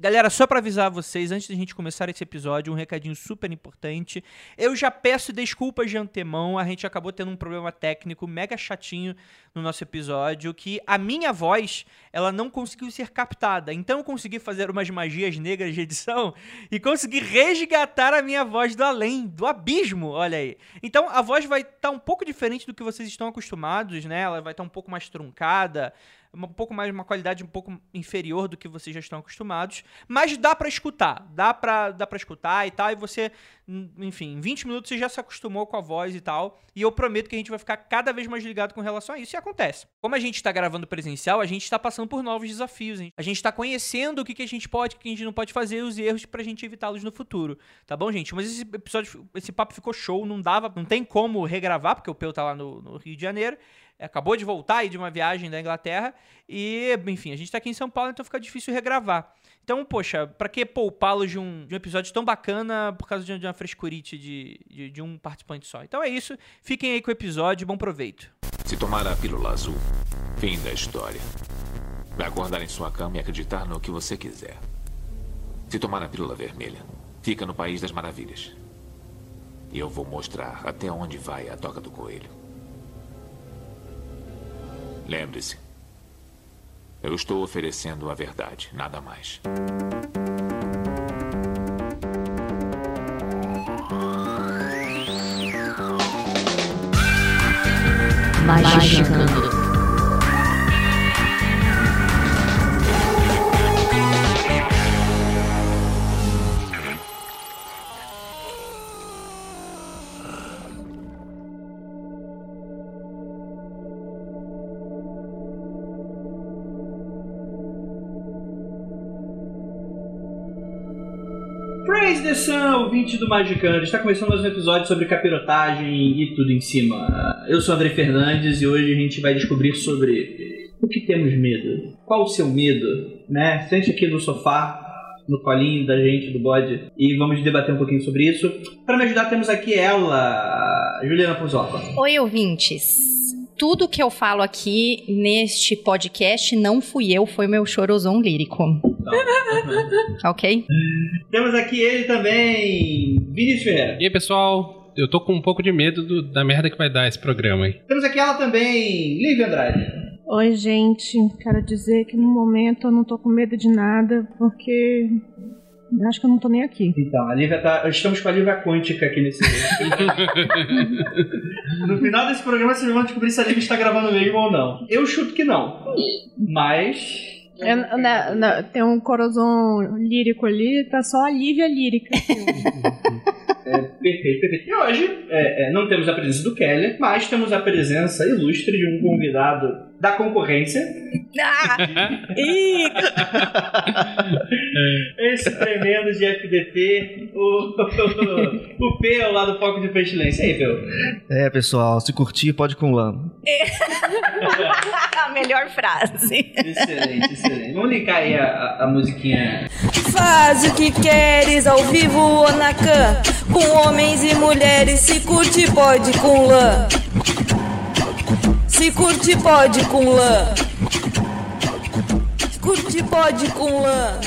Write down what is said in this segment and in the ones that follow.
Galera, só para avisar vocês, antes da gente começar esse episódio, um recadinho super importante. Eu já peço desculpas de antemão, a gente acabou tendo um problema técnico mega chatinho no nosso episódio, que a minha voz, ela não conseguiu ser captada. Então eu consegui fazer umas magias negras de edição e consegui resgatar a minha voz do além, do abismo, olha aí. Então a voz vai estar tá um pouco diferente do que vocês estão acostumados, né? Ela vai estar tá um pouco mais truncada, um pouco mais uma qualidade um pouco inferior do que vocês já estão acostumados, mas dá para escutar, dá para dá para escutar e tal, e você, enfim, em 20 minutos você já se acostumou com a voz e tal, e eu prometo que a gente vai ficar cada vez mais ligado com relação a isso, e acontece. Como a gente está gravando presencial, a gente está passando por novos desafios, hein? a gente está conhecendo o que, que a gente pode, o que a gente não pode fazer, os erros pra gente evitá-los no futuro, tá bom, gente? Mas esse episódio, esse papo ficou show, não dava, não tem como regravar, porque o Peu tá lá no, no Rio de Janeiro, acabou de voltar aí de uma viagem da Inglaterra e, enfim, a gente tá aqui em São Paulo, então fica difícil regravar. Então, poxa, para que poupá-lo de um, de um episódio tão bacana por causa de, de uma frescurite de, de, de um participante só? Então é isso, fiquem aí com o episódio, bom proveito. Se tomar a pílula azul, fim da história. Vai acordar em sua cama e acreditar no que você quiser. Se tomar a pílula vermelha, fica no País das Maravilhas. E eu vou mostrar até onde vai a toca do coelho. Lembre-se. Eu estou oferecendo a verdade, nada mais. Magicando. Sun, ouvinte do Magicando. Está começando mais um episódio sobre capirotagem e tudo em cima. Eu sou André Fernandes e hoje a gente vai descobrir sobre o que temos medo. Qual o seu medo? Né? Sente aqui no sofá, no colinho da gente, do bode, e vamos debater um pouquinho sobre isso. Para me ajudar, temos aqui ela, Juliana Puzoca. Oi, ouvintes tudo que eu falo aqui neste podcast não fui eu, foi meu chorozão lírico. Tá. ok? Temos aqui ele também, Vinícius Ferreira. E aí, pessoal? Eu tô com um pouco de medo do, da merda que vai dar esse programa aí. Temos aqui ela também, Lívia Andrade. Oi, gente. Quero dizer que no momento eu não tô com medo de nada, porque Acho que eu não tô nem aqui. Então, a Lívia tá. Estamos com a Lívia Quântica aqui nesse. no final desse programa vocês vão descobrir se a Lívia está gravando mesmo ou não. Eu chuto que não. Mas. É, na, na, tem um corozão lírico ali, tá só a Lívia lírica. É, perfeito, perfeito. E hoje é, é, não temos a presença do Keller, mas temos a presença ilustre de um convidado da concorrência. Ah! Esse tremendo de FDP, o, o, o Peu lá do Foco de Pestilência. E aí, Peu? É, pessoal, se curtir, pode com lã. a melhor frase. Excelente, excelente. Vamos linkar aí a, a, a musiquinha. Faz o que queres ao vivo ou na. Com homens e mulheres, se curte, pode com lã. Se curte pode com lã. Curte pode com lã.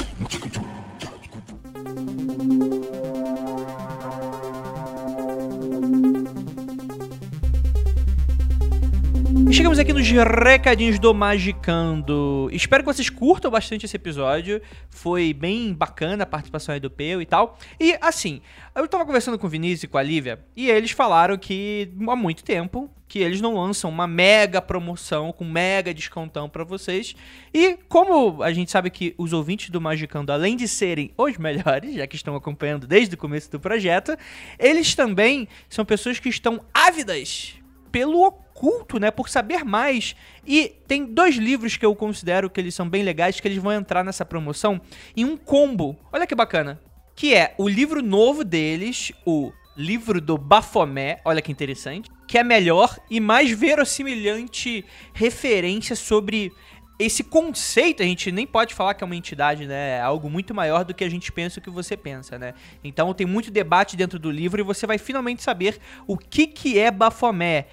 Aqui nos recadinhos do Magicando. Espero que vocês curtam bastante esse episódio. Foi bem bacana a participação aí do Peu e tal. E assim, eu tava conversando com o Vinícius e com a Lívia e eles falaram que há muito tempo que eles não lançam uma mega promoção com mega descontão para vocês. E como a gente sabe que os ouvintes do Magicando, além de serem os melhores, já que estão acompanhando desde o começo do projeto, eles também são pessoas que estão ávidas pelo oculto, né, por saber mais. E tem dois livros que eu considero que eles são bem legais, que eles vão entrar nessa promoção em um combo. Olha que bacana. Que é o livro novo deles, o livro do Bafomé, olha que interessante, que é a melhor e mais verossimilhante referência sobre esse conceito, a gente nem pode falar que é uma entidade, né? É algo muito maior do que a gente pensa o que você pensa, né? Então tem muito debate dentro do livro e você vai finalmente saber o que, que é Bafomé.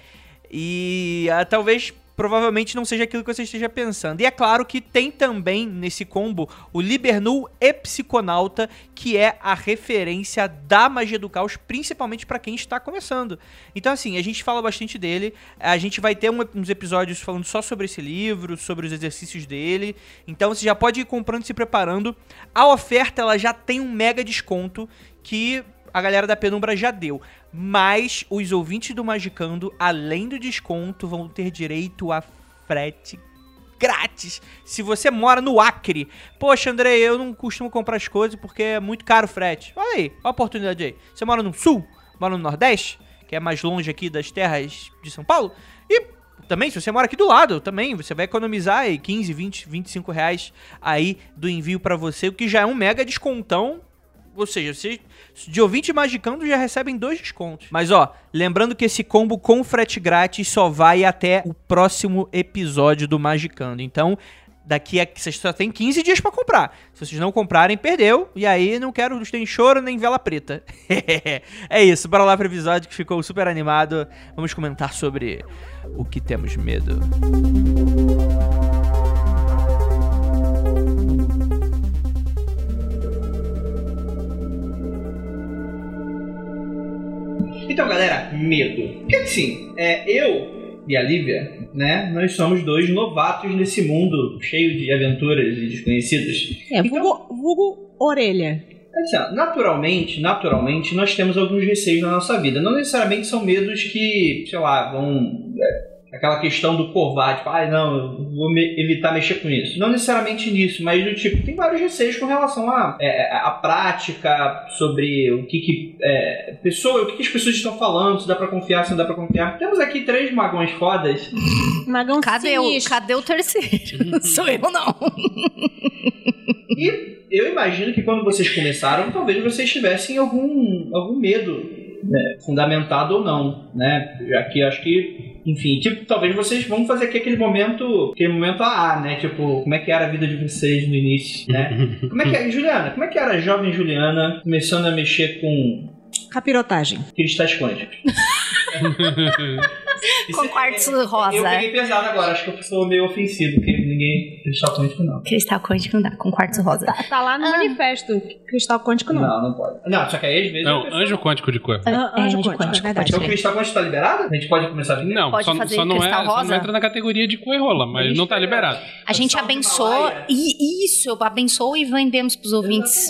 E uh, talvez provavelmente não seja aquilo que você esteja pensando. E é claro que tem também nesse combo o Libernu Epsiconauta, que é a referência da magia do caos, principalmente para quem está começando. Então, assim, a gente fala bastante dele. A gente vai ter um- uns episódios falando só sobre esse livro, sobre os exercícios dele. Então, você já pode ir comprando e se preparando. A oferta, ela já tem um mega desconto que a galera da Penumbra já deu. Mas os ouvintes do Magicando, além do desconto, vão ter direito a frete grátis. Se você mora no Acre. Poxa, André, eu não costumo comprar as coisas porque é muito caro o frete. Olha aí, olha a oportunidade aí. Você mora no Sul, mora no Nordeste, que é mais longe aqui das terras de São Paulo. E também, se você mora aqui do lado, também, você vai economizar aí 15, 20, 25 reais aí do envio pra você, o que já é um mega descontão ou seja, vocês de ouvinte magicando já recebem dois descontos. Mas ó, lembrando que esse combo com frete grátis só vai até o próximo episódio do Magicando. Então, daqui a vocês só tem 15 dias pra comprar. Se vocês não comprarem, perdeu. E aí não quero nem choro nem vela preta. é isso, bora lá pro episódio que ficou super animado. Vamos comentar sobre o que temos medo. Então, galera, medo. Porque assim, é, eu e a Lívia, né, nós somos dois novatos nesse mundo cheio de aventuras e desconhecidos. É, Então- vulgo, vulgo orelha. Assim, naturalmente, naturalmente, nós temos alguns receios na nossa vida. Não necessariamente são medos que, sei lá, vão. É, aquela questão do covarde, tipo, ai não, vou me- evitar mexer com isso. Não necessariamente nisso, mas do tipo, tem vários receios com relação à é, à prática, sobre o que que. É, pessoa, o que, que as pessoas estão falando, se dá pra confiar, se não dá pra confiar. Temos aqui três magões fodas. Magão Cadê o, cadê o terceiro? Sou eu, não. E eu imagino que quando vocês começaram, talvez vocês tivessem algum, algum medo, né, fundamentado ou não, né? Já que acho que, enfim, tipo, talvez vocês vão fazer aqui aquele momento, aquele momento AA, né? Tipo, como é que era a vida de vocês no início, né? Como é que é, Juliana, como é que era a jovem Juliana começando a mexer com Capirotagem. cristais quânticos? Isso Com é- quartzo Eu rosa. peguei pesado agora, acho que eu sou meio ofensivo, porque ninguém cristal quântico não. Cristal quântico não dá, com quartzo rosa. Tá, tá lá no Ah. manifesto. Cristal quântico não. Não, não pode. Não, só que aí às vezes. Não, pessoa- anjo quântico de cor. Ah, É, anjo anjo quântico, quântico, é verdade. Então o cristal quântico tá liberado? A gente pode começar a vender? Não, Pode só, fazer só não é, cristal só não rosa? entra na categoria de coerrola, mas não tá liberado. A gente abençoa. E isso, eu abençoo e vendemos pros ouvintes.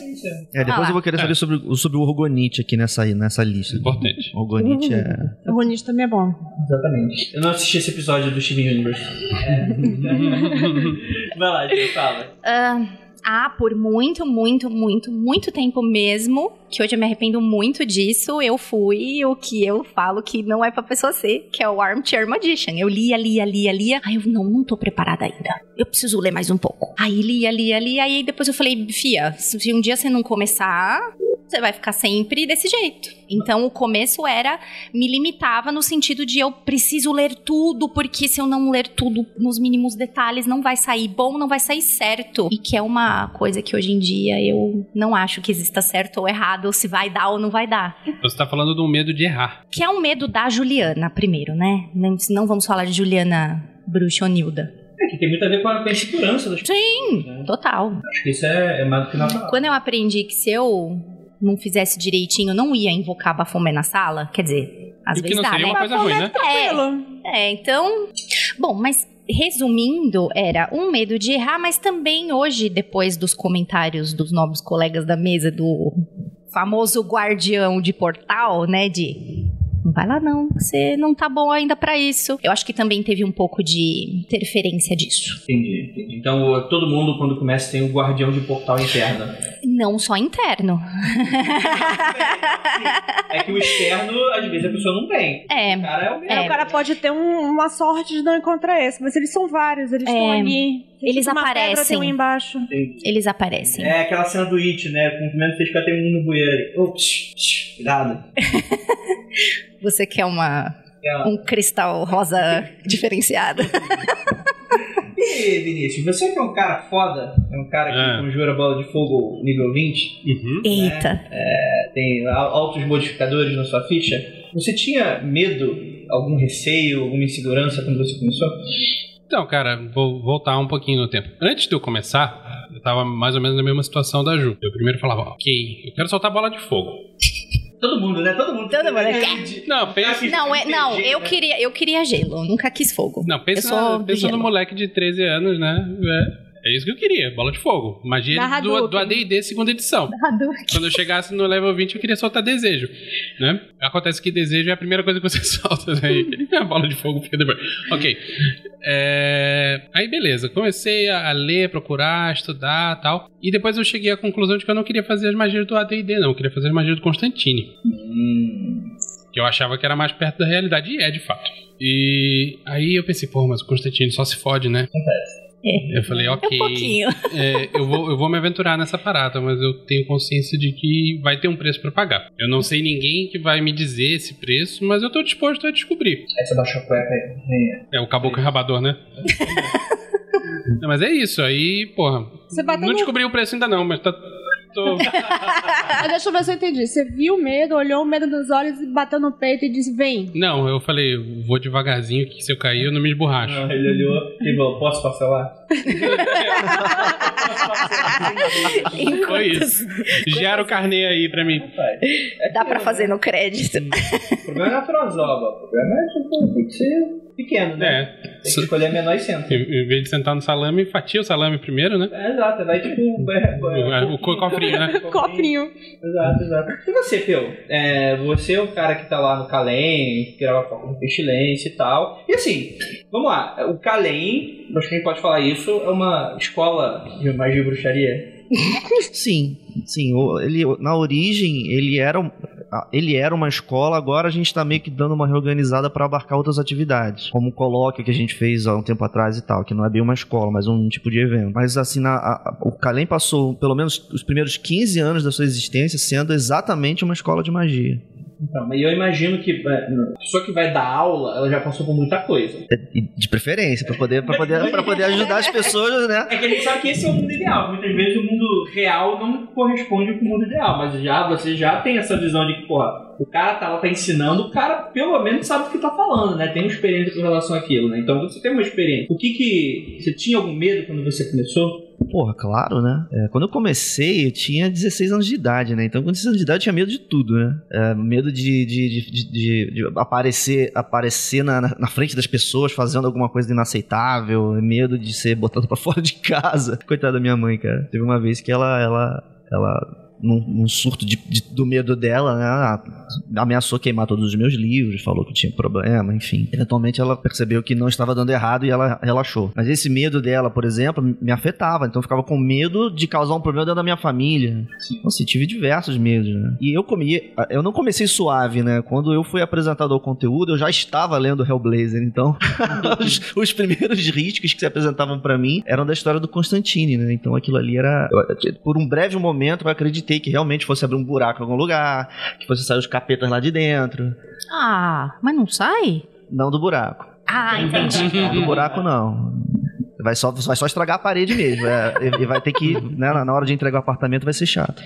É, depois Ah eu vou querer saber sobre, o- sobre o Orgonite aqui nessa, nessa lista. Importante. O Orgonite é. O também é bom. Exatamente. Eu não assisti esse episódio do Steven Universe. Vai lá, gente, fala. Ah, ah, por muito, muito, muito, muito tempo mesmo, que hoje eu me arrependo muito disso, eu fui o que eu falo que não é pra pessoa ser, que é o Armchair Magician. Eu lia, lia, lia, lia. Aí eu, não, não tô preparada ainda. Eu preciso ler mais um pouco. Aí lia, lia, lia. Aí depois eu falei, Fia, se um dia você não começar, você vai ficar sempre desse jeito. Então o começo era, me limitava no sentido de eu preciso ler tudo, porque se eu não ler tudo nos mínimos detalhes, não vai sair bom, não vai sair certo. E que é uma coisa que hoje em dia eu não acho que exista certo ou errado, ou se vai dar ou não vai dar. Você tá falando de um medo de errar. Que é um medo da Juliana, primeiro, né? Não, não vamos falar de Juliana Bruxonilda. É que tem muito a ver com a, com a insegurança das pessoas. Sim, né? total. Acho que isso é, é mais do que natural. Quando eu aprendi que se eu não fizesse direitinho, não ia invocar Bafomé na sala, quer dizer, às E que vezes não dá, seria né? uma coisa ruim, né? É, Tranquilo. é, então. Bom, mas resumindo, era um medo de errar, mas também hoje, depois dos comentários dos nobres colegas da mesa do famoso guardião de portal, né? De. Não vai lá não, você não tá bom ainda pra isso. Eu acho que também teve um pouco de interferência disso. Entendi. Então todo mundo, quando começa, tem um guardião de portal interno. Não só interno. É que o externo, às vezes, a pessoa não tem. É, O cara é o mesmo. É, o cara pode ter um- uma sorte de não encontrar esse, mas eles são vários, eles estão É, ali. eles uma pedra, aparecem. tem um embaixo. eles aparecem. É aquela cena do It, né? Com o primeiro fez que tem um no bueiro. Oh, psh, psh, cuidado. Você quer uma, É. um cristal rosa diferenciado? E Vinícius, você que é um cara foda, é um cara que É. conjura bola de fogo nível 20, Uhum. Eita. tem al- altos modificadores na sua ficha, você tinha medo algum receio, alguma insegurança quando você começou? Então, cara, vou voltar um pouquinho no tempo. Antes de eu começar, eu tava mais ou menos na mesma situação da Ju. Eu primeiro falava, ok, eu quero soltar bola de fogo. Todo mundo, né? Todo mundo. Todo mundo quer. quer. Não, pensa, Não, é, não, eu né? queria, eu queria gelo, eu nunca quis fogo. não, pensa, Eu sou pensa no moleque de 13 anos, né? É, é isso que eu queria, bola de fogo. Magia Da do, do Hadouken. AD&D segunda edição. Quando eu chegasse no level 20, eu queria soltar desejo, né? Acontece que desejo é a primeira coisa que você solta, né? A bola de fogo fica depois. Ok. É, Aí, beleza. Comecei a ler, procurar, estudar tal. E depois eu cheguei à conclusão de que eu não queria fazer as magias do AD&D, não. Eu queria fazer as magias do Constantine. Hum. Que eu achava que era mais perto da realidade. E é, de fato. E aí eu pensei, pô, mas o Constantine só se fode, né? Eu falei, É ok. um pouquinho. É, eu, vou, eu vou me aventurar nessa parada, mas eu tenho consciência de que vai ter um preço pra pagar. Eu não sei ninguém que vai me dizer esse preço, mas eu tô disposto a descobrir. Aí você baixou a cueca aí. É o caboclo rabador, né? Não, mas é isso, aí, porra. Você bateu Não no... descobri o preço ainda não, mas tá. Tô... Ah, deixa eu ver se eu entendi. Você viu o medo, olhou o medo nos olhos e bateu no peito e disse: Vem. Não, eu falei, vou devagarzinho, que se eu cair eu não me esborracho. Não, ele olhou e falou, posso lá? Foi isso. Gera o carnê aí pra mim. Dá pra fazer no crédito. O problema não é Frozoba, o problema é tipo, pequeno, né? É. Tem que escolher a menor e centro. Em vez de sentar no salame, fatia o salame primeiro, né? É, exato, vai tipo. é, é, O co- cofrinho, né? Cofrinho. Exato, exato. E você, Peu? É, você é o cara que tá lá no Calem, que grava foco no Pestilência e tal. E assim, vamos lá. O Calem, acho que a gente pode falar isso, é uma escola de magia e bruxaria. Sim, sim. o- Ele, na origem, ele era, um- ele era uma escola, agora a gente tá meio que dando uma reorganizada para abarcar outras atividades. Como o colóquio que a gente fez há um tempo atrás e tal, que não é bem uma escola, mas um tipo de evento. Mas assim, na- a- o Calem passou pelo menos os primeiros 15 anos da sua existência sendo exatamente uma escola de magia. Então, mas eu imagino que é, a pessoa que vai dar aula, ela já passou por muita coisa. E de preferência, para poder, pra poder, pra poder ajudar as pessoas, né? É que a gente sabe que esse é o mundo ideal. Muitas vezes o mundo real não corresponde com o mundo ideal, mas já você já tem essa visão de que, porra, o cara tá lá tá ensinando, o cara pelo menos sabe o que tá falando, né? Tem uma experiência com relação àquilo, né? Então você tem uma experiência. O que que você tinha algum medo quando você começou? Porra, claro, né? É, quando eu comecei, eu tinha 16 anos de idade, né? Então, com 16 anos de idade, eu tinha medo de tudo, né? É, medo de, de, de, de- aparecer, aparecer na, na- frente das pessoas fazendo alguma coisa inaceitável, medo de ser botado pra fora de casa. Coitada da minha mãe, cara. Teve uma vez que ela, ela, ela num, num surto de- de- do medo dela, né? Ameaçou queimar todos os meus livros, falou que tinha problema, enfim. Eventualmente ela percebeu que não estava dando errado e ela relaxou. Mas esse medo dela, por exemplo, me afetava. Então eu ficava com medo de causar um problema dentro da minha família. Então, assim, tive diversos medos, né? E eu comi. Eu não comecei suave, né? Quando eu fui apresentado ao conteúdo, eu já estava lendo Hellblazer. Então, os, os primeiros riscos que se apresentavam pra mim eram da história do Constantine, né? Então aquilo ali era. por um breve momento, eu acreditei que realmente fosse abrir um buraco em algum lugar, que fosse sair os capetas lá de dentro. Ah, mas não sai? Não do buraco. Ah, entendi. Não do buraco, não. Vai só, vai só estragar a parede mesmo. é, e- vai ter que, né, na hora de entregar o apartamento, vai ser chato.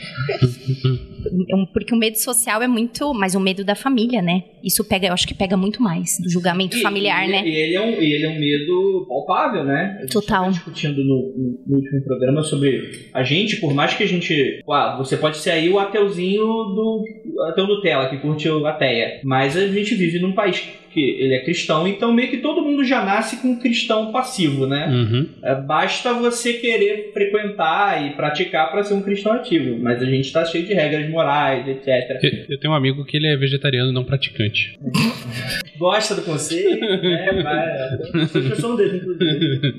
Porque o medo social é muito. Mas o medo da família, né? Isso pega, eu acho que pega muito mais. Do julgamento E- familiar, e, né? E ele, é um, e ele é um medo palpável, né? A gente Total. discutindo no, no- último programa sobre a gente, por mais que a gente. Ah, você pode ser aí o ateuzinho do. ateu Nutella, que curte o ateia. Mas a gente vive num país que ele é cristão, então meio que todo mundo já nasce com um cristão passivo, né? Uhum. É, Basta você querer frequentar e praticar para ser um cristão ativo. Mas a gente tá cheio de regras morais, etc. Eu- Eu tenho um amigo que ele é vegetariano não praticante. gosta do conceito, né? Vai, eu sou um deles, inclusive.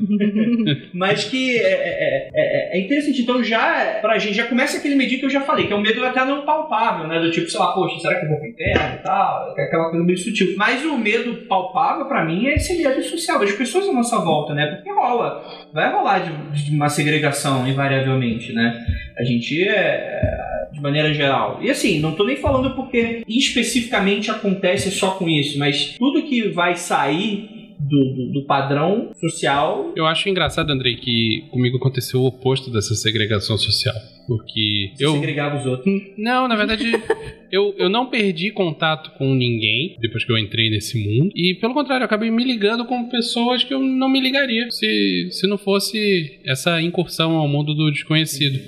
Mas que é, é, é, é interessante. Então, já, pra gente, já começa aquele medinho que eu já falei, que é um medo até não palpável, né? Do tipo, sei lá, poxa, será que eu vou pro inferno e tal? É Aquela coisa meio sutil. Mas o medo palpável, pra mim, é esse medo social das pessoas à nossa volta, né? Porque rola. Vai rolar de, de uma segregação, invariavelmente, né? A gente é de maneira geral. E assim, não tô nem falando porque especificamente acontece só com isso, mas tudo que vai sair do, do, do padrão social. Eu acho engraçado, Andrei, que comigo aconteceu o oposto dessa segregação social. Porque eu. Segregava os outros. Não, na verdade, eu, eu não perdi contato com ninguém depois que eu entrei nesse mundo. E pelo contrário, eu acabei me ligando com pessoas que eu não me ligaria se, se não fosse essa incursão ao mundo do desconhecido.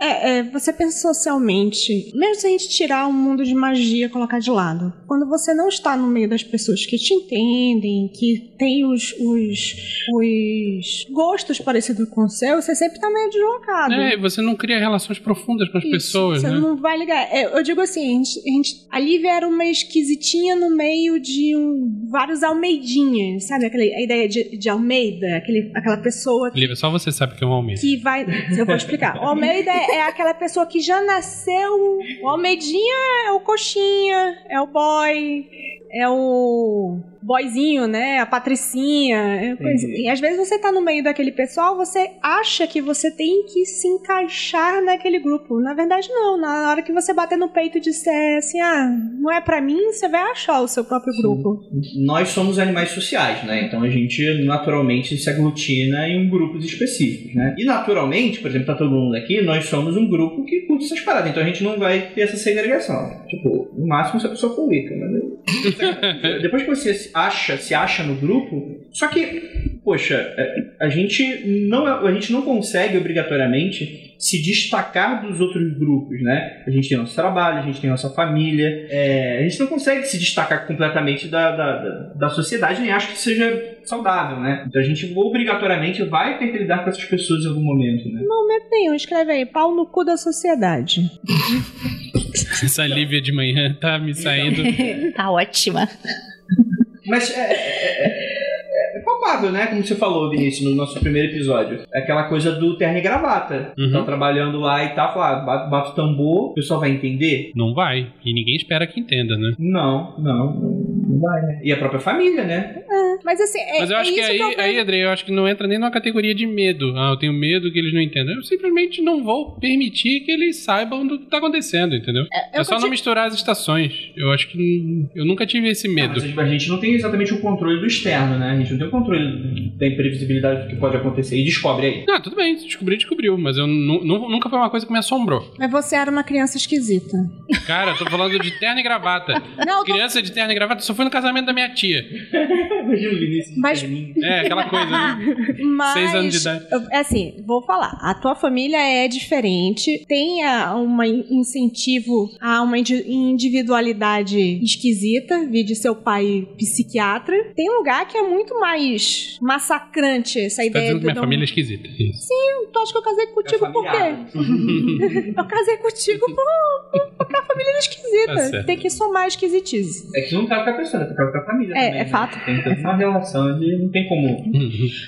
É, é, você pensa socialmente, mesmo se a gente tirar o mundo de magia e colocar de lado, quando você não está no meio das pessoas que te entendem, que tem os, os, os gostos parecidos com o seu, você sempre tá meio deslocado. É, você não cria relações profundas com as Isso, pessoas, você né? não vai ligar. É, Eu digo assim, a, gente, a, gente, a Lívia era uma esquisitinha no meio de um, vários Almeidinhas, sabe? Aquela, a ideia de, de Almeida, aquele, aquela pessoa que, Lívia, só você sabe que é um Almeida. que vai. Eu vou explicar. O Almeida é aquela pessoa que já nasceu. O Almeidinha é o coxinha, é o boy, é o boyzinho, né? A patricinha. é coisa- E às vezes você tá no meio daquele pessoal, você acha que você tem que se encaixar naquele grupo. Na verdade, não. Na hora que você bater no peito e disser assim, ah, não é pra mim, você vai achar o seu próprio grupo. Nós somos animais sociais, né? Então a gente naturalmente se aglutina em grupos específicos, né? E naturalmente, por exemplo, tá todo mundo aqui, nós somos um grupo que curte essas paradas. Então a gente não vai ter essa segregação. Tipo, no máximo se a pessoa for rica, mas... Depois que você se acha, se acha no grupo, só que, poxa, é, a gente não, é- a gente não consegue obrigatoriamente se destacar dos outros grupos, né? A gente tem nosso trabalho, a gente tem nossa família, é, a gente não consegue se destacar completamente da, da, da, da sociedade, nem acho que seja saudável, né? Então a gente obrigatoriamente vai ter que lidar com essas pessoas em algum momento, né? Momento nenhum, escreve aí, pau no cu da sociedade. Essa Lívia de manhã tá me saindo. Tá ótima. Mas é, é, é, é palpável, né? Como você falou, Vinícius, no nosso primeiro episódio. É aquela coisa do terno e gravata. Uhum. Tá trabalhando lá e tal, fala, ah, bate, bate o tambor, o pessoal vai entender? Não vai. E ninguém espera que entenda, né? Não, não vai, né? E a própria família, né? Mas assim, é, Mas eu é acho que isso aí, eu aí, André, eu acho que não entra nem numa categoria de medo. Ah, eu tenho medo que eles não entendam. Eu simplesmente não vou permitir que eles saibam do que tá acontecendo, entendeu? É, eu só não misturar as estações. Eu acho que eu nunca tive esse Ah, medo. mas, tipo, a gente não tem exatamente o controle do externo, né? A gente não tem o controle da imprevisibilidade do que pode acontecer. E descobre aí. Ah, tudo bem, se descobrir, descobriu. Mas eu nu- nu- nunca foi uma coisa que me assombrou. Mas você era uma criança esquisita. Cara, eu tô falando de terno e gravata. Não, tô- Criança de terno e gravata só foi no casamento da minha tia. Imagina o Vinícius. Mas-. É, aquela coisa. né? Mas, Seis anos de idade. É assim, vou falar. A tua família é diferente, tem um incentivo a uma indi- individualidade esquisita, vi de seu pai psiquiatra. Tem lugar que é muito mais massacrante essa Tá ideia dizendo que minha família é esquisita. Isso. Tu acha que eu casei contigo por quê? Eu casei contigo por, porque a família era Tá esquisita. certo. Tem que somar esquisitice. É que você não tá com a pessoa, tá com a família. É, também, é né? fato. Tem toda uma relação de. Não tem como.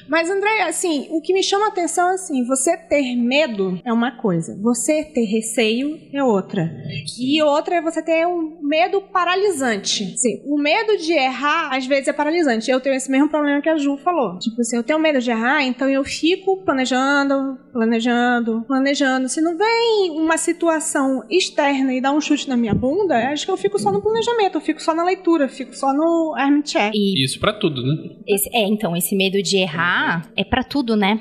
Mas, André, assim, o que me chama a atenção é assim: você ter medo é uma coisa, você ter receio é outra. E outra é você ter um medo paralisante. Assim, o medo de errar, às vezes, é paralisante. Eu tenho esse mesmo problema que a Ju falou. Tipo assim, eu tenho medo de errar, então eu fico planejando, planejando, planejando. Se não vem uma situação externa e dá um chute na minha bunda, acho que eu fico só no planejamento, eu fico só na leitura, eu fico só no armchair. E Isso pra tudo, né? esse, é, então, esse medo de errar é pra tudo, né?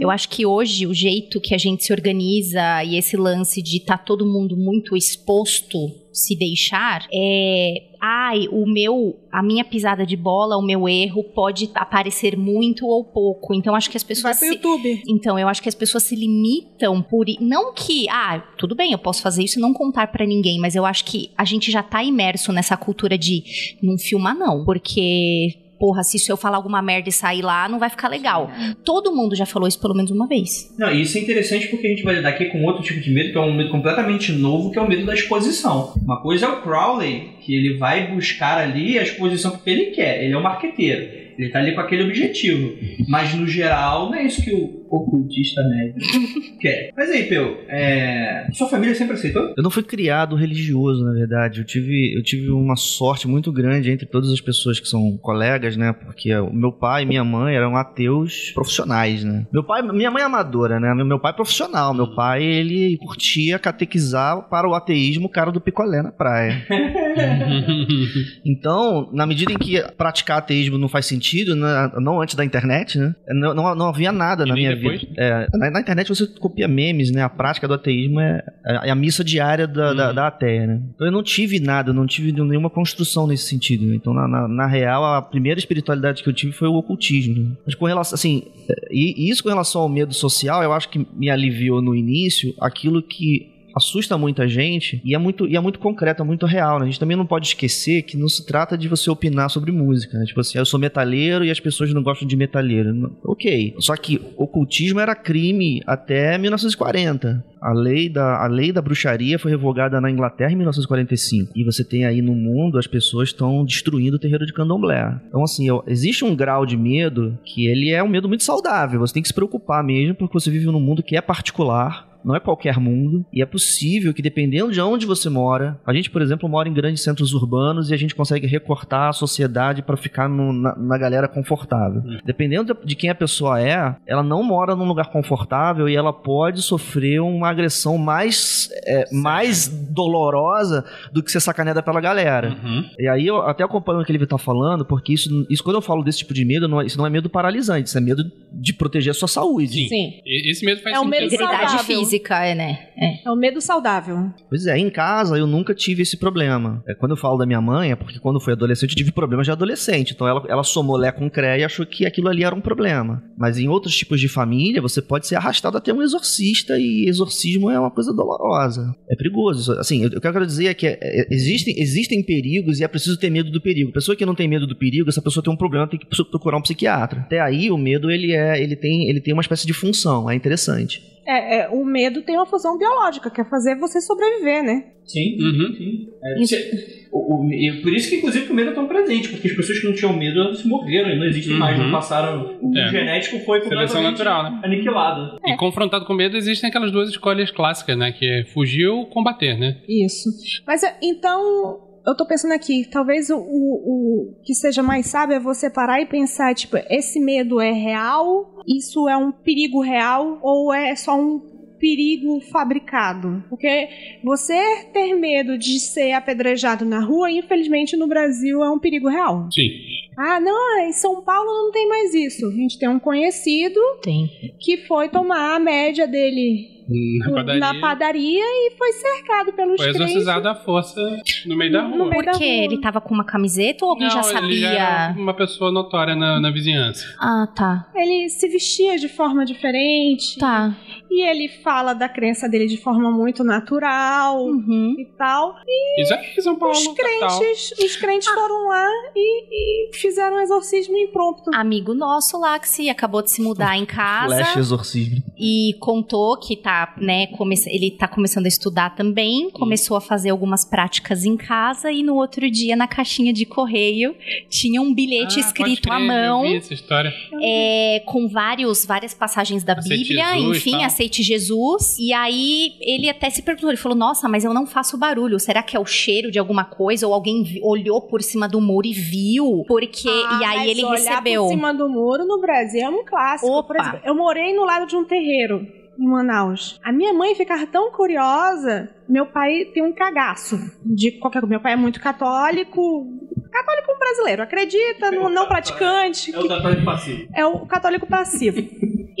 Eu acho que hoje o jeito que a gente se organiza e esse lance de estar todo mundo muito exposto se deixar é ai, o meu, a minha pisada de bola, o meu erro pode aparecer muito ou pouco. Então acho que as Vai pessoas pro se, YouTube. então, eu acho que as pessoas se limitam por. Não que, ah, tudo bem, eu posso fazer isso e não contar pra ninguém, mas eu acho que a gente já tá imerso nessa cultura de não filmar, não. Porque. Porra, se isso eu falar alguma merda e sair lá, não vai ficar legal. Todo mundo já falou isso pelo menos uma vez. Não, e isso é interessante porque a gente vai lidar aqui com outro tipo de medo, que é um medo completamente novo, que é o medo da exposição. Uma coisa é o Crowley, que ele vai buscar ali a exposição porque ele quer, ele é um marqueteiro. Ele tá ali com aquele objetivo. Mas no geral, não é isso que o ocultista médio quer. Mas aí, Peu, é... sua família sempre aceitou? Eu não fui criado religioso, na verdade. Eu tive, eu tive uma sorte muito grande entre todas as pessoas que são colegas, né? Porque o meu pai e minha mãe eram ateus profissionais, né? Meu pai, minha mãe é amadora, né? Meu pai é profissional. Meu pai, ele curtia catequizar para o ateísmo o cara do picolé na praia. Então, na medida em que praticar ateísmo não faz sentido, né, não antes da internet, né? Não, não, não havia nada E na minha depois? É, na, na internet você copia memes, né? A prática do ateísmo é, é a missa diária da, da, Uhum. da ateia, né? Então eu não tive nada, não tive nenhuma construção nesse sentido. né? Então, na, na, na real, a primeira espiritualidade que eu tive foi o ocultismo. né? Mas com relação, assim, e, e isso com relação ao medo social, eu acho que me aliviou no início aquilo que assusta muita gente e é muito, e é muito concreto, é muito real. Né? A gente também não pode esquecer que não se trata de você opinar sobre música. Né? Tipo assim, eu sou metalheiro e as pessoas não gostam de metalheiro. Não- Ok. Só que ocultismo era crime até 1940. A lei, da, a lei da bruxaria foi revogada na Inglaterra em 1945. E você tem aí no mundo as pessoas estão destruindo o terreiro de candomblé. Então, assim, existe um grau de medo que ele é um medo muito saudável. Você tem que se preocupar mesmo, porque você vive num mundo que é particular. Não é qualquer mundo. E é possível que, dependendo de onde você mora, a gente, por exemplo, mora em grandes centros urbanos e a gente consegue recortar a sociedade para ficar no- na, na galera confortável. Dependendo de quem a pessoa é, ela não mora num lugar confortável e ela pode sofrer uma agressão mais, é, mais dolorosa do que ser sacaneada pela galera. Uhum. E aí eu até acompanho o que ele tá falando, porque isso, isso quando eu falo desse tipo de medo, não é- isso não é medo paralisante, isso é medo de proteger a sua saúde. Sim. Sim. Esse medo faz É um sentido. medo Integridade saudável. física, é, né? É. É o medo saudável. Pois é, em casa eu nunca tive esse problema. É, quando eu falo da minha mãe, é porque quando eu fui adolescente eu tive problemas de adolescente. Então ela, ela somou Lé com Cré e achou que aquilo ali era um problema. Mas em outros tipos de família, você pode ser arrastado até um exorcista e exorcismo é uma coisa dolorosa. É perigoso. Assim, o que eu quero dizer é que é, é, existem, existem perigos e é preciso ter medo do perigo. Pessoa que não tem medo do perigo, essa pessoa tem um problema, tem que procurar um psiquiatra. Até aí o medo ele é, ele tem, ele tem uma espécie de função, é interessante. É, é, o medo tem uma função biológica, que é fazer você sobreviver, né? Sim, Uhum. sim. É, o- o- e por isso que, inclusive, o medo é tão presente, porque as pessoas que não tinham medo elas se morreram e não existem Uhum. mais, não passaram. O É. genético foi Seleção completamente natural, né? aniquilado. E confrontado com medo, existem aquelas duas escolhas clássicas, né? Que é fugir ou combater, né? Isso. Mas é, então, eu tô pensando aqui, talvez o, o, o que seja mais sábio é você parar e pensar, tipo, esse medo é real? Isso é um perigo real? Ou é só um perigo fabricado? Porque você ter medo de ser apedrejado na rua, infelizmente no Brasil é um perigo real. Sim. Ah, não, em São Paulo não tem mais isso. A gente tem um conhecido Tem. que foi tomar a média dele Na padaria. na padaria e foi cercado pelos Foi crentes. exorcizado à força no meio da rua. meio da Porque rua. ele tava com uma camiseta ou alguém Não, já ele sabia? era uma pessoa notória na, na vizinhança. Ah, tá. Ele se vestia de forma diferente. Tá. E ele fala da crença dele de forma muito natural Uhum. e tal. Isso aqui em São Paulo, Os crentes, os crentes foram lá e, e fizeram um exorcismo impromptu. Amigo nosso lá que se acabou de se mudar em casa Flash exorcismo. e contou que tá, né, come... ele tá começando a estudar também, começou a fazer algumas práticas em casa e no outro dia na caixinha de correio tinha um bilhete Ah, escrito pode à crer, mão. Eu vi essa história. é, com vários, várias passagens da Aceite Bíblia, Jesus, enfim, tal. aceite Jesus. E aí ele até se perguntou, ele falou: Nossa, mas eu não faço barulho. Será que é o cheiro de alguma coisa? Ou alguém olhou por cima do muro e viu? Porque. Ah, e aí mas ele olhar recebeu. por cima do muro no Brasil é um clássico. Opa. Por exemplo, eu morei no lado de um terreiro em Manaus. A minha mãe ficava tão curiosa. Meu pai tem um cagaço de qualquer coisa. Meu pai é muito católico. Católico brasileiro, acredita, no não praticante. É o católico passivo. É o católico passivo.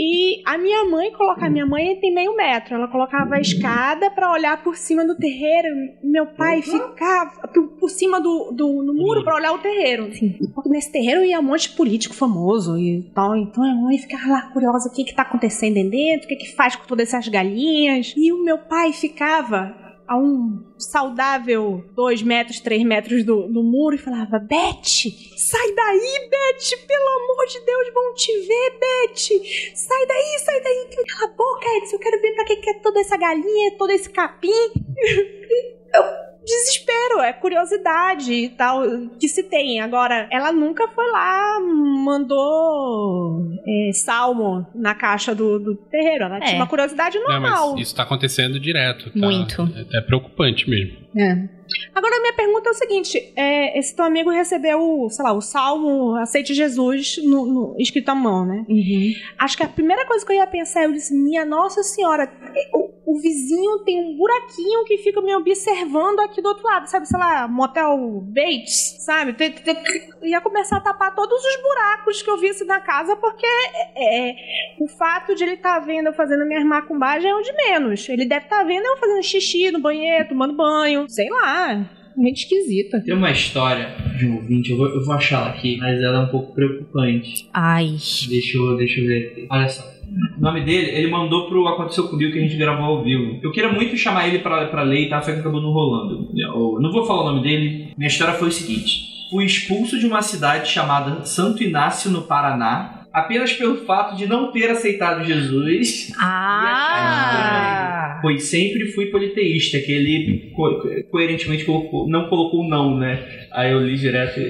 E a minha mãe coloca, a minha mãe tem meio metro, ela colocava a escada pra olhar por cima do terreiro. Meu pai ficava por, por cima do, do no muro pra olhar o terreiro. Porque nesse terreiro ia um monte de político famoso e tal. Então a mãe ficava lá curiosa, o que que tá acontecendo aí dentro, o que que faz com todas essas galinhas. E o meu pai ficava a um saudável dois metros, três metros do, do muro e falava: Beth, sai daí, Beth, pelo amor de Deus, vão te ver, Beth. Sai daí, sai daí. Cala a boca, Edson, eu quero ver pra que é toda essa galinha, todo esse capim. Eu- Desespero, é curiosidade e tal que se tem. Agora, ela nunca foi lá, mandou é, salmo na caixa do, do terreiro. Ela É. tinha uma curiosidade Não, normal. mas isso tá acontecendo direto. tá? Muito. É, é preocupante mesmo. É. Agora, a minha pergunta é o seguinte: é, esse teu amigo recebeu, sei lá, o salmo Aceite Jesus no, no- escrito à mão, né? Uhum. Acho que a primeira coisa que eu ia pensar, eu disse, minha Nossa Senhora, o, o vizinho tem um buraquinho que fica me observando aqui do outro lado, sabe? Sei lá, motel Bates, sabe? Tem- tem- ia começar a tapar todos os buracos que eu visse na casa, porque é, é, o fato de ele estar vendo eu fazendo minhas macumbagens é o de menos. Ele deve estar vendo eu fazendo xixi no banheiro, tomando banho, sei lá. Gente esquisita. Tem uma história de um ouvinte, eu vou, eu vou achar ela aqui, mas ela é um pouco preocupante. Ai. Deixa eu, deixa eu ver aqui. Olha só. O nome dele, ele mandou pro Aconteceu Comigo que a gente gravou ao vivo. Eu queria muito chamar ele pra, pra ler e tal, só que acabou não rolando. Eu não vou falar o nome dele. Minha história foi o seguinte. Fui expulso de uma cidade chamada Santo Inácio, no Paraná, apenas pelo fato de não ter aceitado Jesus. Ah! Pois sempre fui politeísta, que ele co- coerentemente colocou- não colocou não, né? Aí eu li direto.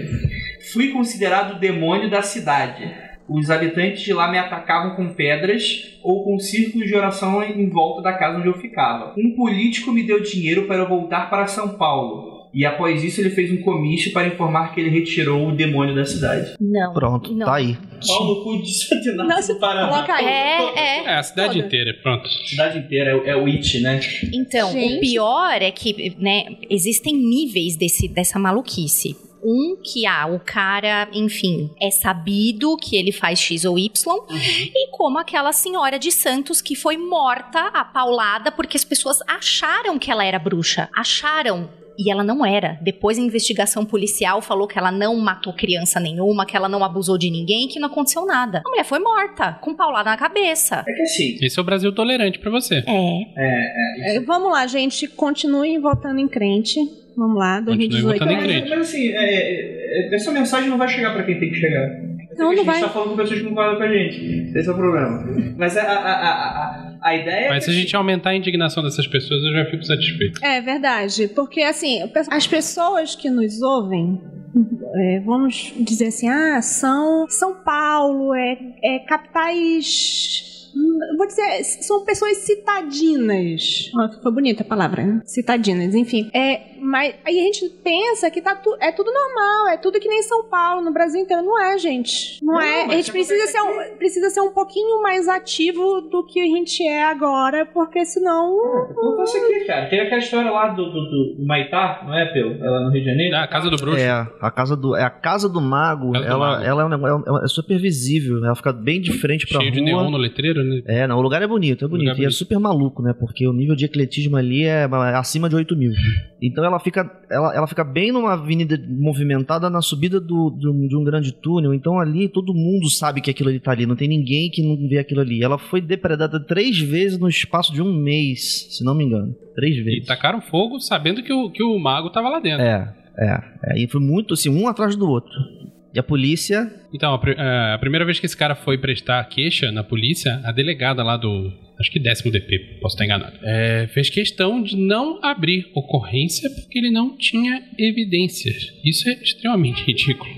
Fui considerado o demônio da cidade. Os habitantes de lá me atacavam com pedras ou com círculos de oração em volta da casa onde eu ficava. Um político me deu dinheiro para eu voltar para São Paulo. E após isso ele fez um comício para informar que ele retirou o demônio da cidade. Não. Pronto, não. tá aí. Pau no cu de você do Paraná. coloca aí. É, é. É, a cidade Toda. inteira, pronto. A cidade inteira é, o- é o It, né? Então, Gente. o pior é que, né, existem níveis desse, dessa maluquice. Um que, ah, o cara, enfim, é sabido que ele faz X ou Y, e como aquela senhora de Santos que foi morta, apaulada, porque as pessoas acharam que ela era bruxa. Acharam. E ela não era. Depois a investigação policial falou que ela não matou criança nenhuma, que ela não abusou de ninguém, que não aconteceu nada. A mulher foi morta, com paulada na cabeça. É que assim. Esse é o Brasil tolerante pra você. É. É, vamos lá, gente. Continuem votando em crente. Vamos lá, Continue 2018. votando em é- crente. Mas, mas assim, é, é, essa mensagem não vai chegar pra quem tem que chegar. Não, a não gente vai. tá falando com pessoas que não concordam com a gente. Esse é o problema. Mas a, a, a, a, a ideia é Mas se a gente aumentar a indignação dessas pessoas, eu já fico satisfeito. É verdade, porque assim, as pessoas que nos ouvem, é, vamos dizer assim, ah, são São Paulo, é, é capitais. Vou dizer, são pessoas citadinas. Ó, foi bonita a palavra, né? Citadinas, enfim. É, mas aí a gente pensa que tá tu, é tudo normal, é tudo que nem São Paulo, no Brasil inteiro. Não é, gente. Não, Não, é. A gente isso precisa ser, um, precisa ser um pouquinho mais ativo do que a gente é agora, porque senão. Acontece aqui, cara. Tem aquela história lá do, do, do Maitá, não é, Peu? Ela no Rio de Janeiro. Ah, a casa do bruxo. É, a casa do, é a casa do mago, Casa do ela, mago. ela é, um negócio, é, é super visível, ela fica bem de frente pra Cheio rua. de neon no letreiro, né? É, não, o lugar é bonito, é bonito. é E é bonito. super maluco, né? Porque o nível de ecletismo ali é é acima de 8 mil. Então ela fica, ela, ela fica bem numa avenida movimentada na subida do, de, um, de um grande túnel. Então ali todo mundo sabe que aquilo ali tá ali. Não tem ninguém que não vê aquilo ali. Ela foi depredada três vezes no espaço de um mês, se não me engano. Três E vezes. tacaram fogo sabendo que o, que o mago tava lá dentro. É, é, é. E foi muito assim, um atrás do outro. E a polícia. Então, a, é, a primeira vez que esse cara foi prestar queixa na polícia, a delegada lá do. Acho que décimo DP, posso estar enganado. é, fez questão de não abrir ocorrência porque ele não tinha evidências. Isso é extremamente ridículo.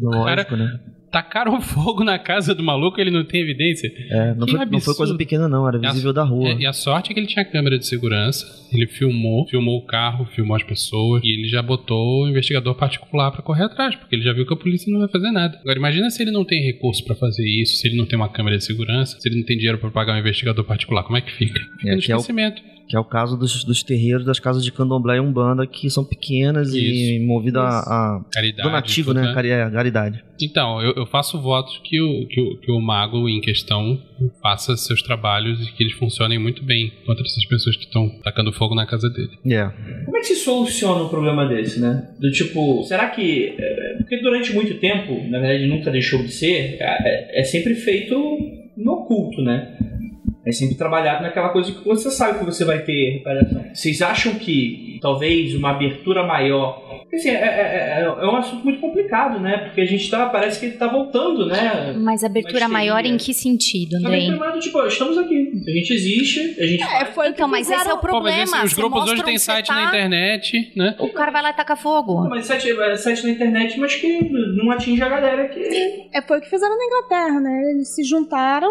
Lógico, né? Tacaram fogo na casa do maluco ele não tem evidência. É, não, foi, não foi coisa pequena, não. Era E a- visível da rua. É, e a sorte é que ele tinha câmera de segurança. Ele filmou, filmou o carro, filmou as pessoas. E ele já botou o investigador particular pra correr atrás, porque ele já viu que a polícia não vai fazer nada. Agora, imagina se ele não tem recurso pra fazer isso, se ele não tem uma câmera de segurança, se ele não tem dinheiro pra pagar um investigador particular. Como é que fica? Fica É, no que é o- esquecimento. Que é o caso dos, dos terreiros das casas de candomblé e umbanda, que são pequenas e movidas a, a Caridade. donativo, tudo, né? Cari- é, caridade. Então, eu, eu faço votos que o, que, o, que o mago em questão faça seus trabalhos e que eles funcionem muito bem contra essas pessoas que estão tacando fogo na casa dele. É. Como é que se soluciona um problema desse, né? Do tipo, será que. é, Porque durante muito tempo, na verdade nunca deixou de ser, é, é sempre feito no oculto, né? É sempre trabalhado naquela coisa que você sabe que você vai ter reparação. Vocês acham que talvez uma abertura maior. Porque, assim, é, é- é- é um assunto muito complicado, né? Porque a gente tá. Parece que tá voltando, né? Mas abertura maior em que sentido, Andrei? bem primado, tipo, estamos aqui. A gente existe, a gente. É, foi Então, mas esse é o Pô, mas problema. esse- os Você grupos hoje tem você site tá, na internet, né? O cara vai lá e taca fogo. Mas site, é site na internet, mas que não atinge a galera que. É, foi o que fizeram na Inglaterra, né? Eles se juntaram.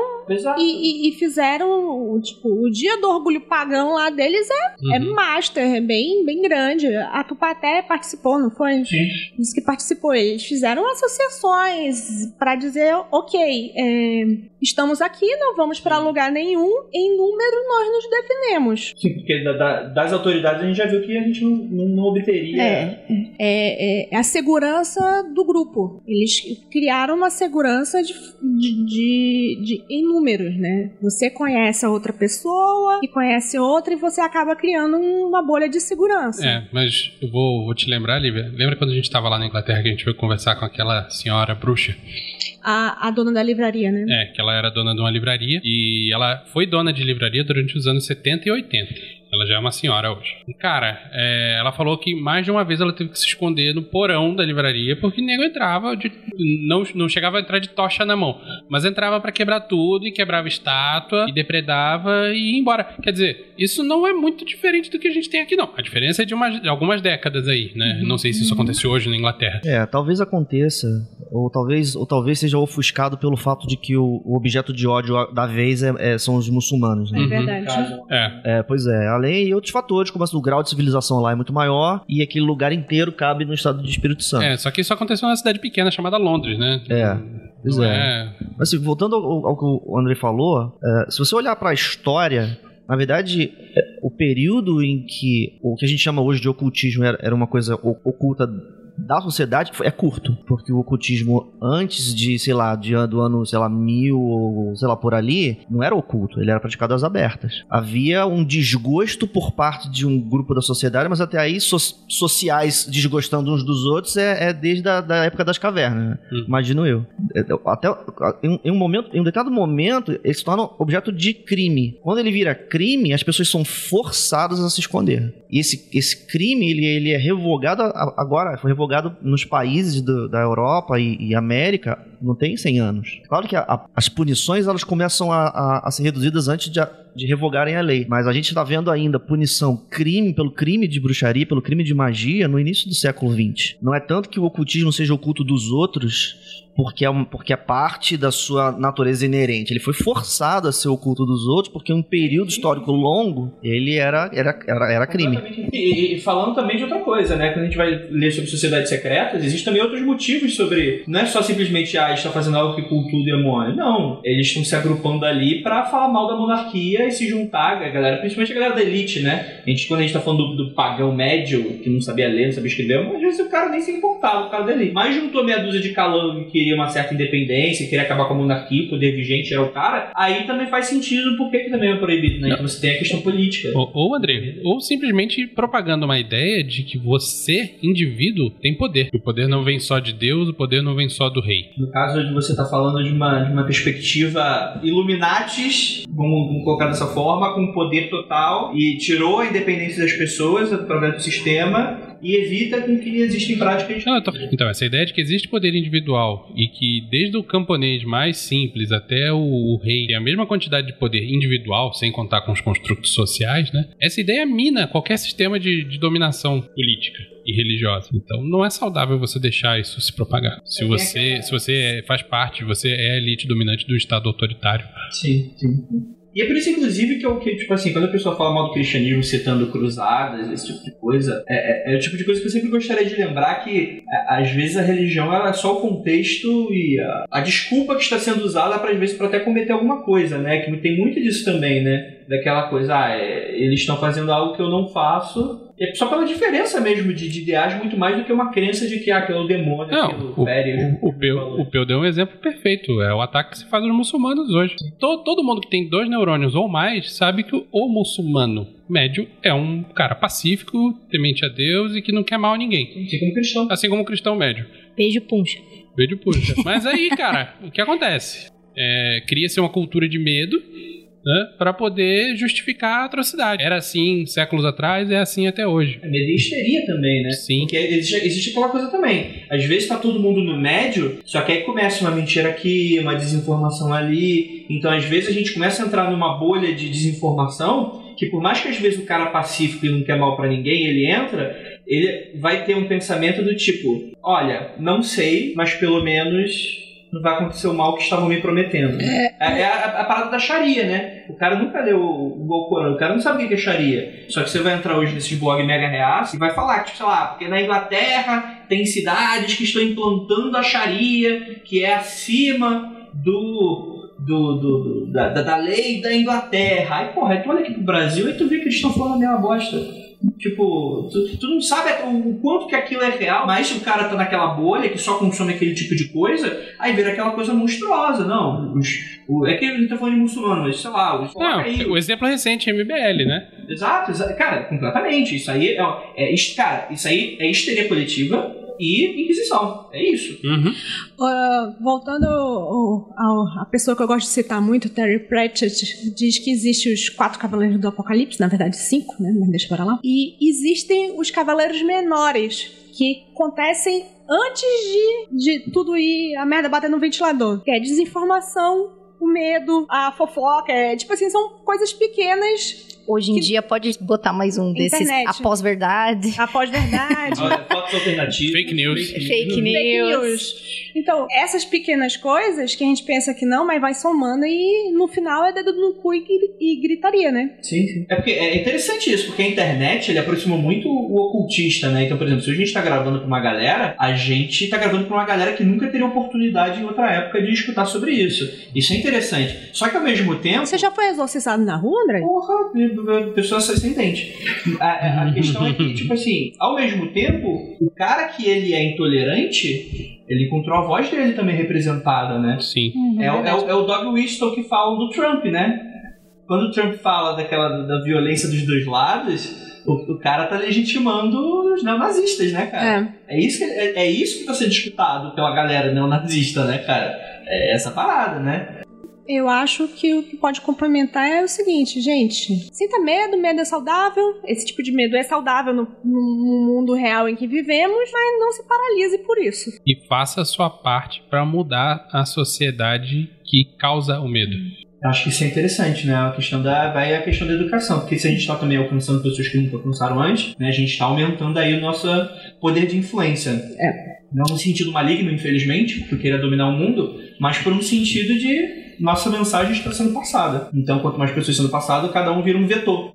E, e- e fizeram, o- tipo, o dia do orgulho pagão lá deles é, é Uhum. master, é bem, bem grande. A Tupá até participou, não foi? Sim. Disse que participou. Eles fizeram associações pra dizer, ok, é, estamos aqui, não vamos pra lugar nenhum, em número nós nos defendemos. Sim, porque da- da- das autoridades a gente já viu que a gente não, não, não obteria. É, é, é a segurança do grupo. Eles criaram uma segurança de, de, de- de- em números, né? Você conhece a outra pessoa e conhece outra e você acaba criando uma bolha de segurança. É, mas eu vou, vou te lembrar, Lívia. Lembra quando a gente tava lá na Inglaterra que a gente foi conversar com aquela senhora bruxa? A, a dona da livraria, né? É, que ela era dona de uma livraria e ela foi dona de livraria durante os anos 70 e 80. Ela já é uma senhora hoje. E, cara, é, ela falou que mais de uma vez ela teve que se esconder no porão da livraria porque o nego entrava, de, não, não chegava a entrar de tocha na mão, mas entrava pra quebrar tudo e quebrava estátua e depredava e ia embora. Quer dizer, isso não é muito diferente do que a gente tem aqui, não. A diferença é de, umas- de algumas décadas aí, né? Não sei se isso aconteceu hoje na Inglaterra. É, talvez aconteça, ou talvez, ou talvez seja ofuscado pelo fato de que o, o objeto de ódio da vez é- é- são os muçulmanos, né? É Uhum. verdade. É, É, pois é. Além e outros fatores, como assim, o grau de civilização lá é muito maior e aquele lugar inteiro cabe no estado de Espírito Santo. é, só que isso aconteceu numa cidade pequena chamada Londres, né? É, pois é. é. Mas assim, voltando ao, ao que o André falou, é, se você olhar para a história, na verdade, o período em que o que a gente chama hoje de ocultismo era, era uma coisa oculta da sociedade é curto, porque o ocultismo antes de, sei lá, de, do ano, sei lá, mil ou sei lá por ali, não era oculto, ele era praticado às abertas. Havia um desgosto por parte de um grupo da sociedade, mas até aí so- sociais desgostando uns dos outros é, é desde a da época das cavernas, né? Hum. imagino eu. É, Até em, em um momento, em um determinado momento, ele se torna objeto de crime. Quando ele vira crime, as pessoas são forçadas a se esconder. E esse, esse crime, ele, ele é revogado agora, foi revogado nos países do- da Europa e, e América, não tem 100 anos. Claro que a- a- as punições, elas começam a, a- ser reduzidas antes de, de revogarem a lei. Mas a gente está vendo ainda punição, crime pelo crime de bruxaria, pelo crime de magia, no início do século XX. Não é tanto que o ocultismo seja oculto dos outros, porque é, um- porque é parte da sua natureza inerente. Ele foi forçado a ser oculto dos outros porque um período histórico longo ele era, era, era, era crime. E, e falando também de outra coisa, né? Quando a gente vai ler sobre sociedades secretas, existem também outros motivos sobre. Não é só simplesmente, ah, está fazendo algo que cultua o demônio. Não. Eles estão se agrupando ali pra falar mal da monarquia e se juntar, a galera, principalmente a galera da elite, né? A gente, quando a gente tá falando do, do pagão médio, que não sabia ler, não sabia escrever, às vezes o cara nem se importava, o cara da elite. Mas juntou meia dúzia de calango que queria uma certa independência, queria acabar com a monarquia, o poder vigente era o cara, aí também faz sentido porque que também é proibido, né? Então você tem a questão política. Ou, ou, André, ou simplesmente propagando uma ideia de que você, indivíduo, tem poder. O poder não vem só de Deus, o poder não vem só do rei. No caso de você estar falando de uma, de uma perspectiva Illuminatis, vamos, vamos colocar dessa forma, com poder total, e tirou a independência das pessoas através do sistema e evita com que existem práticas. Não, tô- Então, essa ideia de que existe poder individual e que desde o camponês mais simples até o, o rei tem a mesma quantidade de poder individual, sem contar com os construtos sociais, né? Essa ideia mina qualquer sistema de, de dominação política e religiosa. Então, não é saudável você deixar isso se propagar. Se você, se você é- faz parte, você é a elite dominante do Estado autoritário. Sim, sim. E é por isso, inclusive, que é o que, tipo assim, quando a pessoa fala mal do cristianismo citando cruzadas, esse tipo de coisa, é, é- é o tipo de coisa que eu sempre gostaria de lembrar que, é, às vezes, a religião é só o contexto e a, a desculpa que está sendo usada para, às vezes, para até cometer alguma coisa, né? Que tem muito disso também, né? Daquela coisa, ah, é, eles estão fazendo algo que eu não faço. É só pela diferença mesmo de, de ideais, muito mais do que uma crença de que ah, aquilo é o demônio, Não, aquilo o, fere. o, o, Peu, o Peu deu um exemplo perfeito. É o ataque que se faz aos muçulmanos hoje. To- todo mundo que tem dois neurônios ou mais sabe que o, o muçulmano médio é um cara pacífico, temente a Deus e que não quer mal a ninguém. Assim como cristão. Assim como o cristão médio. Beijo, puncha. Beijo puxa. Mas aí, cara, o que acontece? É, Cria-se uma cultura de medo. Né, para poder justificar a atrocidade. Era assim séculos atrás, é assim até hoje. É medo e histeria também, né? Sim. Porque existe, existe aquela coisa também. Às vezes tá todo mundo no médio, só que aí começa uma mentira aqui, uma desinformação ali. Então, às vezes, a gente começa a entrar numa bolha de desinformação que, por mais que às vezes o cara pacífico e não quer mal pra ninguém, ele entra, ele vai ter um pensamento do tipo: olha, não sei, mas pelo menos não vai acontecer o mal que estavam me prometendo. É, é a, a parada da Sharia, né? O cara nunca leu o, o Corão, o cara não sabe o que é Sharia. Só que você vai entrar hoje nesses blog mega reaça e vai falar tipo, sei lá, porque na Inglaterra tem cidades que estão implantando a Sharia, que é acima do do, do, do da, da, lei da Inglaterra. Aí, porra, tu olha aqui pro Brasil e tu vê que eles estão falando a mesma bosta. Tipo, tu, tu, não sabe o quanto que aquilo é real, mas se o cara tá naquela bolha que só consome aquele tipo de coisa, aí vira aquela coisa monstruosa. Não, os, o, é que a gente tá falando de muçulmano, mas sei lá. Os, não, aí, o exemplo recente é MBL, né? Exato, exa cara, completamente. Isso aí é, é, é, cara, isso aí é histeria coletiva e Inquisição. É isso. Uhum. Uh, voltando à pessoa que eu gosto de citar muito, Terry Pratchett, diz que existem os quatro cavaleiros do Apocalipse, na verdade cinco, né? Mas deixa para lá. E existem os cavaleiros menores, que acontecem antes de, de tudo ir a merda bater no ventilador. Que é desinformação, o medo, a fofoca, é, tipo assim, são coisas pequenas Hoje em que... dia pode botar mais um desses Internet. após verdade. Após verdade. Fotos alternativas. Fake news. Fake, Fake news. news. Então, essas pequenas coisas que a gente pensa que não, mas vai somando e no final é dedo no cu e, e gritaria, né? Sim, sim. É porque é interessante isso, porque a internet ele aproximou muito o ocultista, né? Então, por exemplo, se a gente tá gravando pra uma galera, a gente tá gravando pra uma galera que nunca teria oportunidade em outra época de escutar sobre isso. Isso é interessante. Só que ao mesmo tempo. Você já foi exorcizado na rua, André? Porra, pessoas sem dente. A, a questão é que, tipo assim, ao mesmo tempo, o cara que ele é intolerante, ele encontrou a voz dele também representada, né? Sim. Uhum, é, é, o, é o Doug Winston que fala do Trump, né? Quando o Trump fala daquela da violência dos dois lados, o, o cara tá legitimando os neonazistas, né, cara? É, é isso que é, é isso que tá sendo disputado pela galera neonazista, né, cara? É essa parada, né? Eu acho que o que pode complementar é o seguinte, gente. Sinta medo, medo é saudável. Esse tipo de medo é saudável no, no mundo real em que vivemos, mas não se paralise por isso. E faça a sua parte para mudar a sociedade que causa o medo. Acho que isso é interessante, né? A questão da vai a questão da educação, porque se a gente está também alcançando pessoas que nunca alcançaram antes, né? A gente está aumentando aí o nosso poder de influência. É. Não no sentido maligno, infelizmente, porque queira dominar o mundo, mas por um sentido de nossa mensagem está sendo passada. Então, quanto mais pessoas sendo passadas, cada um vira um vetor.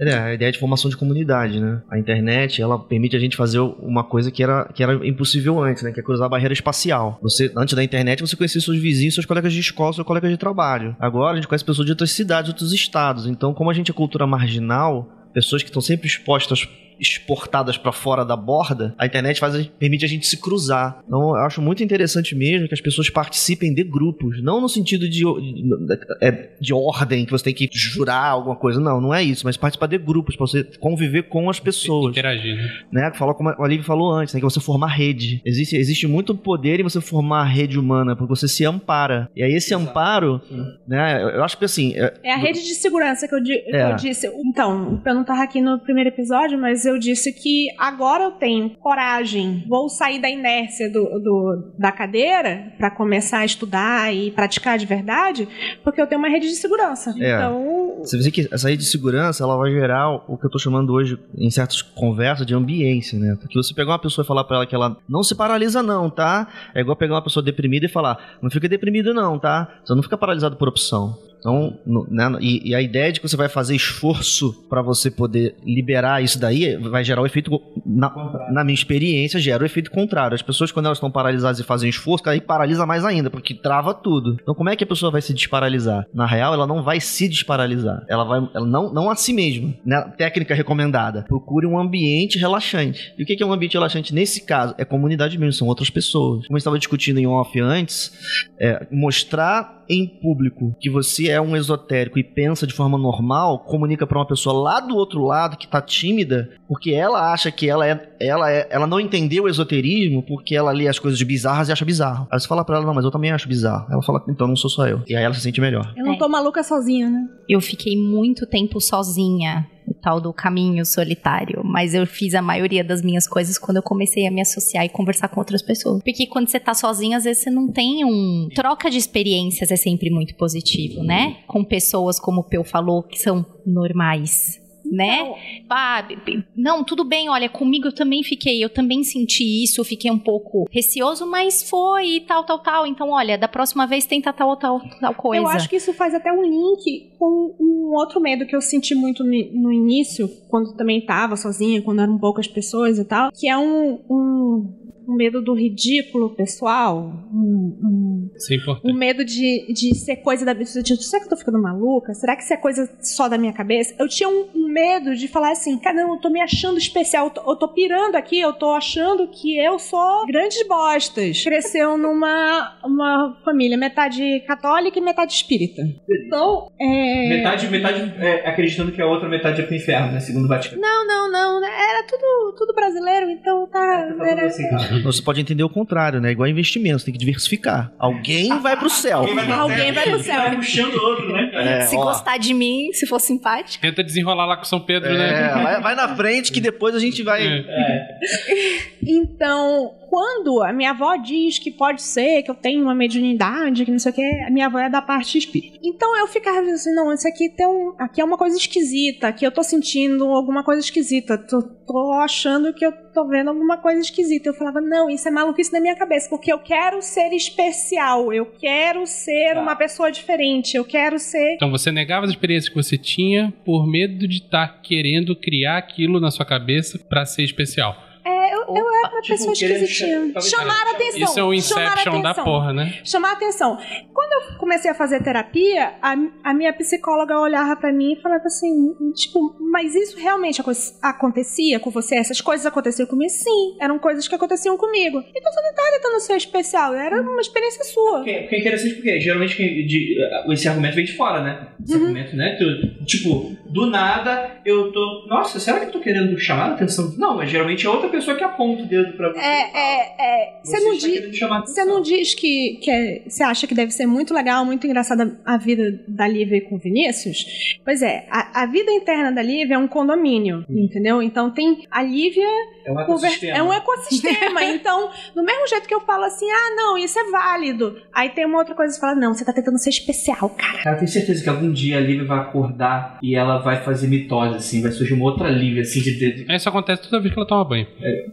É, a ideia de formação de comunidade, né? A internet, ela permite a gente fazer uma coisa que era, que era impossível antes, né? Que é cruzar a barreira espacial. Você, antes da internet, você conhecia seus vizinhos, seus colegas de escola, seus colegas de trabalho. Agora, a gente conhece pessoas de outras cidades, outros estados. Então, como a gente é cultura marginal, pessoas que estão sempre expostas exportadas para fora da borda, a internet faz, permite a gente se cruzar. Então, eu acho muito interessante mesmo que as pessoas participem de grupos, não no sentido de, de, é, de ordem, que você tem que jurar alguma coisa, não, não é isso, mas participar de grupos, para você conviver com as pessoas. Interagir, né? né? Fala como a Olivia falou antes, né? que você formar rede. Existe, existe muito poder em você formar a rede humana, porque você se ampara. E aí esse Exato. amparo, né? Eu acho que assim... É, é a rede de segurança que eu, é. eu disse. Então, eu não tava aqui no primeiro episódio, mas eu eu disse que agora eu tenho coragem, vou sair da inércia do, do da cadeira para começar a estudar e praticar de verdade, porque eu tenho uma rede de segurança. É. Então. Você vê que essa rede de segurança ela vai gerar o que eu tô chamando hoje, em certas conversas, de ambiência, né? Porque você pegar uma pessoa e falar para ela que ela não se paralisa, não, tá? É igual pegar uma pessoa deprimida e falar, não fica deprimido, não, tá? Você não fica paralisado por opção. Então, no, né, e, e, a ideia de que você vai fazer esforço para você poder liberar isso daí vai gerar o efeito, na, na, minha experiência, gera o efeito contrário. As pessoas, quando elas estão paralisadas e fazem esforço, aí paralisa mais ainda, porque trava tudo. Então, como é que a pessoa vai se desparalisar? Na real, ela não vai se desparalisar. Ela vai, ela não, não a si mesma. Né? Técnica recomendada: procure um ambiente relaxante. E o que é um ambiente relaxante nesse caso? É comunidade mesmo, são outras pessoas. Como gente estava discutindo em off antes, é, mostrar em público que você é um esotérico e pensa de forma normal, comunica para uma pessoa lá do outro lado que tá tímida, porque ela acha que ela é, ela é, ela não entendeu o esoterismo porque ela lê as coisas bizarras e acha bizarro. Aí você fala para ela, não, mas eu também acho bizarro. Ela fala, então não sou só eu. E aí ela se sente melhor. Eu não tô maluca sozinha, né? Eu fiquei muito tempo sozinha o tal do caminho solitário, mas eu fiz a maioria das minhas coisas quando eu comecei a me associar e conversar com outras pessoas. Porque quando você tá sozinho, às vezes você não tem um. Troca de experiências é sempre muito positivo, né? Com pessoas, como o Peu falou, que são normais né? Ah, não, tudo bem, olha, comigo eu também fiquei, eu também senti isso, eu fiquei um pouco receoso, mas foi e tal, tal, tal. Então, olha, da próxima vez tenta tal, tal, tal coisa. Eu acho que isso faz até um link com um outro medo que eu senti muito no início, quando também tava sozinha, quando eram poucas pessoas e tal, que é um, um, um medo do ridículo pessoal, um, um- é um medo de, de ser coisa da vida. Tipo, será que eu tô ficando maluca? Será que isso é coisa só da minha cabeça? Eu tinha um, um medo de falar assim, caramba, eu tô me achando especial, eu tô, eu tô pirando aqui, eu tô achando que eu sou grandes bostas. Cresceu numa uma família metade católica e metade espírita. Então, é... Metade, metade é, acreditando que a outra metade é pro inferno, né? Segundo o Vaticano. Não, não, não. Era tudo, tudo brasileiro, então tá. Tá tudo Era... assim, cara. Você pode entender o contrário, né? Igual investimento, você tem que diversificar. Alguém vai pro céu. Alguém vai, Alguém vai pro céu. Vai puxando o outro, né? É, Se ó. gostar de mim, se for simpática. Tenta desenrolar lá com São Pedro, É, né? vai, vai na frente que depois a gente vai. É. Então, quando a minha avó diz que pode ser que eu tenho uma mediunidade, que não sei o que, a minha avó é da parte espírita. Então eu ficava assim, não, isso aqui tem um, aqui é uma coisa esquisita, aqui eu tô sentindo alguma coisa esquisita, tô, tô achando que eu tô vendo alguma coisa esquisita. Eu falava, não, isso é maluquice na minha cabeça, porque eu quero ser especial, eu quero ser Tá. uma pessoa diferente, eu quero ser Então você negava as experiências que você tinha por medo de estar querendo criar aquilo na sua cabeça pra ser especial. Eu, eu era uma Tipo, pessoa esquisitinha. Chamar a atenção. Isso é o chamar a Inception da atenção. porra, né? chamar a atenção. Quando eu comecei a fazer terapia, a, a minha psicóloga olhava pra mim e falava assim, tipo, mas isso realmente aco- acontecia com você? Essas coisas aconteciam comigo? Sim, eram coisas que aconteciam comigo. Então você não tá tentando ser especial, era uma experiência sua. Porque, porque é interessante porque geralmente de- esse argumento vem de fora, né? Esse Uhum. argumento, né? Tu- tipo, do nada eu tô. Nossa, será que eu tô querendo chamar a atenção? Não, mas geralmente é outra pessoa que aponta o dedo pra você. É, fala, é, é. Você não diz. Você não diz que, que é- você acha que deve ser muito legal, muito engraçada a vida da Lívia com o Vinícius? Pois é, a, a vida interna da Lívia é um condomínio, entendeu? Então tem a Lívia É um ecossistema. é um ecossistema. então, do mesmo jeito que eu falo assim, ah, não, isso é válido. Aí tem uma outra coisa que fala, não, você tá tentando ser especial, cara. Cara, eu tenho certeza que algum dia a Lívia vai acordar e ela vai fazer mitose, assim, vai surgir uma outra Lívia, assim, de dedo. Isso acontece toda vez que ela toma banho. Eu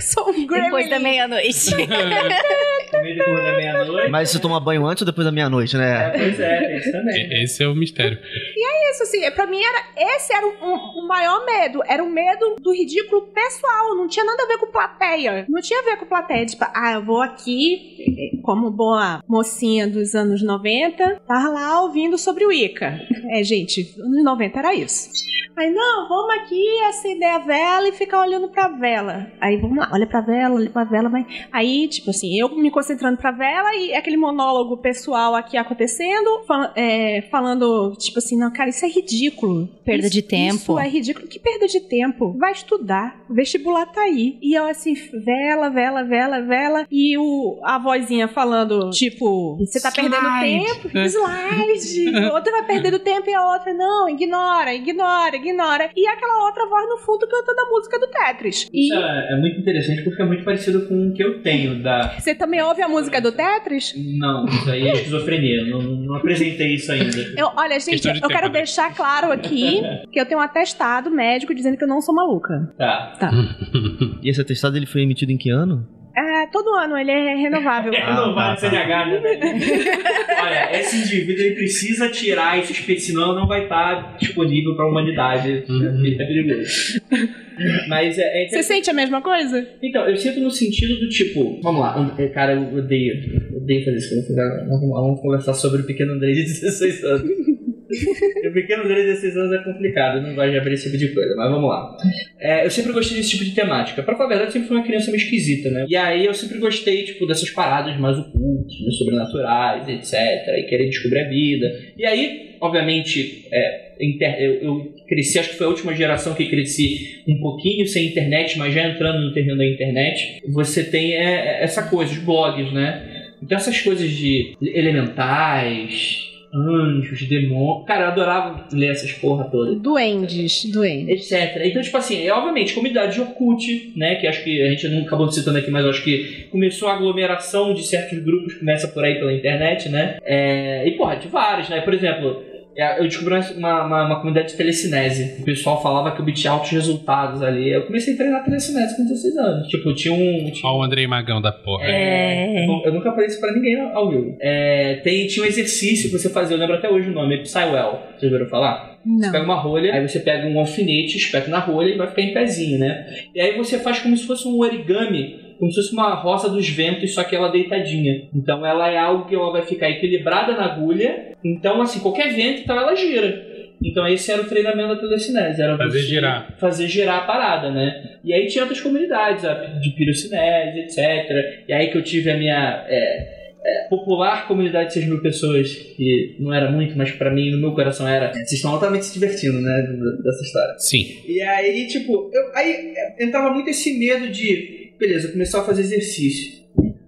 sou um Depois gremlin. da meia-noite. No meio de turma da meia-noite. Mas você toma banho antes ou depois da meia-noite, É, né? pois é, isso também. E- Esse é o mistério. Isso, assim, pra mim era. Esse era o, o- o maior medo. Era o medo do ridículo pessoal. Não tinha nada a ver com plateia. Não tinha a ver com plateia. Tipo, ah, eu vou aqui, como boa mocinha dos anos 90, tava lá ouvindo sobre o Ica. É, gente, anos 90 era isso. Aí, não, vamos aqui acender a vela e ficar olhando pra vela. Aí, vamos lá, olha pra vela, olha pra vela, mas. Aí, tipo assim, eu me concentrando pra vela e aquele monólogo pessoal aqui acontecendo, fal- é, falando, tipo assim, não, cara, isso é ridículo. Perda Isso- de tempo. Isso é ridículo. Que perda de tempo? Vai estudar. O vestibular tá aí. E eu assim, vela, vela, vela, vela. E o, a vozinha falando, tipo, você tá perdendo tempo. Slide. outra vai perdendo tempo e a outra, não, ignora, ignora, ignora. E aquela outra voz no fundo cantando a música do Tetris. E Isso é, é muito interessante porque é muito parecido com o que eu tenho da. você também ouve a música do Tetris? Não, isso aí é esquizofrenia. Não, não apresentei isso ainda. Eu, olha, gente, eu tempo, quero né? deixar claro aqui que eu tenho um atestado médico dizendo que eu não sou maluca. Tá. E esse atestado ele foi emitido em que ano? É, todo ano ele é renovável. É, não tá, vai tá. CNH, né? Olha, esse indivíduo ele precisa tirar esse espírito, senão não vai estar disponível para a humanidade. Uhum. É perigoso. Mas é, é Você sente a mesma coisa? Então, eu sinto no sentido do tipo, vamos lá, And- cara, eu odeio, odeio fazer isso. Vamos, vamos, vamos conversar sobre o pequeno Andrei de 16 anos. o pequeno de 16 anos é complicado, não de abrir esse tipo de coisa, mas vamos lá. É, eu sempre gostei desse tipo de temática. Pra falar a verdade, eu sempre fui uma criança meio esquisita, né? E aí eu sempre gostei, tipo, dessas paradas mais ocultas, né, sobrenaturais, etc. E querer descobrir a vida. E aí, obviamente, é, eu, eu cresci, acho que foi a última geração que cresci um pouquinho sem internet, mas já entrando no terreno da internet, você tem é, é, essa coisa, os blogs, né? Então essas coisas de elementais, anjos, demônios. Cara, eu adorava ler essas porra todas Duendes, duendes. etc. Então, tipo assim, é obviamente comunidade de Orkut, né? Que acho que a gente não acabou citando aqui, mas acho que começou a aglomeração de certos grupos, começa por aí pela internet, né? É, e, porra, de vários, né? Por exemplo, eu descobri uma, uma, uma comunidade de telecinese. O pessoal falava que obtinha altos resultados ali. Eu comecei a treinar telecinese com 16 anos. Tipo, tinha um. Tinha... Ó o Andrei Magão da porra. É. Eu, eu nunca falei isso pra ninguém ao vivo. É, tem, tinha um exercício que você fazia, eu lembro até hoje o nome, é Psywell. Vocês ouviram falar? Você Não. pega uma rolha, aí você pega um alfinete, espeta na rolha e vai ficar em pezinho, né? E aí você faz como se fosse um origami, como se fosse uma rosa dos ventos, só que ela deitadinha. Então ela é algo que ela vai ficar equilibrada na agulha. Então, assim, qualquer vento, então ela gira. Então esse era o treinamento da telecinese. Era Fazer girar. Fazer girar a parada, né? E aí tinha outras comunidades, de pirocinese, etc. E aí que eu tive a minha... é, é, popular comunidade de 6 mil pessoas, que não era muito, mas pra mim, no meu coração era. Vocês estão altamente se divertindo, né, dessa história. Sim. E aí, tipo, eu, aí é, entrava muito esse medo de, beleza, começar a fazer exercício.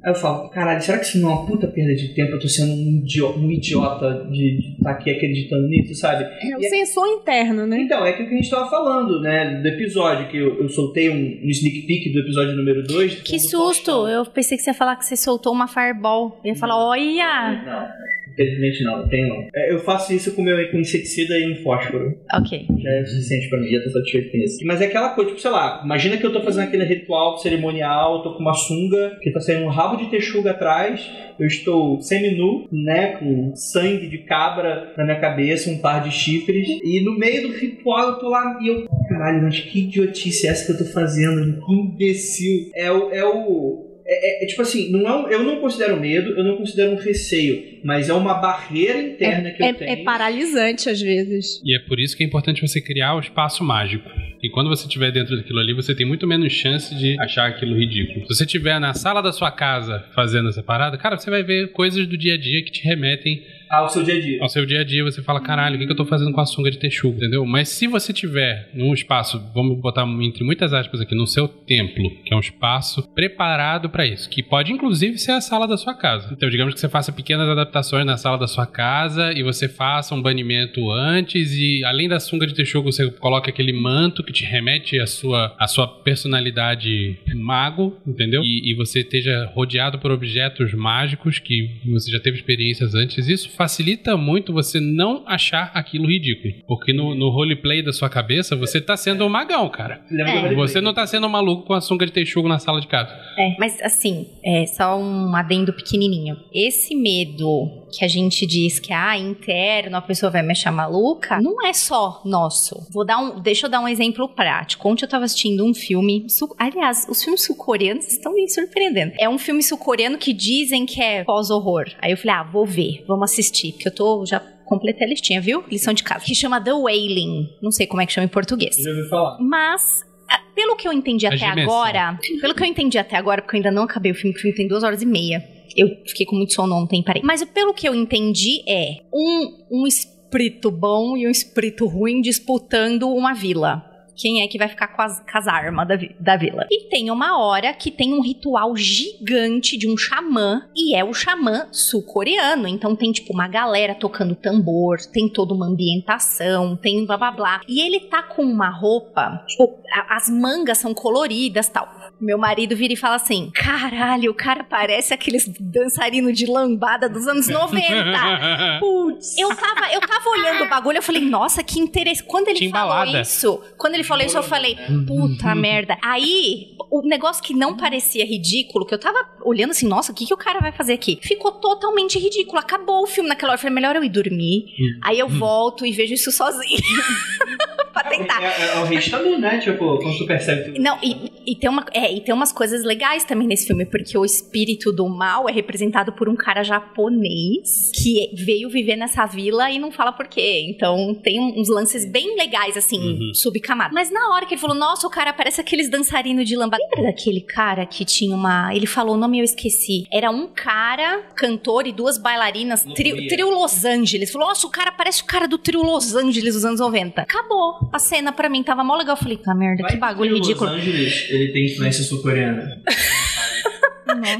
Aí eu falo, caralho, será que isso não é uma puta perda de tempo? Eu tô sendo um idiota, um idiota de estar aqui acreditando nisso, sabe? É o E- sensor interno, né? Então, é aquilo que a gente tava falando, né, do episódio, que eu, eu soltei um, um sneak peek do episódio número 2. Que susto! Eu pensei que você ia falar que você soltou uma fireball. Eu ia falar, olha! Não, infelizmente não, não tem não. É, Eu faço isso com, meu, com inseticida e um fósforo. Ok. Já é suficiente pra mim, já tô satisfeito com isso. Mas é aquela coisa, tipo, sei lá, imagina que eu tô fazendo aquele ritual cerimonial, tô com uma sunga, que tá saindo um rabo de texuga atrás, eu estou semi-nu, né, com sangue de cabra na minha cabeça, um par de chifres, e no meio do ritual eu tô lá e eu, caralho, mas que idiotice é essa que eu tô fazendo? Que imbecil. É o... É o é, é- é tipo assim, não é um- eu não considero medo, eu não considero um receio, mas é uma barreira interna que eu É, tenho. é paralisante às vezes. E é por isso que é importante você criar o espaço mágico. E quando você estiver dentro daquilo ali, você tem muito menos chance de achar aquilo ridículo. Se você estiver na sala da sua casa fazendo essa parada, cara, você vai ver coisas do dia a dia que te remetem ao seu dia a dia. ao seu dia a dia. Você fala, caralho, o que, que eu tô fazendo com a sunga de texuga, entendeu? Mas se você tiver num espaço, vamos botar entre muitas aspas aqui, no seu templo, que é um espaço preparado para isso, que pode inclusive ser a sala da sua casa. Então, digamos que você faça pequenas adaptações na sala da sua casa e você faça um banimento antes e além da sunga de texuga você coloca aquele manto que te remete à sua, à sua personalidade mago, entendeu? E, e você esteja rodeado por objetos mágicos que você já teve experiências antes. Isso facilita muito você não achar aquilo ridículo. Porque no, no roleplay da sua cabeça, você tá sendo um magão, cara. É. Você não tá sendo um maluco com a sunga de texugo na sala de casa. É, mas assim, é só um adendo pequenininho. Esse medo que a gente diz que ah, interno, a pessoa vai me achar maluca, não é só nosso. Vou dar um, deixa eu dar um exemplo prático. Ontem eu tava assistindo um filme, sul- aliás, os filmes sul-coreanos estão me surpreendendo. É um filme sul-coreano que dizem que é pós-horror. Aí eu falei: "Ah, vou ver, vamos assistir, porque eu tô já completei a listinha, viu? Lição de casa. Que chama The Wailing. Não sei como é que chama em português. Já ouviu falar? Mas, ah, pelo que eu entendi A até agora, pelo que eu entendi até agora, porque eu ainda não acabei o filme, que o filme tem duas horas e meia. Eu fiquei com muito sono ontem, parei. Mas pelo que eu entendi é um, um espírito bom e um espírito ruim disputando uma vila. Quem é que vai ficar com as, com as armas da, vi- da vila? E tem uma hora que tem um ritual gigante de um xamã, e é o xamã sul-coreano. Então tem, tipo, uma galera tocando tambor, tem toda uma ambientação, tem blá blá blá. E ele tá com uma roupa, tipo, as mangas são coloridas tal. Meu marido vira e fala assim: caralho, o cara parece aqueles dançarinos de lambada dos anos 90. Putz. Eu tava, eu tava olhando o bagulho, eu falei, nossa, que interessante. Quando ele falou embalada. isso, quando ele falou isso, eu falei, puta merda. Aí, o negócio que não parecia ridículo, que eu tava olhando assim, nossa, o que, que o cara vai fazer aqui? Ficou totalmente ridículo. Acabou o filme naquela hora. Eu falei, melhor eu ir dormir. Aí eu volto e vejo isso sozinho. pra tentar. É, é, é o registrador, né? Tipo, quando tu percebe tudo. Não, e, e tem uma, é, e tem umas coisas legais também nesse filme, porque o espírito do mal é representado por um cara japonês que veio viver nessa vila e não fala por quê. Então tem uns lances bem legais, assim, Uhum. subcamados. Mas na hora que ele falou, nossa, o cara parece aqueles dançarinos de lambada. Lembra daquele cara que tinha uma. Ele falou o nome eu esqueci. Era um cara, cantor e duas bailarinas, trio, Louria. trio Los Angeles. Falou, nossa, o cara parece o cara do trio Los Angeles dos anos 90. Acabou. A cena pra mim tava mó legal. Eu falei, tá merda, que Vai bagulho que o ridículo. Los Angeles, ele tem influência sul-coreana.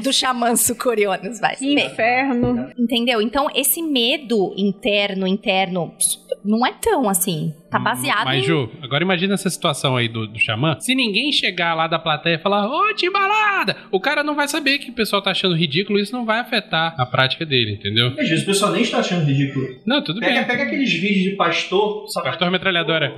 do xamã sul-coreanos, vai. Que inferno. Entendeu? Então, esse medo interno, interno, não é tão assim. Tá baseado Mas, em... Ju, agora imagina essa situação aí do, do xamã. Se ninguém chegar lá da plateia e falar, ô, timbalada, o cara não vai saber que o pessoal tá achando ridículo, isso não vai afetar a prática dele, entendeu? Às vezes o pessoal nem está achando ridículo. Não, tudo Pega, bem. pega aqueles vídeos de pastor, sabe? Pastor metralhadora.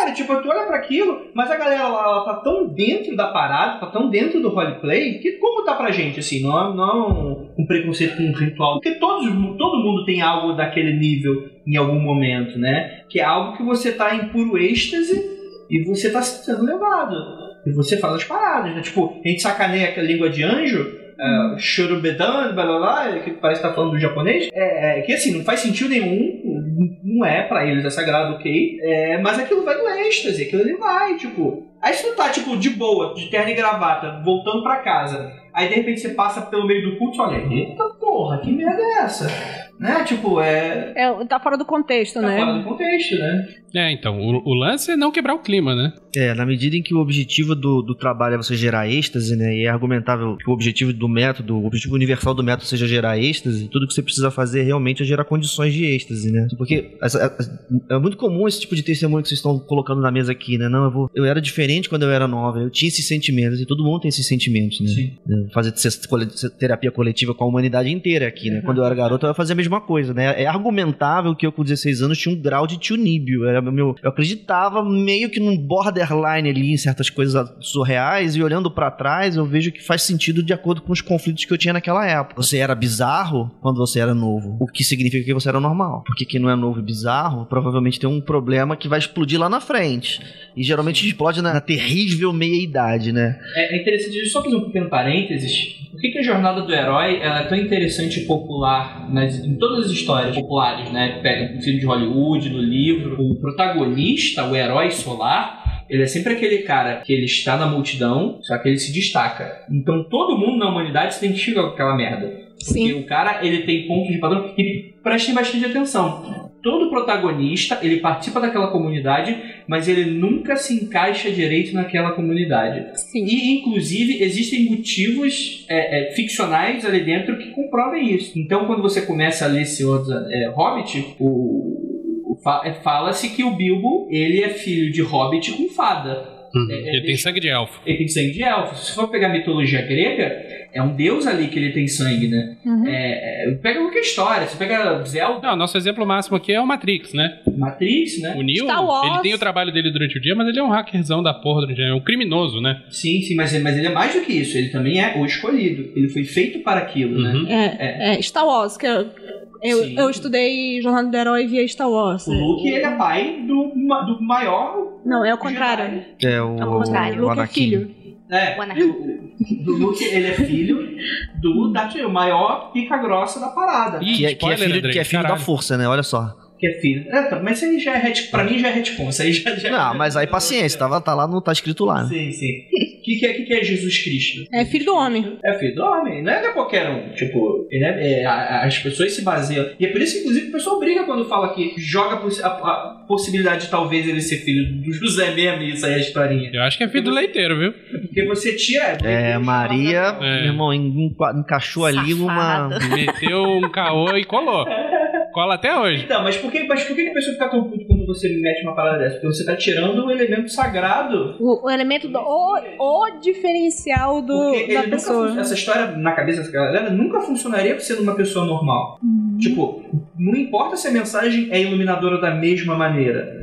Cara, tipo, tu olha pra aquilo, mas a galera lá, ela tá tão dentro da parada, tá tão dentro do roleplay, que como tá pra gente, assim, não é, não é um, um preconceito com um ritual. Porque todos, todo mundo tem algo daquele nível em algum momento, né? Que é algo que você tá em puro êxtase e você tá sendo levado. E você fala as paradas, né? Tipo, a gente sacaneia aquela língua de anjo, uh, Shorubedan, blá blá blá, que parece que tá falando do japonês, é, é, que assim, não faz sentido nenhum, não é pra eles é sagrado, ok, é, mas aquilo vai do êxtase, aquilo ele vai, tipo. Aí se tu tá, tipo, de boa, de terno e gravata, voltando pra casa, aí de repente você passa pelo meio do culto e olha, eita porra, que merda é essa? Né? Tipo, é. É, tá fora do contexto, Tá né? fora do contexto, né? É, então, o, o lance é não quebrar o clima, né? É, na medida em que o objetivo do, do trabalho é você gerar êxtase, né? E é argumentável que o objetivo do método, o objetivo universal do método seja gerar êxtase, tudo que você precisa fazer realmente é gerar condições de êxtase, né? Porque essa- é, é muito comum esse tipo de testemunho que vocês estão colocando na mesa aqui, né? Não, eu, vou, eu era diferente quando eu era nova, eu tinha esses sentimentos, e todo mundo tem esses sentimentos, né? Sim. fazer ce- cole- terapia coletiva com a humanidade inteira aqui, né? Quando eu era garoto, eu ia fazer a mesma coisa, né? É argumentável que eu, com 16 anos, tinha um grau de tuníbio. Era meu, eu acreditava meio que num borderline ali em certas coisas surreais, e olhando pra trás, eu vejo que faz sentido de acordo com os conflitos que eu tinha naquela época. Você era bizarro quando você era novo, o que significa que você era normal. Porque quem não é novo e bizarro, provavelmente tem um problema que vai explodir lá na frente. E geralmente explode na, terrível meia-idade, né? É, é interessante, só fazer um pequeno parênteses. Por que, que a jornada do herói é tão interessante e popular nas, em todas as histórias populares, né? Pega no filme de Hollywood, no livro. O protagonista, o herói solar, ele é sempre aquele cara que ele está na multidão, só que ele se destaca. Então todo mundo na humanidade se identifica com aquela merda. Porque Sim. o cara, ele tem pontos de padrão. E prestem bastante atenção. Todo protagonista, ele participa daquela comunidade, mas ele nunca se encaixa direito naquela comunidade. Sim. E, inclusive, existem motivos é, é, ficcionais ali dentro que comprovem isso. Então, quando você começa a ler Ane- é, Hobbit, o, é, fala-se que o Bilbo ele é filho de Hobbit com fada. É, é, Ele tem sangue de elfo. Ele tem sangue de elfo. Se for pegar a mitologia grega, é um deus ali que ele tem sangue, né? Uhum. É, é, pega qualquer história. Você pega Zelda, Não, nosso exemplo máximo aqui é o Matrix, né? Matrix, né? O Neo, Star Wars. ele tem o trabalho dele durante o dia, mas ele é um hackerzão da porra durante o dia. É um criminoso, né? Sim, sim, mas, mas ele é mais do que isso. Ele também é o escolhido. Ele foi feito para aquilo, né? Uhum. É, é, Star Wars, que eu, eu, Sim. eu estudei Jornada do Herói via Star Wars. O Luke, ele é pai do, do maior. Não, é o contrário. Jedi. É o, Ao contrário, o Luke é filho. É, O do, Luke, ele é filho do Darth Vader, o maior pica grossa da parada. Ih, Que é, que é filho, que é filho da força, né? Olha só. Que é filho. É, tá, mas isso aí já é retcon. Pra mim já é retcon. Isso aí já, já Não, mas aí paciência, tava, tá lá, no, tá escrito lá. Né? Sim, sim. O que, que, é, que, que é Jesus Cristo? É filho do homem. É filho do homem, não é de qualquer um. Tipo, ele é- é, as pessoas se baseiam. E é por isso que, inclusive, o pessoal briga quando fala que joga a, a- possibilidade de talvez ele ser filho do José mesmo e isso aí é a historinha. Eu acho que é filho do leiteiro, viu? Porque você tira. É, Maria, É. meu irmão, enca- encaixou ali uma. Safada. Meteu um caô e colou. Cola até hoje. Então, mas por que, mas por que a pessoa fica tão puto quando você mete uma parada dessa? Porque você tá tirando um elemento sagrado. O, o elemento do. O, o diferencial do, Porque da pessoa. fun- essa história na cabeça dessa galera nunca funcionaria sendo uma pessoa normal. Uhum. Tipo, não importa se a mensagem é iluminadora da mesma maneira.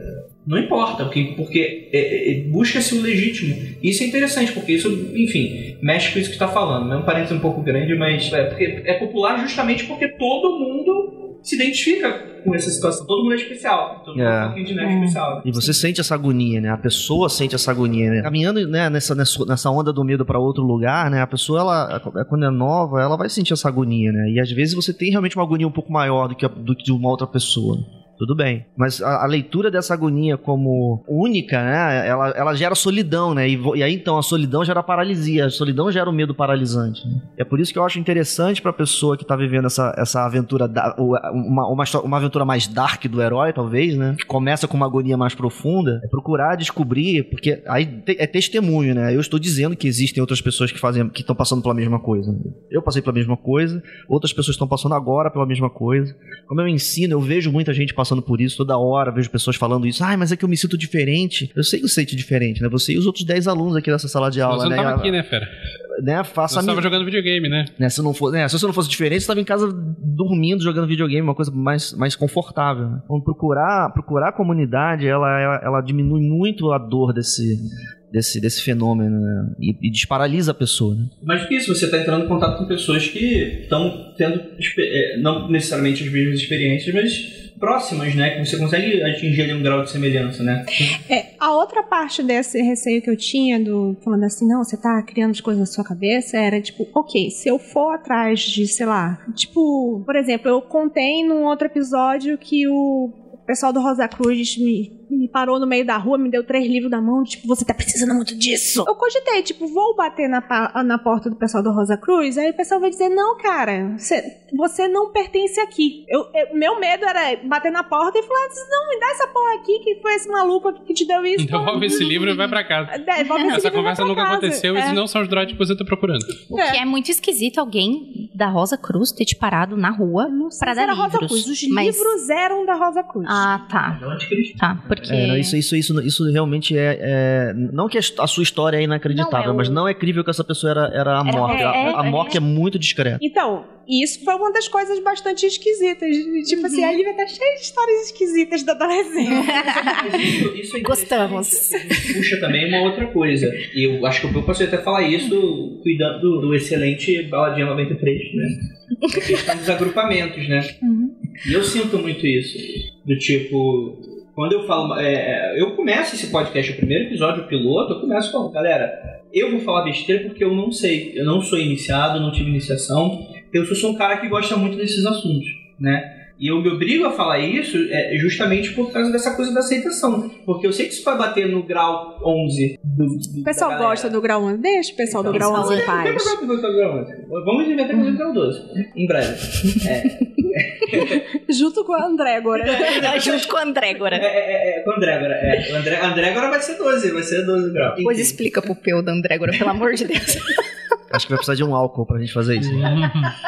Não importa, porque, porque é- é- busca-se o legítimo. Isso é interessante, porque isso, enfim, mexe com isso que tá falando. É um parênteses um pouco grande, mas é, porque é popular justamente porque todo mundo se identifica com essa situação. Todo mundo é especial. Todo mundo É. é um pouquinho de neve especial. E você sente essa agonia, né? A pessoa sente essa agonia, né? Caminhando né, nessa, nessa, onda do medo pra outro lugar, né? A pessoa, ela, quando é nova, ela vai sentir essa agonia, né? E às vezes você tem realmente uma agonia um pouco maior do que, a- do que de uma outra pessoa. Tudo bem. Mas a, a leitura dessa agonia como única, né? Ela, ela gera solidão, né? E, e aí então a solidão gera paralisia, a solidão gera o medo paralisante. né? É por isso que eu acho interessante pra pessoa que tá vivendo essa, essa aventura, da, uma, uma, uma aventura mais dark do herói, talvez, né? Que começa com uma agonia mais profunda, é procurar descobrir, porque aí te- é testemunho, né? Eu estou dizendo que existem outras pessoas que fazem, que estão passando pela mesma coisa. Eu passei pela mesma coisa, outras pessoas estão passando agora pela mesma coisa. Como eu ensino, eu vejo muita gente passando por isso toda hora, vejo pessoas falando isso. Ai, mas é que eu me sinto diferente. Eu sei que eu sinto diferente, né? Você e os outros 10 alunos aqui dessa sala de aula, Você não né? tava aqui, né, fera? né? Você Faça tava ami- jogando videogame, né? né? Se, não for, né? Se você não fosse diferente, você estava em casa dormindo, jogando videogame, uma coisa mais, mais confortável. né? Então, procurar, procurar a comunidade, ela, ela, ela diminui muito a dor desse, desse, desse fenômeno né? e, e desparalisa a pessoa. Né? Mais do que isso, você está entrando em contato com pessoas que estão tendo, é, não necessariamente as mesmas experiências, mas próximas, né? Que você consegue atingir ali um grau de semelhança, né? É, a outra parte desse receio que eu tinha, do falando assim, não, você tá criando as coisas na sua cabeça, era tipo, ok, se eu for atrás de, sei lá, tipo, por exemplo, eu contei num outro episódio que o pessoal do Rosa Cruz me, me parou no meio da rua, me deu três livros da mão, tipo, você tá precisando muito disso. Eu cogitei, tipo, vou bater na, na porta do pessoal do Rosa Cruz, aí o pessoal vai dizer, não, cara, você, você não pertence aqui. Eu, eu- meu medo era bater na porta e falar, não, me dá essa porra aqui, que foi esse maluco aqui que te deu isso. Devolve esse livro e vai pra casa. Devolve esse Essa livro conversa nunca casa. aconteceu, É. esses não são os droids que você tá procurando. O que é muito esquisito alguém da Rosa Cruz ter te parado na rua Não sei pra se dar era Rosa livros. Cruz. Os mas... livros eram da Rosa Cruz. Ah, tá. Tá, porque... É, não, isso, isso, isso, isso realmente é, é- Não que a sua história é inacreditável, Não, é o- mas não é crível que essa pessoa era, era a Era- morte. é, a, a é, morte é. muito discreta. Então, isso foi uma das coisas bastante esquisitas. Tipo assim, a Lívia tá cheia de histórias esquisitas da adolescência. Isso, isso é Gostamos. puxa também uma outra coisa. E eu acho que eu posso até falar isso cuidando do, do excelente Baladinha 93, né? A questão dos agrupamentos, né? E eu sinto muito isso. Do tipo, quando eu falo. é, é, eu começo esse podcast, o primeiro episódio, o piloto, eu começo falando, galera, eu vou falar besteira porque eu não sei. Eu não sou iniciado, não tive iniciação. Eu sou um cara que gosta muito desses assuntos, né? E eu me obrigo a falar isso é, justamente por causa dessa coisa da aceitação. Porque eu sei que isso vai bater no grau 11 do. do O pessoal gosta do grau 11. Deixa o pessoal do grau Pessoal, 11 em paz. problema com o grau 11. Vamos inventar com o grau 12. Em breve. Junto com a André agora. Junto com o André É, agora. é, é, é, com o André agora. É, André, André agora vai ser 12, vai ser 12 graus. Depois Enfim. explica pro peu da André agora, pelo amor de Deus. Acho que vai precisar de um álcool pra gente fazer isso.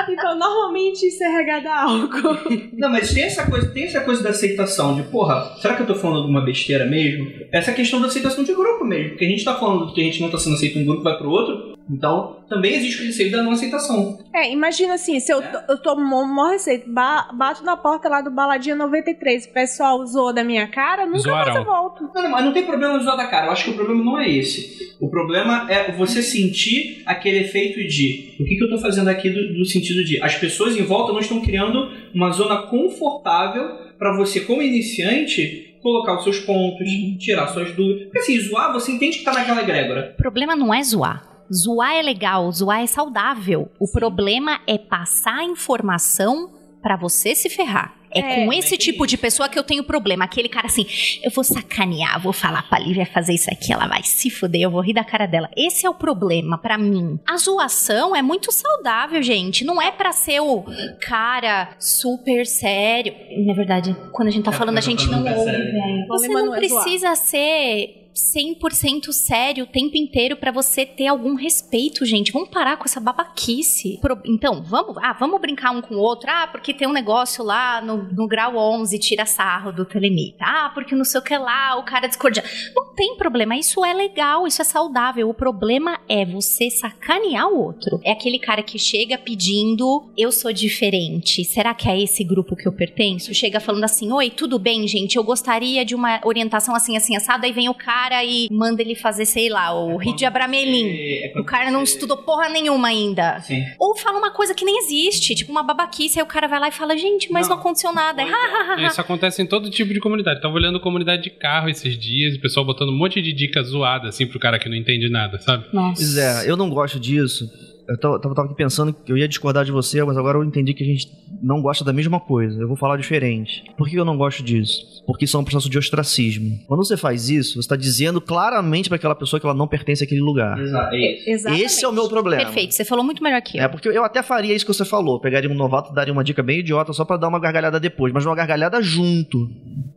Então, normalmente isso é regado a álcool. Não, mas tem essa coisa, tem essa coisa da aceitação, de porra, será que eu tô falando alguma besteira mesmo? Essa questão da aceitação de grupo mesmo. Porque a gente tá falando que a gente não tá sendo aceito em um grupo, vai pro outro. Então, também existe o receio da não aceitação. É, imagina assim, se eu, tô- eu mó mó receita, ba- bato na porta lá do Baladinha 93, o pessoal zoou da minha cara, nunca mais Zoarão. eu volto. Não, não, mas não tem problema zoar da cara. Eu acho que o problema não é esse. O problema é você sentir aquele efeito de o que, que eu tô fazendo aqui do, do sentido de as pessoas em volta não estão criando uma zona confortável para você, como iniciante, colocar os seus pontos, tirar suas dúvidas. Porque assim, zoar, você entende que tá naquela egrégora. O problema não é zoar. Zoar é legal, zoar é saudável. O problema é passar a informação pra você se ferrar. É, É, com esse tipo de pessoa que eu tenho problema. Aquele cara assim, eu vou sacanear, vou falar pra Lívia fazer isso aqui, ela vai se fuder, eu vou rir da cara dela. Esse é o problema pra mim. A zoação é muito saudável, gente. Não é pra ser o cara super sério. Na verdade, quando a gente tá É, falando, a gente não é ouve, velho. Você não é precisa ser 100% sério o tempo inteiro pra você ter algum respeito, gente. Vamos parar com essa babaquice. Então, vamos, ah, vamos brincar um com o outro. Ah, porque tem um negócio lá no, no grau 11, tira sarro do telemita. Ah, porque não sei o que lá, o cara discordia. Não tem problema, isso é legal, isso é saudável. O problema é você sacanear o outro. É aquele cara que chega pedindo, eu sou diferente. Será que é esse grupo que eu pertenço? Chega falando assim, oi, tudo bem, gente? Eu gostaria de uma orientação assim, assim, assado. Aí vem o cara e manda ele fazer, sei lá, o Rio de Abramelin. É O cara não estudou porra nenhuma ainda. Sim. Ou fala uma coisa que nem existe, tipo uma babaquice, aí o cara vai lá e fala, gente, mas não, Não. aconteceu nada. Aí, "Ha, ha, ha, ha." Isso acontece em todo tipo de comunidade. Tava olhando comunidade de carro esses dias, o pessoal botando um monte de dicas zoadas assim pro cara que não entende nada, sabe? Nossa. Pois é, eu não gosto disso. Eu tava, aqui pensando que eu ia discordar de você, mas agora eu entendi que a gente não gosta da mesma coisa. Eu vou falar diferente. Por que eu não gosto disso? Porque isso é um processo de ostracismo. Quando você faz isso, você está dizendo claramente para aquela pessoa que ela não pertence àquele lugar. Exato. Exatamente. Esse é o meu problema. Perfeito, você falou muito melhor que eu. É, porque eu até faria isso que você falou. Pegaria um novato, daria uma dica bem idiota só pra dar uma gargalhada depois, mas uma gargalhada junto.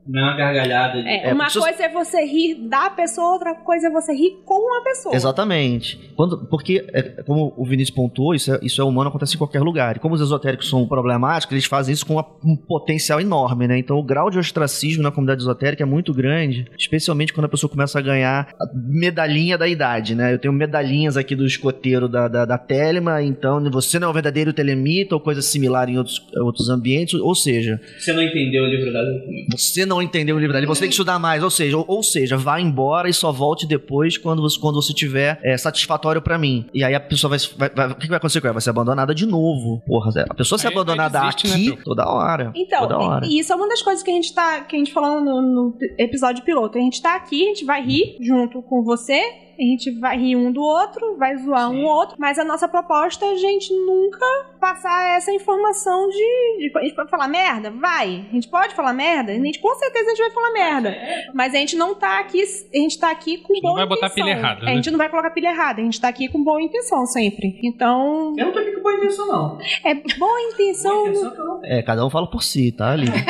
Não é uma gargalhada de. É, É, uma coisa é você rir da pessoa, outra coisa é você rir com a pessoa. Exatamente. Quando, porque, é, como o Vinícius pontuou, isso é, isso é humano, acontece em qualquer lugar. E como os esotéricos são problemáticos, eles fazem isso com uma- um potencial enorme, né? Então o grau de ostracismo na comunidade esotérica é muito grande, especialmente quando a pessoa começa a ganhar a medalhinha da idade, né? Eu tenho medalhinhas aqui do escoteiro da, da, da Telema, então você não é o verdadeiro telemita ou coisa similar em outros, outros ambientes, ou seja, Você não entendeu o livro da você não entendeu o livro dali, você tem que estudar mais. Ou seja, ou, ou seja, vá embora e só volte depois quando você, quando você tiver é, satisfatório pra mim. E aí a pessoa vai, vai, vai- O que vai acontecer com ela? Vai ser abandonada de novo. Porra, a pessoa ser Aí- aí abandonada desiste, né, aqui Pio? toda hora. Então, toda hora. e isso é uma das coisas que a gente tá. que a gente falou no, no episódio piloto. A gente tá aqui, a gente vai rir junto com você. A gente vai rir um do outro, vai zoar um outro, mas a nossa proposta é a gente nunca passar essa informação de, de. A gente pode falar merda? Vai. A gente pode falar merda? A gente, com certeza a gente vai falar merda. Mas a gente não tá aqui. A gente tá aqui com não boa vai botar intenção. pilha errada, É, né? A gente não vai colocar pilha errada. A gente tá aqui com boa intenção sempre. Então, Eu não tô aqui com boa intenção, não. é boa intenção. Boa intenção não. É, cada um fala por si, tá ali.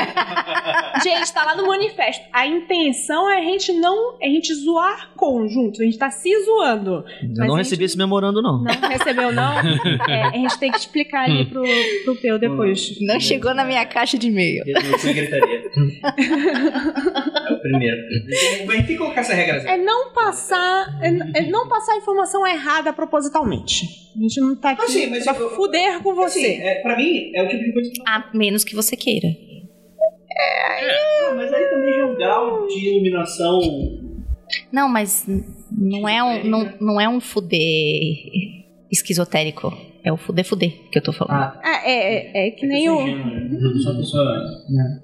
Gente, tá lá no manifesto. A intenção é a gente não. É a gente zoar conjunto. A gente tá se zoando. Eu não recebi gente- esse memorando, não. Não recebeu, não? É, a gente tem que explicar ali pro, pro Peu depois. Não chegou na minha caixa de e-mail. Denúncia e gritaria. é o primeiro. Tem que colocar essa regra. É não passar. É, é não passar a informação errada propositalmente. A gente não tá aqui Assim, mas pra eu- fuder com você. Assim, é, pra mim, é o tipo de coisa que. A menos que você queira. Ah, mas aí também já é um grau de iluminação. Não, mas não é um, não, não é um fuder esquizotérico. É o fuder fuder que eu tô falando. Ah, Ah, é, é, é que nem o. Só pessoa.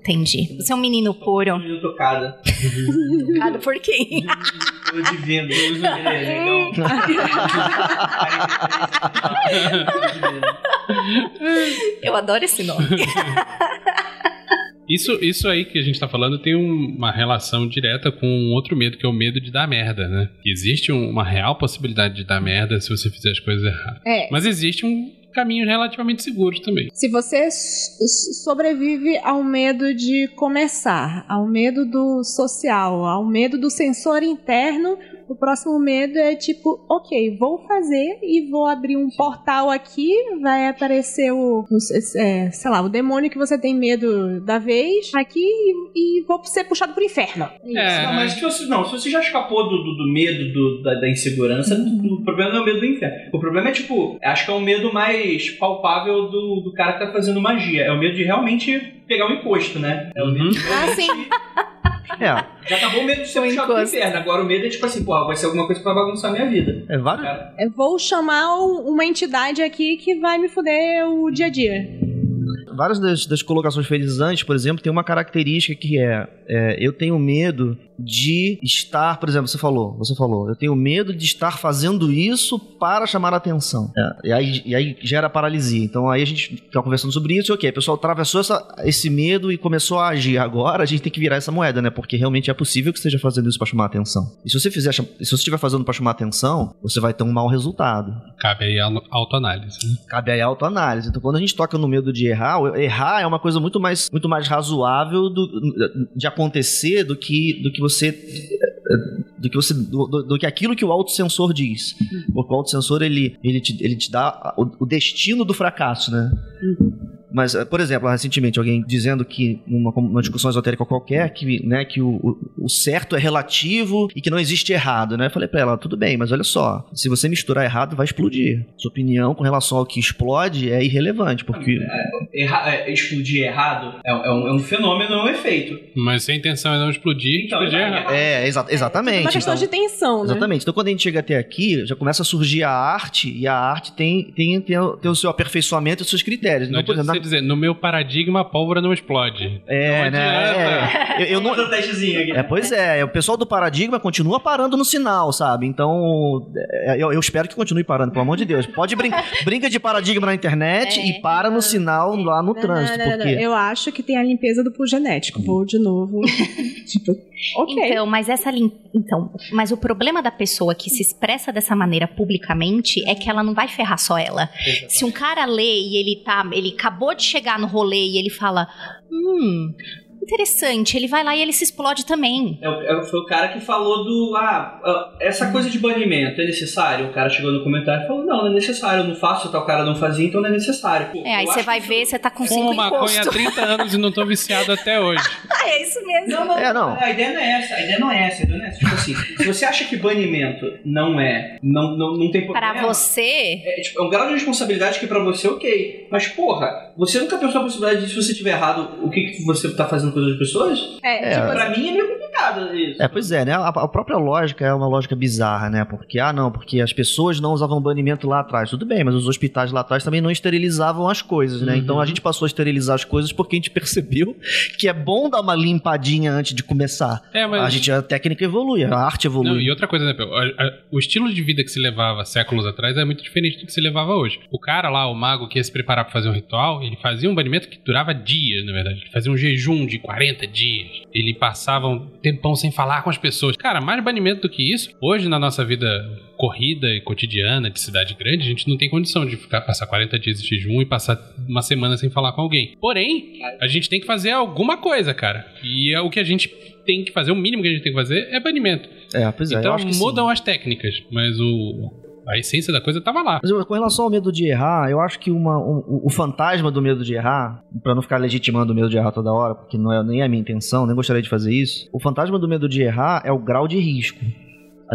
Entendi. Você é um menino puro. Menino tocada. Tocado por quem? Tô divino. É legal. Eu adoro esse nome. Isso, isso aí que a gente tá falando tem um- uma relação direta com um outro medo, que é o medo de dar merda, né? Existe um- uma real possibilidade de dar merda se você fizer as coisas erradas. É, Mas existe um caminho relativamente seguro também. Se você sobrevive ao medo de começar, ao medo do social, ao medo do sensor interno, o próximo medo é tipo, ok, vou fazer e vou abrir um portal aqui, vai aparecer o, é, sei lá, o demônio que você tem medo da vez aqui e, e vou ser puxado pro inferno. É. Não, mas se você, não, se você já escapou do, do, do medo do- da, da insegurança, o problema não é o medo do inferno. O problema é, tipo, acho que é o medo mais palpável do, do cara que tá fazendo magia. É o medo de realmente pegar um encosto, né? É o medo de Ah, sim. É, Já acabou o medo de ser Um encosto. inferno. Agora o medo é tipo assim, pô, vai ser alguma coisa que vai bagunçar a minha vida. é vários. Eu vou chamar um- uma entidade aqui que vai me fuder o dia a dia. Várias das, das colocações feitas antes, por exemplo, tem uma característica que é, é, eu tenho medo de estar, por exemplo, você falou, você falou, eu tenho medo de estar fazendo isso para chamar a atenção. É, e, aí, e aí gera paralisia. Então aí a gente tá conversando sobre isso, e ok, o pessoal atravessou essa- esse medo e começou a agir. Agora a gente tem que virar essa moeda, né? Porque realmente é possível que esteja fazendo isso para chamar a atenção. E se você fizer, se você estiver fazendo para chamar a atenção, você vai ter um mau resultado. Cabe aí a autoanálise. Né? Cabe aí a autoanálise. Então, quando a gente toca no medo de errar, errar é uma coisa muito mais, muito mais razoável do- de acontecer do que, do que você. Do que, você do, do- do que aquilo que o autossensor diz. Porque o autossensor ele, ele, te, ele te dá o, o destino do fracasso, né? Mas, eh, por exemplo, recentemente alguém dizendo que numa, numa discussão esotérica qualquer que, né, que o, o- o certo é relativo e que não existe errado, né? Eu falei pra ela, tudo bem, mas olha só, se você misturar errado, vai explodir. Sua opinião com relação ao que explode é irrelevante, porque Erra, é, explodir errado é, é um, é um fenômeno, é um efeito. Mas se a intenção é não explodir, Então, explodir é- errado. é exa exatamente. uma questão então- de tensão, né? Exatamente. Então, quando a gente chega até aqui, já começa a surgir a arte, e a arte tem, tem, tem, o- tem o seu aperfeiçoamento e os seus critérios. Não Então, por adianta exemplo, dizer, no meu paradigma a pólvora não explode. É, Não né? É, eu, eu não, Outro testezinho aqui. É, pois é, o pessoal do paradigma continua parando no sinal, sabe? Então, é, eu, eu espero que continue parando, pelo amor de Deus. Pode brincar, brinca de paradigma na internet É. e para no sinal lá no Não, trânsito, não, não, não. porque Eu acho que tem a limpeza do pool genético. Vou de novo. tipo, ok. Então, mas essa lim... então, mas o problema da pessoa que se expressa dessa maneira publicamente é que ela não vai ferrar só ela. Se um cara lê e ele tá, ele acabou de chegar no rolê e ele fala, hum, interessante, ele vai lá e ele se explode também. É, é, foi o cara que falou do. Ah, ah, essa coisa de banimento é necessário? O cara chegou no comentário e falou: Não, não é necessário, eu não faço, tal cara não fazia, então não é necessário. Pô, É, aí você vai ver, você tá com cinco maconha há encostos. 30 anos e não tô viciado até hoje. Ah, é isso mesmo. Não, não, É, não. A ideia não é essa, a ideia não é essa, a ideia não é essa. Tipo assim, se você acha que banimento não é, não, não, não tem problema. Pra você, É, tipo, é um grau de responsabilidade que pra você, ok. Mas, porra, você nunca pensou a possibilidade de, se você tiver errado, o que, que você tá fazendo com as outras pessoas? É, É, tipo, Pra mim é meio complicado isso. É, pois é, né? A, a própria lógica é uma lógica bizarra, né? Porque, ah, não, porque as pessoas não usavam banimento lá atrás. Tudo bem, mas os hospitais lá atrás também não esterilizavam as coisas, né? Uhum. Então a gente passou a esterilizar as coisas porque a gente percebeu que é bom dar uma limpadinha antes de começar. É, mas. A, gente, a técnica evolui, a arte evolui. Não, e outra coisa, né? A- a- O estilo de vida que se levava séculos atrás é muito diferente do que se levava hoje. O cara lá, o mago que ia se preparar pra fazer um ritual, ele fazia um banimento que durava dias, na verdade. Ele fazia um jejum de 40 dias. Ele passava um tempão sem falar com as pessoas. Cara, mais banimento do que isso, hoje na nossa vida corrida e cotidiana de cidade grande, a gente não tem condição de ficar passar 40 dias de jejum e passar uma semana sem falar com alguém. Porém, a gente tem que fazer alguma coisa, cara. E é o que a gente tem que fazer, o mínimo que a gente tem que fazer é banimento. É, pois é. eu Então acho que sim. mudam as técnicas, mas o a essência da coisa tava lá. Mas com relação ao medo de errar, eu acho que uma, um- o, fantasma do medo de errar, pra não ficar legitimando o medo de errar toda hora, porque não é nem a minha intenção, nem gostaria de fazer isso, o fantasma do medo de errar é o grau de risco.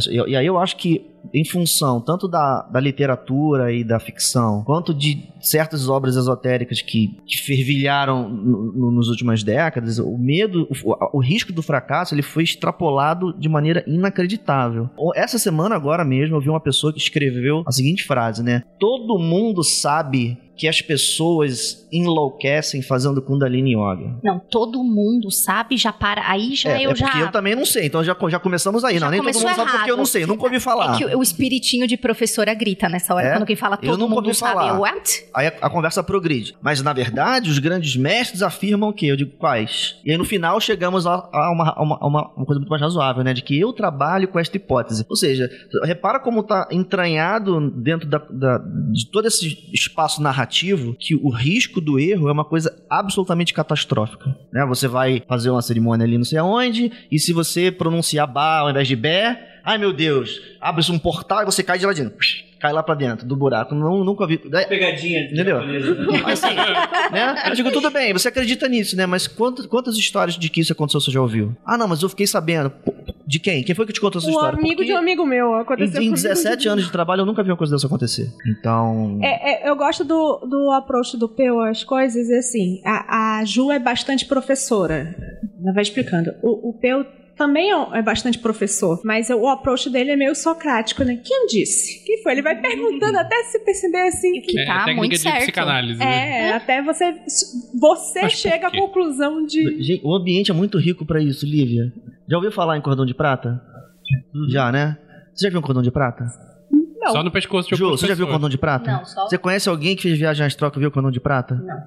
E aí eu acho que, em função tanto da, da literatura e da ficção, quanto de certas obras esotéricas que, que fervilharam no- no- nas últimas décadas, o medo, o, o risco do fracasso, ele foi extrapolado de maneira inacreditável. Essa semana agora mesmo eu vi uma pessoa que escreveu a seguinte frase, né? Todo mundo sabe que as pessoas enlouquecem fazendo Kundalini Yoga. não, todo mundo sabe, já para. Aí já é, eu é já. porque eu também não sei, então já, já começamos aí. Já não, nem todo mundo sabe porque eu não errado. sei, eu nunca ouvi falar. É o, espiritinho de professora grita nessa hora, É? quando quem fala Eu todo nunca mundo ouvi sabe. falar. What? Aí a, a conversa progride. Mas, na verdade, os grandes mestres afirmam o quê? Eu digo, quais? E aí, no final, chegamos a, a uma, a uma, a uma- uma coisa muito mais razoável, né? De que eu trabalho com esta hipótese. Ou seja, repara como está entranhado dentro da, da- de todo esse espaço narrativo que o risco do erro é uma coisa absolutamente catastrófica. Né? Você vai fazer uma cerimônia ali não sei aonde, e se você pronunciar Ba ao invés de Bé, ai meu Deus, abre-se um portal e você cai de lá dentro. Cai lá pra dentro do buraco. Não, nunca vi. Pegadinha. Entendeu? né? Mas assim, né? Eu digo, tudo bem, você acredita nisso, né? Mas quantas, quantas histórias de que isso aconteceu você já ouviu? Ah, não, mas eu fiquei sabendo. De quem? Quem foi que te contou essa O história? amigo Porque de um amigo meu Em, aconteceu em comigo. 17 anos de trabalho eu nunca vi uma coisa dessa acontecer. Então. É, é, eu gosto do, do approach do Peu às coisas, assim, a, a Ju é bastante professora. Ela vai explicando. O, o Peu também é é bastante professor, mas o approach dele é meio socrático, né? Quem disse? Quem foi? Ele vai perguntando até se perceber assim que. É, tá muito de certo. psicanálise, né? É, até você, você Mas chega à conclusão de. Gente, o ambiente é muito rico pra isso, Lívia. Já ouviu falar em cordão de prata? Já, né? Você já viu um cordão de prata? Não. Só no pescoço de Ju, você já viu o pessoas. cordão de prata? Não, só. Você conhece alguém que fez viagem astral que viu o cordão de prata? Não.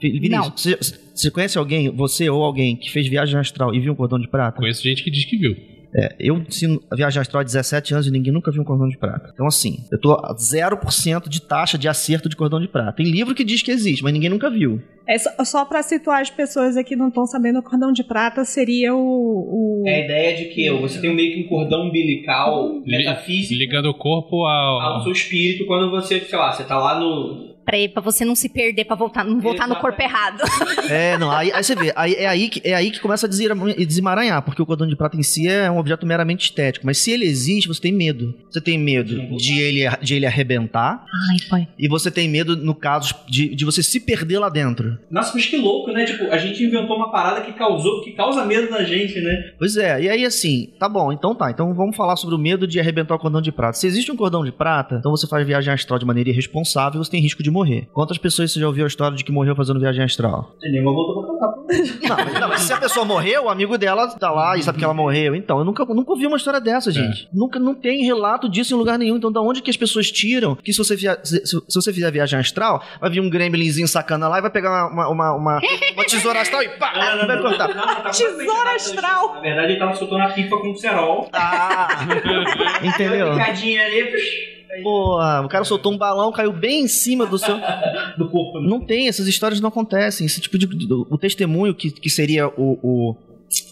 Vi- Vinícius, Não. Você, você conhece alguém, você ou alguém, que fez viagem astral e viu um cordão de prata? Conheço gente que diz que viu. É, eu ensino a viagem astral há 17 anos e ninguém nunca viu um cordão de prata. Então, assim, eu tô a 0% de taxa de acerto de cordão de prata. Tem livro que diz que existe, mas ninguém nunca viu. É só, só pra situar as pessoas aqui que não estão sabendo, o cordão de prata seria o. o- É a ideia de que você tem meio que um cordão umbilical Li- metafísico Ligando o corpo ao. ao seu espírito quando você, sei lá, você tá lá no. Pra, pra você não se perder, pra voltar, não voltar no corpo errado. É, não, aí, aí você vê, aí, é, aí que, é aí que começa a desemaranhar, porque o cordão de prata em si é um objeto meramente estético. Mas se ele existe, você tem medo. Você tem medo de ele, de ele arrebentar, Ai, pai. e você tem medo, no caso, de, de você se perder lá dentro. Nossa, mas que louco, né? Tipo, a gente inventou uma parada que causou, que causa medo na gente, né? Pois é, e aí assim, tá bom, então tá, então vamos falar sobre o medo de arrebentar o cordão de prata. Se existe um cordão de prata, então você faz viagem astral de maneira irresponsável, você tem risco de morrer. Morrer. Quantas pessoas você já ouviu a história de que morreu fazendo viagem astral? Nenhuma voltou pra cantar. Não, mas, não, mas se a pessoa morreu, o amigo dela tá lá e sabe que ela morreu. Então, eu nunca, nunca ouvi uma história dessa, gente. Nunca não tem relato disso em lugar nenhum. Então, da onde que as pessoas tiram que se você, via- se, se você fizer viagem astral, vai vir um gremlinzinho sacana lá e vai pegar uma, uma, uma, uma tesoura astral e pá, vai cortar. Tesoura astral. Na verdade, ele tava soltando a pipa com o cerol. Ah, entendeu? Picadinha ali, Porra, o cara soltou um balão, caiu bem em cima do seu. do corpo. né? Não tem, essas histórias não acontecem. Esse tipo de. O testemunho que, que seria o, o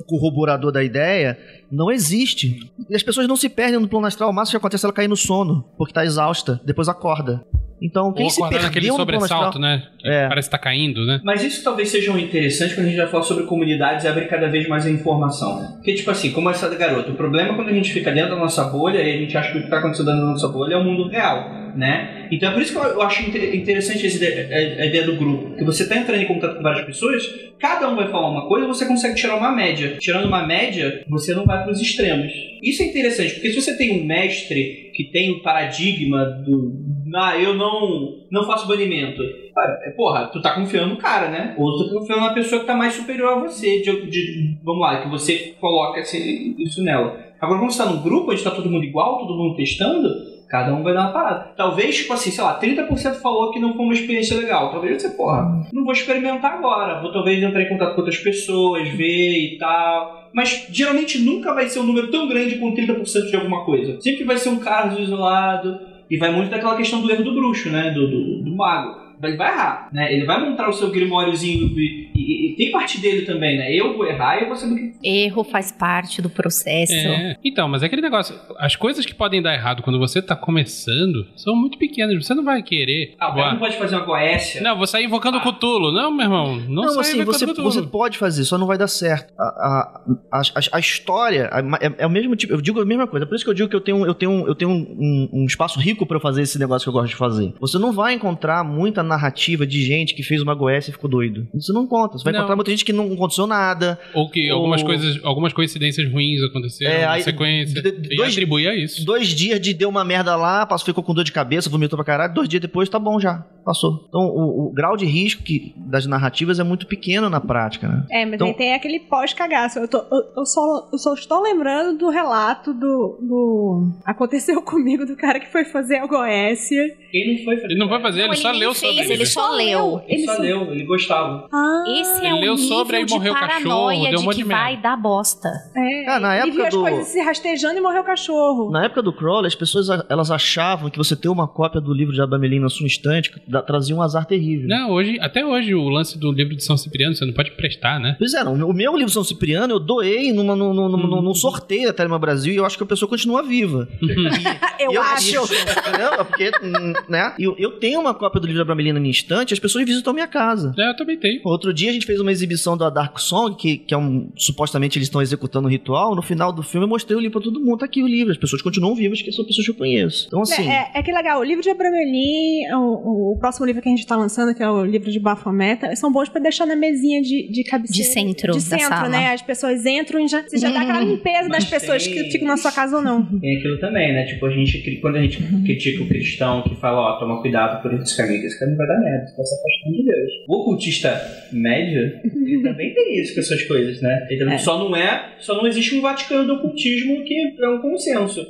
corroborador da ideia não existe. E as pessoas não se perdem no plano astral. O máximo que acontece é ela cair no sono, porque tá exausta, depois acorda. Então, quem Ou se acordar perdeu plano sobressalto, né? Que É. Parece que tá caindo, né? Mas isso talvez seja um interessante quando a gente vai falar sobre comunidades e abrir cada vez mais a informação. né? Porque, tipo assim, como essa garota, o problema é quando a gente fica dentro da nossa bolha e a gente acha que o que está acontecendo dentro da nossa bolha é o mundo real, né? Então é por isso que eu acho inte- interessante essa ideia, a- ideia do grupo. Que você está entrando em contato com várias pessoas, cada um vai falar uma coisa, você consegue tirar uma média. Tirando uma média, você não vai para os extremos. Isso é interessante, porque se você tem um mestre que tem o paradigma do ah, eu não, não faço banimento. Ah, é, Porra, tu tá confiando no cara, né? Ou tu tá confiando na pessoa que tá mais superior a você. De, de- vamos lá, que você coloca esse- isso nela. Agora, quando você tá num grupo onde tá todo mundo igual, todo mundo testando, cada um vai dar uma parada. Talvez, tipo assim, sei lá, 30% falou que não foi uma experiência legal. Talvez você, porra, não vou experimentar agora. Vou talvez entrar em contato com outras pessoas, ver e tal. Mas geralmente nunca vai ser um número tão grande com 30% de alguma coisa. Sempre vai ser um caso isolado. E vai muito daquela questão do erro do bruxo, né? Do, do, do mago. Ele vai errar, né? Ele vai montar o seu grimóriozinho e, e- e tem parte dele também, né? Eu vou errar e eu vou saber que Erro faz parte do processo. É. Então, mas é aquele negócio. As coisas que podem dar errado quando você tá começando são muito pequenas. Você não vai querer. Ah, cara não pode fazer uma goécia. Não, vou sair invocando Ah. Cthulhu. Não, meu irmão. Não, Não, sai assim, invocando você, Cthulhu. você pode fazer, só não vai dar certo. A, a, a, a- a história a- é, é o mesmo tipo, eu digo a mesma coisa. Por isso que eu digo que eu tenho, eu tenho, eu tenho um, um espaço rico pra eu fazer esse negócio que eu gosto de fazer. Você não vai encontrar muita narrativa de gente que fez uma goécia e ficou doido. Você não encontra. Você vai Não. encontrar muita gente que não aconteceu nada. Ou que algumas Ou- coisas, algumas coincidências ruins aconteceram É, na aí- sequência. de- de- e dois- atribuir a isso. Dois dias de deu uma merda lá, passou, ficou com dor de cabeça, vomitou pra caralho. Dois dias depois, tá bom já. Passou. Então, o, o grau de risco que, das narrativas é muito pequeno na prática, né? É, mas Então- aí tem aquele pós-cagaço. Eu, tô- eu- eu só, eu só estou lembrando do relato do, do. Aconteceu comigo do cara que foi fazer a Goécia. Quem não foi fazer Ele não vai fazer, Não, ele, ele só leu fez, ele isso. só leu. Ele só leu, ele gostava. Ah, Esse Ele é o leu nível sobre, aí de morreu o cachorro, paranoia deu um de monte que de vai dar bosta. é. Cara, na ele época viu as do- coisas se rastejando e morreu o cachorro. Na época do Crowley, as pessoas elas achavam que você ter uma cópia do livro de Abamelin na sua estante trazia um azar terrível. Não, hoje, até hoje, o lance do livro de São Cipriano, você não pode prestar, né? Pois é, não, o meu livro São Cipriano eu doei numa, num, num, num- num sorteio da Telema Brasil e eu acho que a pessoa continua viva. Eu, E acho. Entendeu? É Porque, hum, né? Eu, eu tenho uma cópia do livro da Abamelin na minha estante as pessoas visitam a minha casa. É, eu também tenho. Outro dia a gente fez uma exibição da Dark Song, que, que é um. Supostamente eles estão executando um ritual. No final do filme eu mostrei o livro pra todo mundo. Tá aqui o livro. As pessoas continuam vivas, que são pessoas que eu conheço. Então, assim. É, é que legal, o livro de Abramelin, o, o próximo livro que a gente tá lançando, que é o livro de Bafometa, são bons pra deixar na mesinha de, de cabeceira. De centro De da centro, sala. né? As pessoas entram e já, você já dá aquela Uhum. limpeza das pessoas tem- que ficam na sua casa ou não. Tem aquilo também, né? Tipo, a gente, quando a gente critica o cristão que fala, ó, toma cuidado por esse caminho, que esse caminho vai dar merda, você tá se afastando de Deus. O ocultista médio, ele também tem isso com essas coisas, né? Ele É. Só não é, só não existe um Vaticano do ocultismo que é um consenso.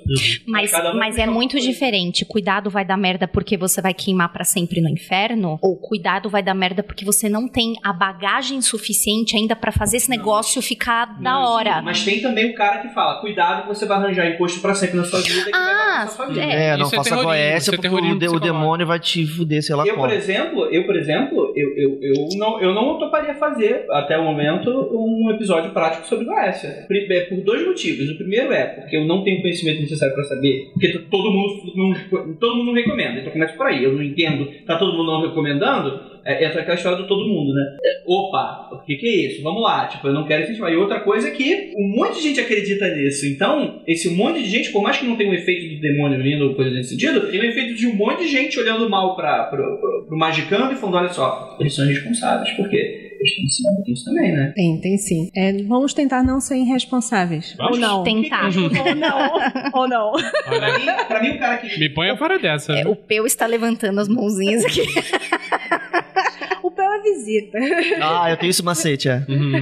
Mas, um mas é muito coisa. diferente. Cuidado vai dar merda porque você vai queimar pra sempre no inferno? Ou cuidado vai dar merda porque você não tem a bagagem suficiente ainda pra fazer esse negócio ficar da Não, hora? Mas tem também o cara que fala, cuidado que você vai arranjar imposto pra sempre na sua vida que vai Ah, é. É, não Isso é faça terrorismo, goécia é porque o, o demônio vai te fuder, sei lá Eu, por como. Exemplo, eu, por exemplo, eu, eu, eu, não, eu não toparia fazer, até o momento, um episódio prático sobre Goécia. Por dois motivos. O primeiro é porque eu não tenho conhecimento necessário para saber, porque todo mundo, todo mundo recomenda, então começa por aí. Eu não entendo, tá todo mundo não recomendando, é, entra aquela história do todo mundo, né? É, Opa, o que, que é isso? Vamos lá, tipo, eu não quero incentivar. E outra coisa é que um monte de gente acredita nisso. Então, esse monte de gente, por mais que não tenha um efeito do demônio vindo ou coisa nesse sentido, tem um efeito de um monte de gente olhando mal para pro, pro, pro magicando e falando, olha só, eles são responsáveis, por quê? Tem isso também, né? Tem, tem sim. É, vamos tentar não ser irresponsáveis. Vamos Ou não. Tentar. Ou não. Ou não. Pra Olha, mim, pra mim, o cara que. me ponha fora dessa. É, o Peu está levantando as mãozinhas aqui. É. Ah, eu tenho esse macete, é. Uhum.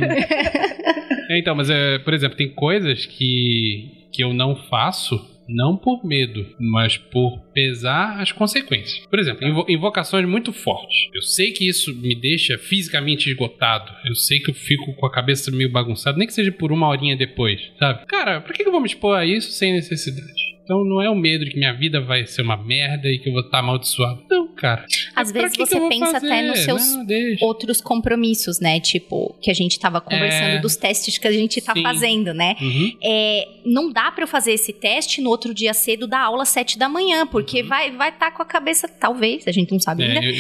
então, mas, é, por exemplo, tem coisas que, que eu não faço não por medo, mas por pesar as consequências. Por exemplo, invo invocações muito fortes. Eu sei que isso me deixa fisicamente esgotado. Eu sei que eu fico com a cabeça meio bagunçada, nem que seja por uma horinha depois, sabe? Cara, por que que eu vou me expor a isso sem necessidade? Então não é o medo de que minha vida vai ser uma merda e que eu vou estar amaldiçoado. Não, cara. Às Pra vezes que que você vou pensa até nos fazer? seus Não, outros compromissos, né? Tipo, que a gente tava conversando É. dos testes que a gente tá Sim. fazendo, né? Uhum. É, não dá pra eu fazer esse teste no outro dia cedo da aula sete da manhã, porque vai vai estar com a cabeça, talvez, a gente não sabe Uhum. É, ainda, eu-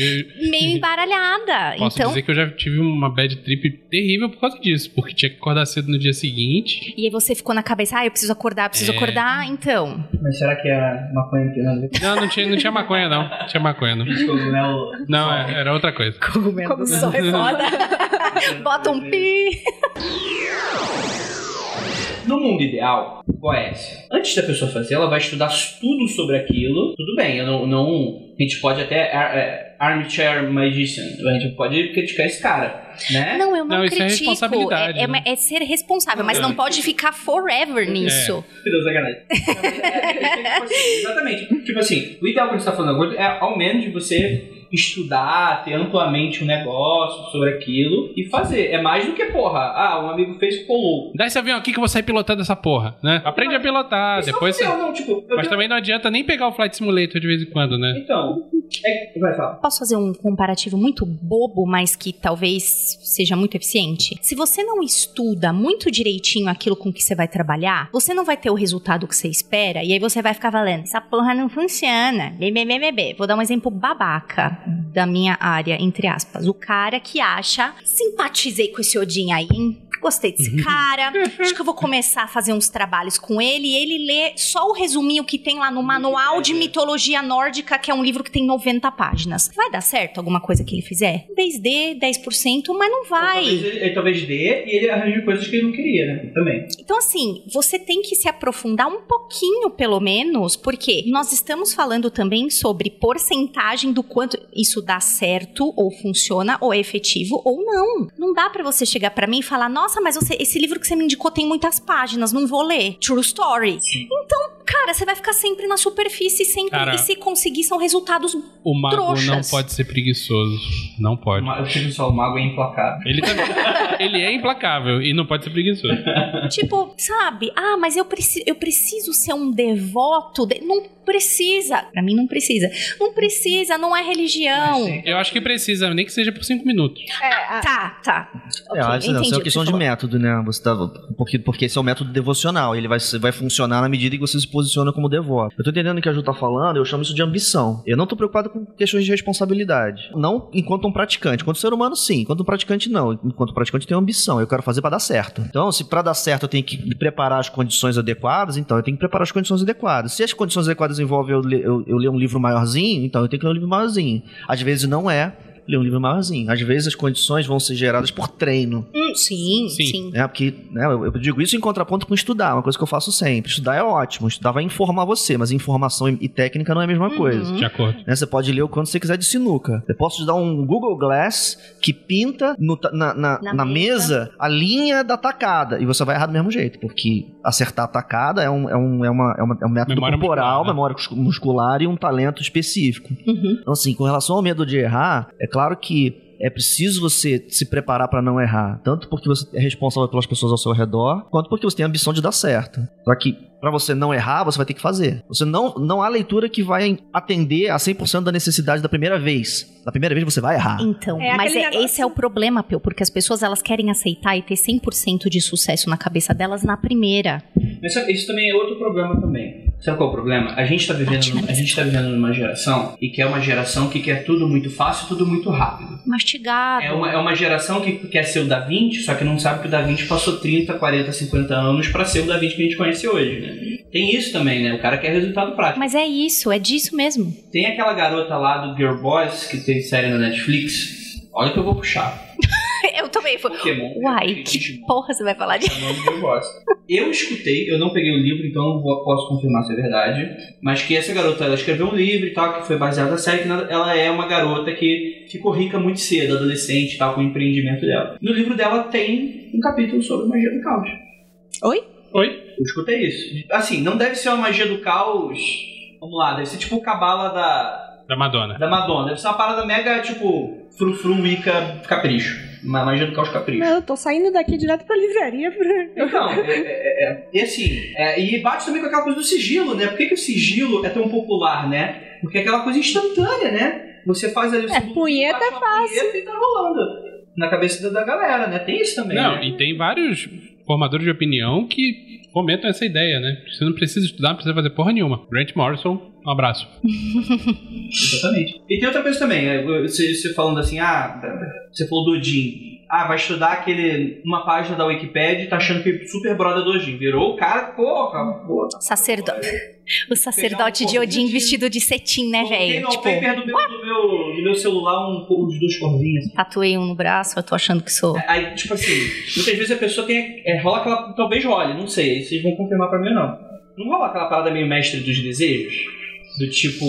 eu- meio embaralhada. Posso então, dizer que eu já tive uma bad trip terrível por causa disso, porque tinha que acordar cedo no dia seguinte. e aí você ficou na cabeça, ah, eu preciso acordar, preciso É. acordar, então. Mas será que é maconha que não? Não, não tinha, não tinha maconha, não. Tinha maconha, não. Cogumelo. Não, é- era outra coisa. Cogumelo do sol é foda. Bota um pi. No mundo ideal, qual é esse? Antes da pessoa fazer, ela vai estudar tudo sobre aquilo. Tudo bem, eu não. não- a gente pode até. ar- é, armchair magician. A gente pode criticar esse cara, né? Não, eu não, Não, isso é critico. responsabilidade, É, é- né? é ser responsável, mas É. não pode ficar forever nisso. Sacanagem. É, tipo assim, Exatamente. Tipo assim, o ideal que a gente tá falando agora é ao menos de você estudar, ter amplamente um negócio sobre aquilo e fazer. É mais do que, porra, ah, um amigo fez ficou louco. Dá esse avião aqui que eu vou sair pilotando essa porra, né? Aprende a pilotar, Isso depois não, você... não, tipo, Mas tenho- também não adianta nem pegar o Flight Simulator de vez em quando, né? Então, é... vai falar. Posso fazer um comparativo muito bobo, mas que talvez seja muito eficiente? Se você não estuda muito direitinho aquilo com que você vai trabalhar, você não vai ter o resultado que você espera, e aí você vai ficar valendo. Essa porra não funciona. Bebê, bebê, bebê. Vou dar um exemplo babaca da minha área, entre aspas. O cara que acha, simpatizei com esse Odin aí, hein? Gostei desse cara. Acho que eu vou começar a fazer uns trabalhos com ele. E ele lê só o resuminho que tem lá no Manual de Mitologia Nórdica, que é um livro que tem 90 páginas. Vai dar certo alguma coisa que ele fizer? Talvez dê 10%, mas não Ou Talvez vai. ele, talvez dê e ele arranje coisas que ele não queria, né? Também. Então, assim, você tem que se aprofundar um pouquinho, pelo menos, porque nós estamos falando também sobre porcentagem do quanto isso dá certo, ou funciona, ou é efetivo, ou não. Não dá pra você chegar pra mim e falar, nossa, mas você- esse livro que você me indicou tem muitas páginas, não vou ler. True story. Então, cara, você vai ficar sempre na superfície, sempre. Cara, e se conseguir, são resultados. O mago Trouxas. não pode ser preguiçoso. Não pode. Eu fico só, o mago é implacável. Ele, também, ele é implacável e não pode ser preguiçoso. tipo, sabe? Ah, mas eu, preci eu preciso ser um devoto. de-" Não precisa. Pra mim, não precisa. Não precisa, não é religião. Mas sim. Eu acho que precisa, nem que seja por cinco minutos. Tá, tá. É, eu acho que não, isso é uma questão de método, né? Você tá, porque, porque esse é um método devocional, ele vai, vai funcionar na medida que você se posiciona como devoto. Eu tô entendendo o que a Ju tá falando, eu chamo isso de ambição. Eu não tô preocupado com questões de responsabilidade. Não enquanto um praticante. Enquanto ser humano, sim. Enquanto um praticante, não. Enquanto praticante, eu tenho ambição. Eu quero fazer pra dar certo. Então, se pra dar certo eu tenho que preparar as condições adequadas, então eu tenho que preparar as condições adequadas. Se as condições adequadas envolvem eu, eu, eu ler um livro maiorzinho, então eu tenho que ler um livro maiorzinho. Às vezes não é ler um livro maiorzinho. Às vezes as condições vão ser geradas por treino. Hum, sim, Sim. sim. É, porque né, eu, eu digo isso em contraponto com estudar, uma coisa que eu faço sempre. Estudar é ótimo, estudar vai informar você, mas informação e, e técnica não é a mesma coisa. De acordo. Né, você pode ler o quanto você quiser de sinuca. Eu posso te dar um Google Glass que pinta no na, na, Na na mesa. mesa a linha da tacada. E você vai errar do mesmo jeito, porque acertar a tacada é um, é um, é uma, é uma- é um método Memória corporal, muscular, né? memória mus- muscular e um talento específico. Uhum. Então, assim, com relação ao medo de errar, é claro que é preciso você se preparar para não errar, tanto porque você é responsável pelas pessoas ao seu redor, quanto porque você tem a ambição de dar certo. Só que para você não errar, você vai ter que fazer. Você não não há leitura que vai atender a 100% da necessidade da primeira vez. Da primeira vez você vai errar. Então, É mas é- negócio- esse é o problema, Peu, porque as pessoas elas querem aceitar e ter 100% de sucesso na cabeça delas na primeira. Mas sabe, isso também é outro problema também. Sabe qual é o problema? A gente tá vivendo, a gente tá vivendo numa geração e que é uma geração que quer tudo muito fácil, tudo muito rápido. Mastigado. É uma, é uma geração que quer ser o Da Vinci, só que não sabe que o Da Vinci passou 30, 40, 50 anos pra ser o Da Vinci que a gente conhece hoje, né? Tem isso também, né? O cara quer resultado prático. Mas é isso, é disso mesmo. Tem aquela garota lá do Girl Boys que tem série na Netflix. Olha que eu vou puxar. Eu também fui. Pokémon. Uai, que porra você vai falar de. Eu gosto. Eu escutei, eu não peguei o livro, então não vou- posso confirmar se é verdade. Mas que essa garota, ela escreveu um livro e tal, que foi baseada na série, que ela é uma garota que ficou rica muito cedo, adolescente e tal, com o empreendimento dela. No livro dela tem um capítulo sobre magia do caos. Oi? Oi? Eu escutei isso. Assim, não deve ser uma magia do caos. Vamos lá, deve ser tipo o cabala da, Da Madonna. da Madonna. Deve ser uma parada mega, tipo, frufru, Wicca, capricho. Uma magia do caos capricho. Não, eu tô saindo daqui direto pra livraria. Pra... Então, é, é, é, e assim, é, e bate também com aquela coisa do sigilo, né? Por que, que o sigilo é tão popular, né? Porque é aquela coisa instantânea, né? Você faz ali o É, punheta bate uma punheta e tá rolando na cabeça da, da galera, né? Tem isso também, Não, né? e tem vários formadores de opinião que fomentam essa ideia, né? Você não precisa estudar, não precisa fazer porra nenhuma. Grant Morrison, um abraço. Exatamente. E tem outra coisa também, é, você, você falando assim, ah, você falou do Odin. Ah, vai estudar aquele, uma página da Wikipedia e tá achando que é super brother do Odin. Virou o cara, porra, porra. Sacerdote. O sacerdote de Odin vestido de cetim, né, velho? Tipo, wallpaper do meu, do, meu, celular um, uns dois corvinhos. tatuei um no braço, eu tô achando que sou. Aí, tipo assim, muitas vezes a pessoa tem. É, rola aquela. Talvez role, não sei, vocês vão confirmar pra mim ou não. Não rola aquela parada meio mestre dos desejos? Do tipo.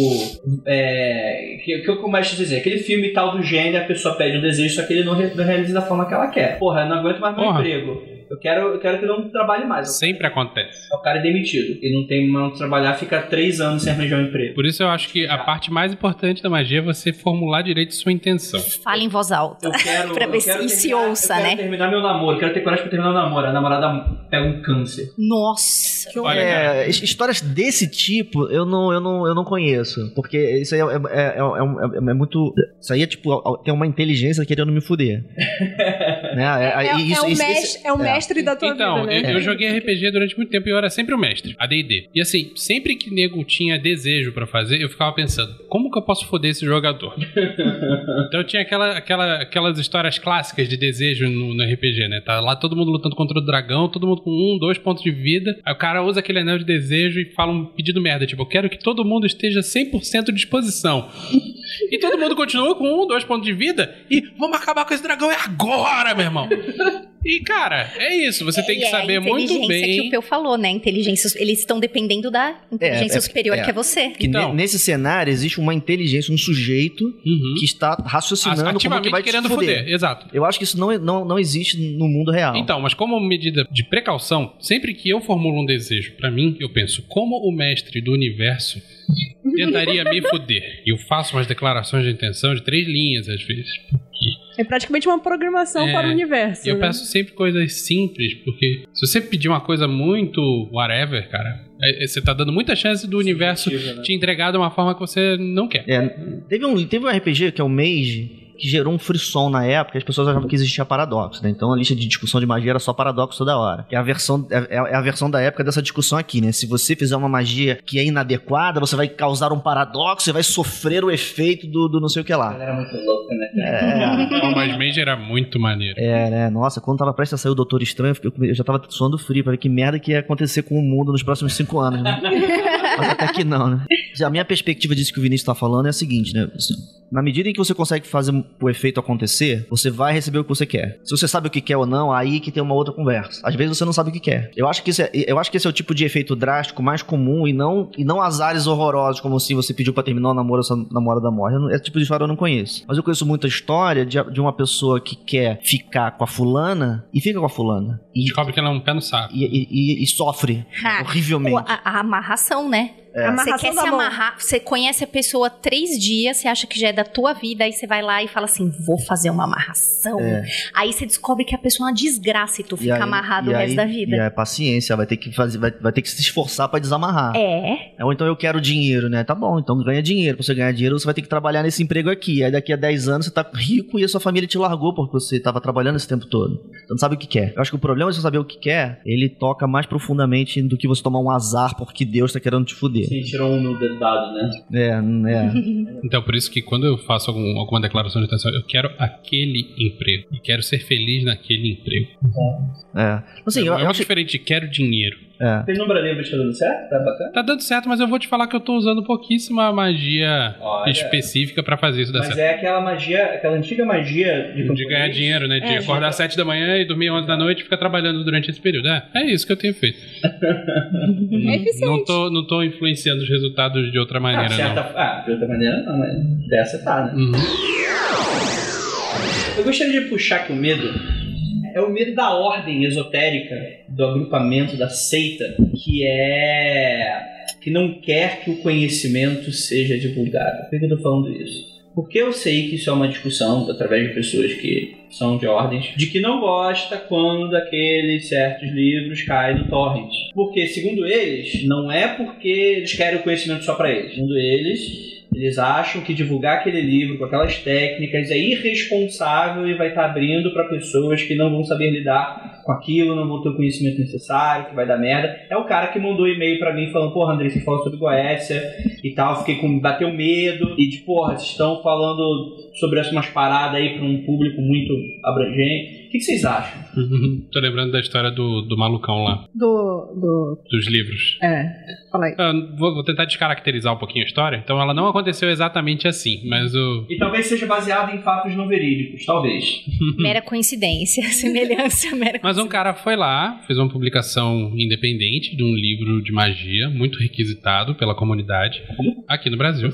É. Que, que o mestre dizer? Aquele filme tal do gênio, a pessoa pede o desejo, só que ele não, re- não realiza da forma que ela quer. Porra, eu não aguento mais meu Porra. emprego. Eu quero, eu quero que não trabalhe mais. Sempre acontece. O cara é demitido. E não tem não trabalhar, fica três anos sem arranjar um emprego. Por isso eu acho que a parte mais importante da magia é você formular direito sua intenção. Fala em voz alta. Eu quero. Pra ver se- e se ouça, eu quero né? terminar meu namoro, quero ter coragem pra terminar o namoro. A namorada pega um câncer. Nossa. Olha, cara, É, his- histórias desse tipo eu não, eu não, eu não conheço. Porque isso aí é, é, é, é, é- é muito. Isso aí é tipo, tem uma inteligência querendo me fuder. né? É, É, isso- é o, isso- mestre, isso- é o mestre da tua Então, vida, né? eu, eu joguei RPG durante muito tempo e eu era sempre o mestre, AD&D. E assim, sempre que nego tinha desejo pra fazer, eu ficava pensando, como que eu posso foder esse jogador? então tinha aquela, aquela, aquelas histórias clássicas de desejo no, no RPG, né? Tá lá todo mundo lutando contra o dragão, todo mundo com um, dois pontos de vida. Aí o cara usa aquele anel de desejo e fala um pedido merda, tipo, eu quero que todo mundo esteja 100% de disposição. E todo mundo continua com um, dois pontos de vida e vamos acabar com esse dragão é agora, meu irmão. E, cara, é isso. Você tem que é a saber muito inteligência que o bem. Peu falou, né? Inteligência, eles estão dependendo da inteligência é- superior é. que é você. que Então. ne- nesse cenário existe uma inteligência, um sujeito Uhum. que está raciocinando como que Ativamente vai te querendo fuder. foder. Exato. Eu acho que isso não, não, não existe no mundo real. Então, mas como medida de precaução, sempre que eu formulo um desejo pra mim, eu penso como o mestre do universo tentaria me foder. E eu faço umas declarações de intenção de três linhas às vezes. É praticamente uma programação É, para o universo. E eu né? peço sempre coisas simples, porque se você pedir uma coisa muito whatever, cara, é- é- você tá dando muita chance do universo né? te entregar de uma forma que você não quer. É, teve, um, teve um RPG que é o Mage, que gerou um frisson na época, as pessoas achavam que existia paradoxo, né? Então a lista de discussão de magia era só paradoxo toda hora. Que é a versão, é, é a versão da época dessa discussão aqui, né? Se você fizer uma magia que é inadequada, você vai causar um paradoxo e vai sofrer o efeito do, do não sei o que lá. Era muito louca, né? É, Não, mas Mage era muito maneiro. é, né? Nossa, quando tava prestes a sair o Doutor Estranho, eu já tava suando frio pra ver que merda que ia acontecer com o mundo nos próximos cinco anos, né? Mas até que não, né? A minha perspectiva disso que o Vinícius tá falando é a seguinte, né? Assim, Na medida em que você consegue fazer o efeito acontecer, você vai receber o que você quer. Se você sabe o que quer ou não, aí que tem uma outra conversa. Às vezes você não sabe o que quer. Eu acho que, isso é, eu acho que esse é o tipo de efeito drástico mais comum e não, e não azares horrorosos, como se você pediu pra terminar o namoro sua namorada morre. Eu Esse tipo de história eu não conheço. Mas eu conheço muita história de, de uma pessoa que quer ficar com a fulana e fica com a fulana. E, Descobre que ela é um pé no saco. e, e- e- e sofre Ha. horrivelmente. O- a, a amarração, né? ね。A Você quer se mão. amarrar, você conhece a pessoa três dias, você acha que já é da tua vida, aí você vai lá e fala assim: vou fazer uma amarração. É. Aí você descobre que a pessoa é uma desgraça e tu E fica aí- amarrado e o resto aí- da vida. E é paciência, vai ter que fazer, vai, vai ter que se esforçar pra desamarrar. É. Ou então eu quero dinheiro, né? Tá bom, então ganha dinheiro. Pra você ganhar dinheiro, você vai ter que trabalhar nesse emprego aqui. Aí daqui a 10 anos você tá rico e a sua família te largou porque você tava trabalhando esse tempo todo. Você não sabe o que quer. Eu acho que o problema de você saber o que quer, ele toca mais profundamente do que você tomar um azar porque Deus tá querendo te fuder. Sim, tirou um no dado, né? É, é. Então, por isso que quando eu faço algum- alguma declaração de intenção, eu quero aquele emprego. E quero ser feliz naquele emprego. é. Assim, eu, é eu muito acho diferente de quero dinheiro. É. Penumbra Livre está dando certo? Tá bacana? Tá dando certo, mas eu vou te falar que eu tô usando pouquíssima magia Olha. específica pra fazer isso dar Mas certo. é aquela magia, aquela antiga magia de, De ganhar dinheiro, né? De É. acordar às 7 da manhã e dormir 11 da noite e ficar trabalhando durante esse período. É, é isso que eu tenho feito. É eficiente. Não tô, não tô influenciando os resultados de outra Ah, maneira, certa, ah, de outra maneira não, mas dessa tá, né? não. Uhum. Eu gostaria de puxar o medo é o medo da ordem esotérica, do agrupamento, da seita, que é. que não quer que o conhecimento seja divulgado. Por que eu tô falando isso? Porque eu sei que isso é uma discussão através de pessoas que são de ordens, de que não gosta quando aqueles certos livros caem no torrent. Porque, segundo eles, não é porque eles querem o conhecimento só para eles. Segundo eles, eles acham que divulgar aquele livro com aquelas técnicas é irresponsável e vai estar abrindo para pessoas que não vão saber lidar com aquilo, não vão ter o conhecimento necessário, que vai dar merda. É o cara que mandou e-mail para mim falando: Porra, André, você falou sobre Goécia e tal. Fiquei com. bateu medo. E de porra, vocês estão falando sobre essas umas paradas aí para um público muito abrangente. O que, que vocês acham? Uhum. Tô lembrando da história do, do malucão lá, Do. do dos livros. é. Fala aí. Ah, vou, vou tentar descaracterizar um pouquinho a história. Então ela não aconteceu exatamente assim, mas o. E talvez seja baseado em fatos não verídicos, talvez. Mera coincidência, semelhança, mera Mas um cara foi lá, fez uma publicação independente de um livro de magia, muito requisitado pela comunidade, aqui no Brasil.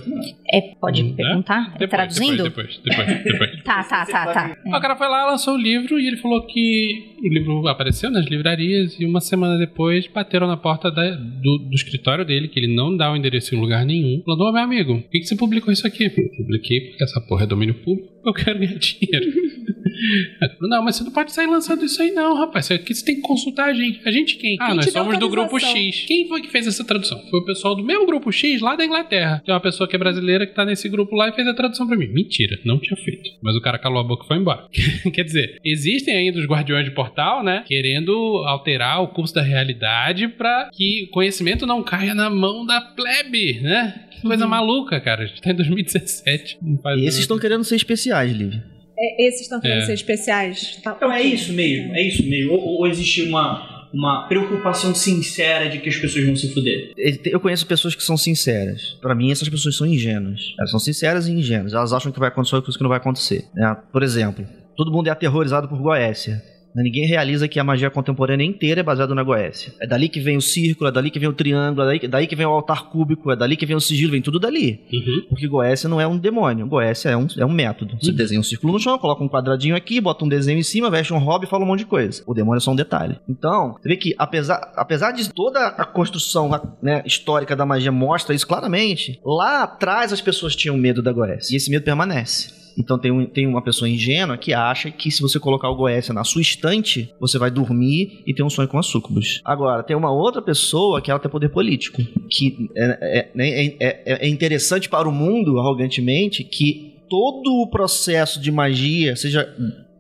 É, pode Hum, perguntar? Depois, Traduzindo? Depois, depois, depois. depois. Tá, tá, tá, tá. O cara foi lá, lançou o livro e ele falou que o livro apareceu nas livrarias e uma semana depois bateram na porta da- do, do escritório dele, que ele não dá o endereço em lugar nenhum. Falando, ô meu amigo, por que, que você publicou isso aqui? Eu publiquei porque essa porra é domínio público, eu quero ganhar dinheiro. Não, mas você não pode sair lançando isso aí não, rapaz. Isso aqui você tem que consultar a gente. A gente quem? Ah, Quem nós somos do grupo? X. Quem foi que fez essa tradução? Foi o pessoal do mesmo grupo X lá da Inglaterra. Tem uma pessoa que é brasileira que tá nesse grupo lá e fez a tradução pra mim. Mentira, não tinha feito. Mas o cara calou a boca e foi embora. Quer dizer, existem ainda os guardiões de portal, né? Querendo alterar o curso da realidade pra que o conhecimento não caia na mão da plebe, né? Que coisa maluca, cara. A gente tá em 2017. Não faz E esses estão querendo ser especiais, Liv. É, esses estão querendo É. ser especiais. Tá, Então é isso mesmo, é isso mesmo. Ou, ou existe uma, uma preocupação sincera de que as pessoas vão se fuder? Eu conheço pessoas que são sinceras. Pra mim, essas pessoas são ingênuas. Elas são sinceras e ingênuas. Elas acham que vai acontecer coisa que não vai acontecer. né? Por exemplo, todo mundo é aterrorizado por Goécia. Ninguém realiza que a magia contemporânea inteira é baseada na Goécia. É dali que vem o círculo, é dali que vem o triângulo, é daí, daí que vem o altar cúbico, é dali que vem o sigilo, vem tudo dali. Uhum. Porque Goécia não é um demônio, Goécia é um, é um método. Você desenha um círculo no chão, coloca um quadradinho aqui, bota um desenho em cima, veste um hobby e fala um monte de coisa. O demônio é só um detalhe. Então, você vê que apesar, apesar de toda a construção né, histórica da magia mostra isso claramente, lá atrás as pessoas tinham medo da Goécia. E esse medo permanece. Então tem, um- tem uma pessoa ingênua que acha que se você colocar o Goécia na sua estante, você vai dormir e ter um sonho com a sucubus. Agora, tem uma outra pessoa que ela tem poder político, que é, é- né, é- é- é interessante para o mundo, arrogantemente, que todo o processo de magia seja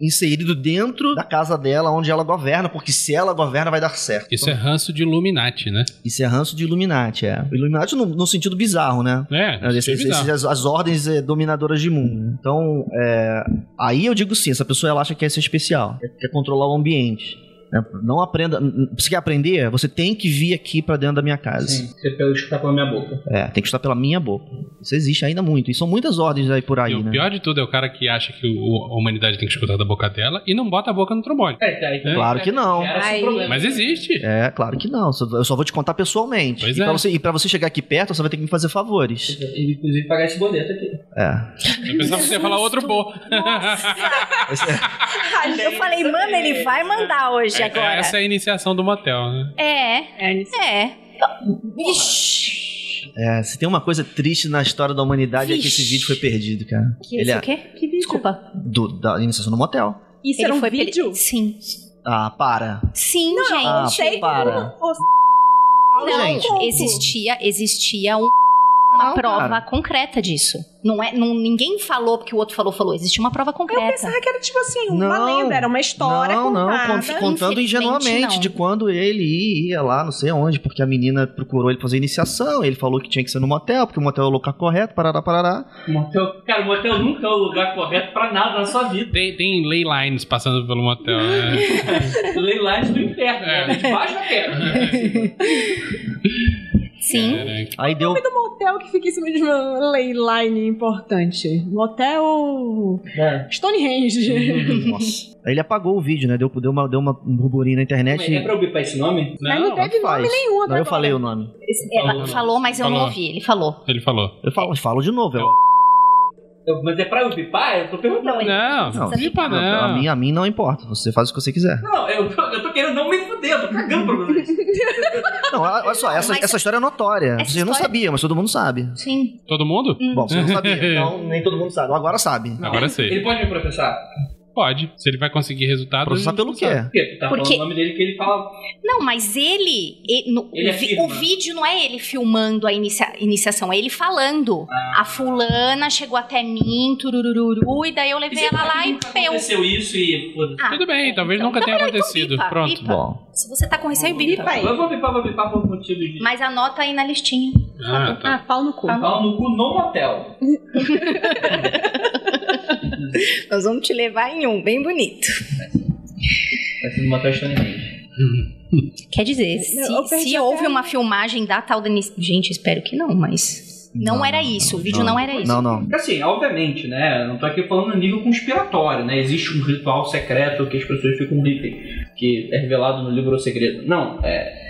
inserido dentro da casa dela, onde ela governa, porque se ela governa vai dar certo. Isso é ranço de Illuminati, né? Isso é ranço de Illuminati, é. Illuminati no, no sentido bizarro, né? É, Esse- isso é esse- bizarro. as, as ordens eh, dominadoras de mundo. Então, é, aí eu digo sim, essa pessoa ela acha que quer ser especial, quer, quer controlar o ambiente. Né? Não aprenda. Você quer aprender? Você tem que vir aqui pra dentro da minha casa. Sim, você pelo escutar pela minha boca. É, tem que estar pela minha boca. Isso existe ainda muito. E são muitas ordens aí por aí, E o né? pior de tudo é o cara que acha que o- a humanidade tem que escutar da boca dela e não bota a boca no trombone. É, tá, então, Claro que não. Mas existe. É, claro que não. Eu só vou te contar pessoalmente. Pois e, é. pra você, e pra você chegar aqui perto, você vai ter que me fazer favores. E, Inclusive pagar esse boleto aqui. É. Eu pensava que você ia falar outro pô. Eu falei, mano, ele vai mandar hoje agora. Essa é a iniciação do motel, né? É, É, é. Ixi. É, se tem uma coisa triste na história da humanidade é que esse vídeo foi perdido, cara. Que Ele é o quê? Que vídeo? Desculpa. do- da iniciação do motel. Isso Ele era um foi per- vídeo? Sim. Ah, para. Sim, Ah, gente. para. Ô, Não, gente. existia, existia um uma Não, prova cara. concreta disso. Não é, não, ninguém falou porque o outro falou, falou. Existe uma prova Eu concreta. pensava que era tipo assim, uma Não. lenda, era uma história não, não, contada. cont- contando ingenuamente não. de quando ele ia lá, não sei onde, porque a menina procurou ele fazer iniciação, ele falou que tinha que ser no motel, porque o motel é o lugar correto, parará, parará. Motel, cara, motel nunca é o lugar correto pra nada na sua vida. Tem, tem ley lines passando pelo motel, né? Leilões do inferno, É. né? De baixo da terra. Sim. Caraca. Aí deu. do motel que fica em cima de uma leyline importante. Motel É. Stonehenge. Nossa. Aí ele apagou o vídeo, né? Deu, deu, uma, deu uma, um burburinho na internet. É pra eu bipar esse nome? Mas não Não, teve nome nenhum Não, eu agora. falei o nome. Ela Falou. falou, mas eu não Falou. ouvi. Ele falou. ele falou. Eu falo, falo de novo. Eu, Eu- mas é pra eu bipar? Eu tô perguntando. Não, ele- Não, Não, não, pipa não, não. a, mim, a mim não importa. Você faz o que você quiser. Não, eu tô, eu tô querendo não me eu tô cagando pra vocês. Não, olha só, essa, Mas- essa história é notória. Essa Você não história- sabia, mas todo mundo sabe. Sim. Todo mundo? Bom, você não sabia. Então, nem todo mundo sabe. Agora sabe. Agora sei. Ele pode me processar? Pode. Se ele vai conseguir resultado. Processar pelo quê? Porque tá Porque- falando o nome dele que ele fala. Não, mas ele. e- no- Ele o, vi- afirma. o vídeo não é ele filmando a inicia- iniciação, é ele falando. Ah. A fulana chegou até mim, turururu, e daí eu levei ela lá e peu. aconteceu isso e. Ah, Tudo bem, talvez então- nunca então tenha acontecido. bipa, Pronto. bipa. Bom. Se você tá com receio, bipa. aí. Eu vou bipar, vou bipar por motivo de. Mas anota aí na listinha. Ah, tá. Ah, pau no cu. Tá. Pau no cu no motel. Nós vamos te levar em um, bem bonito. Vai ser motel Stonehenge. Quer dizer, Não, se, houve uma filmagem da tal da inici- Gente, espero que não, mas. Não, era isso, o vídeo não, era isso. Não, não. Porque assim, obviamente, né? Não tô aqui falando no nível conspiratório, né? Existe um ritual secreto que as pessoas ficam rifem, que é revelado no livro O Segredo. Não, é.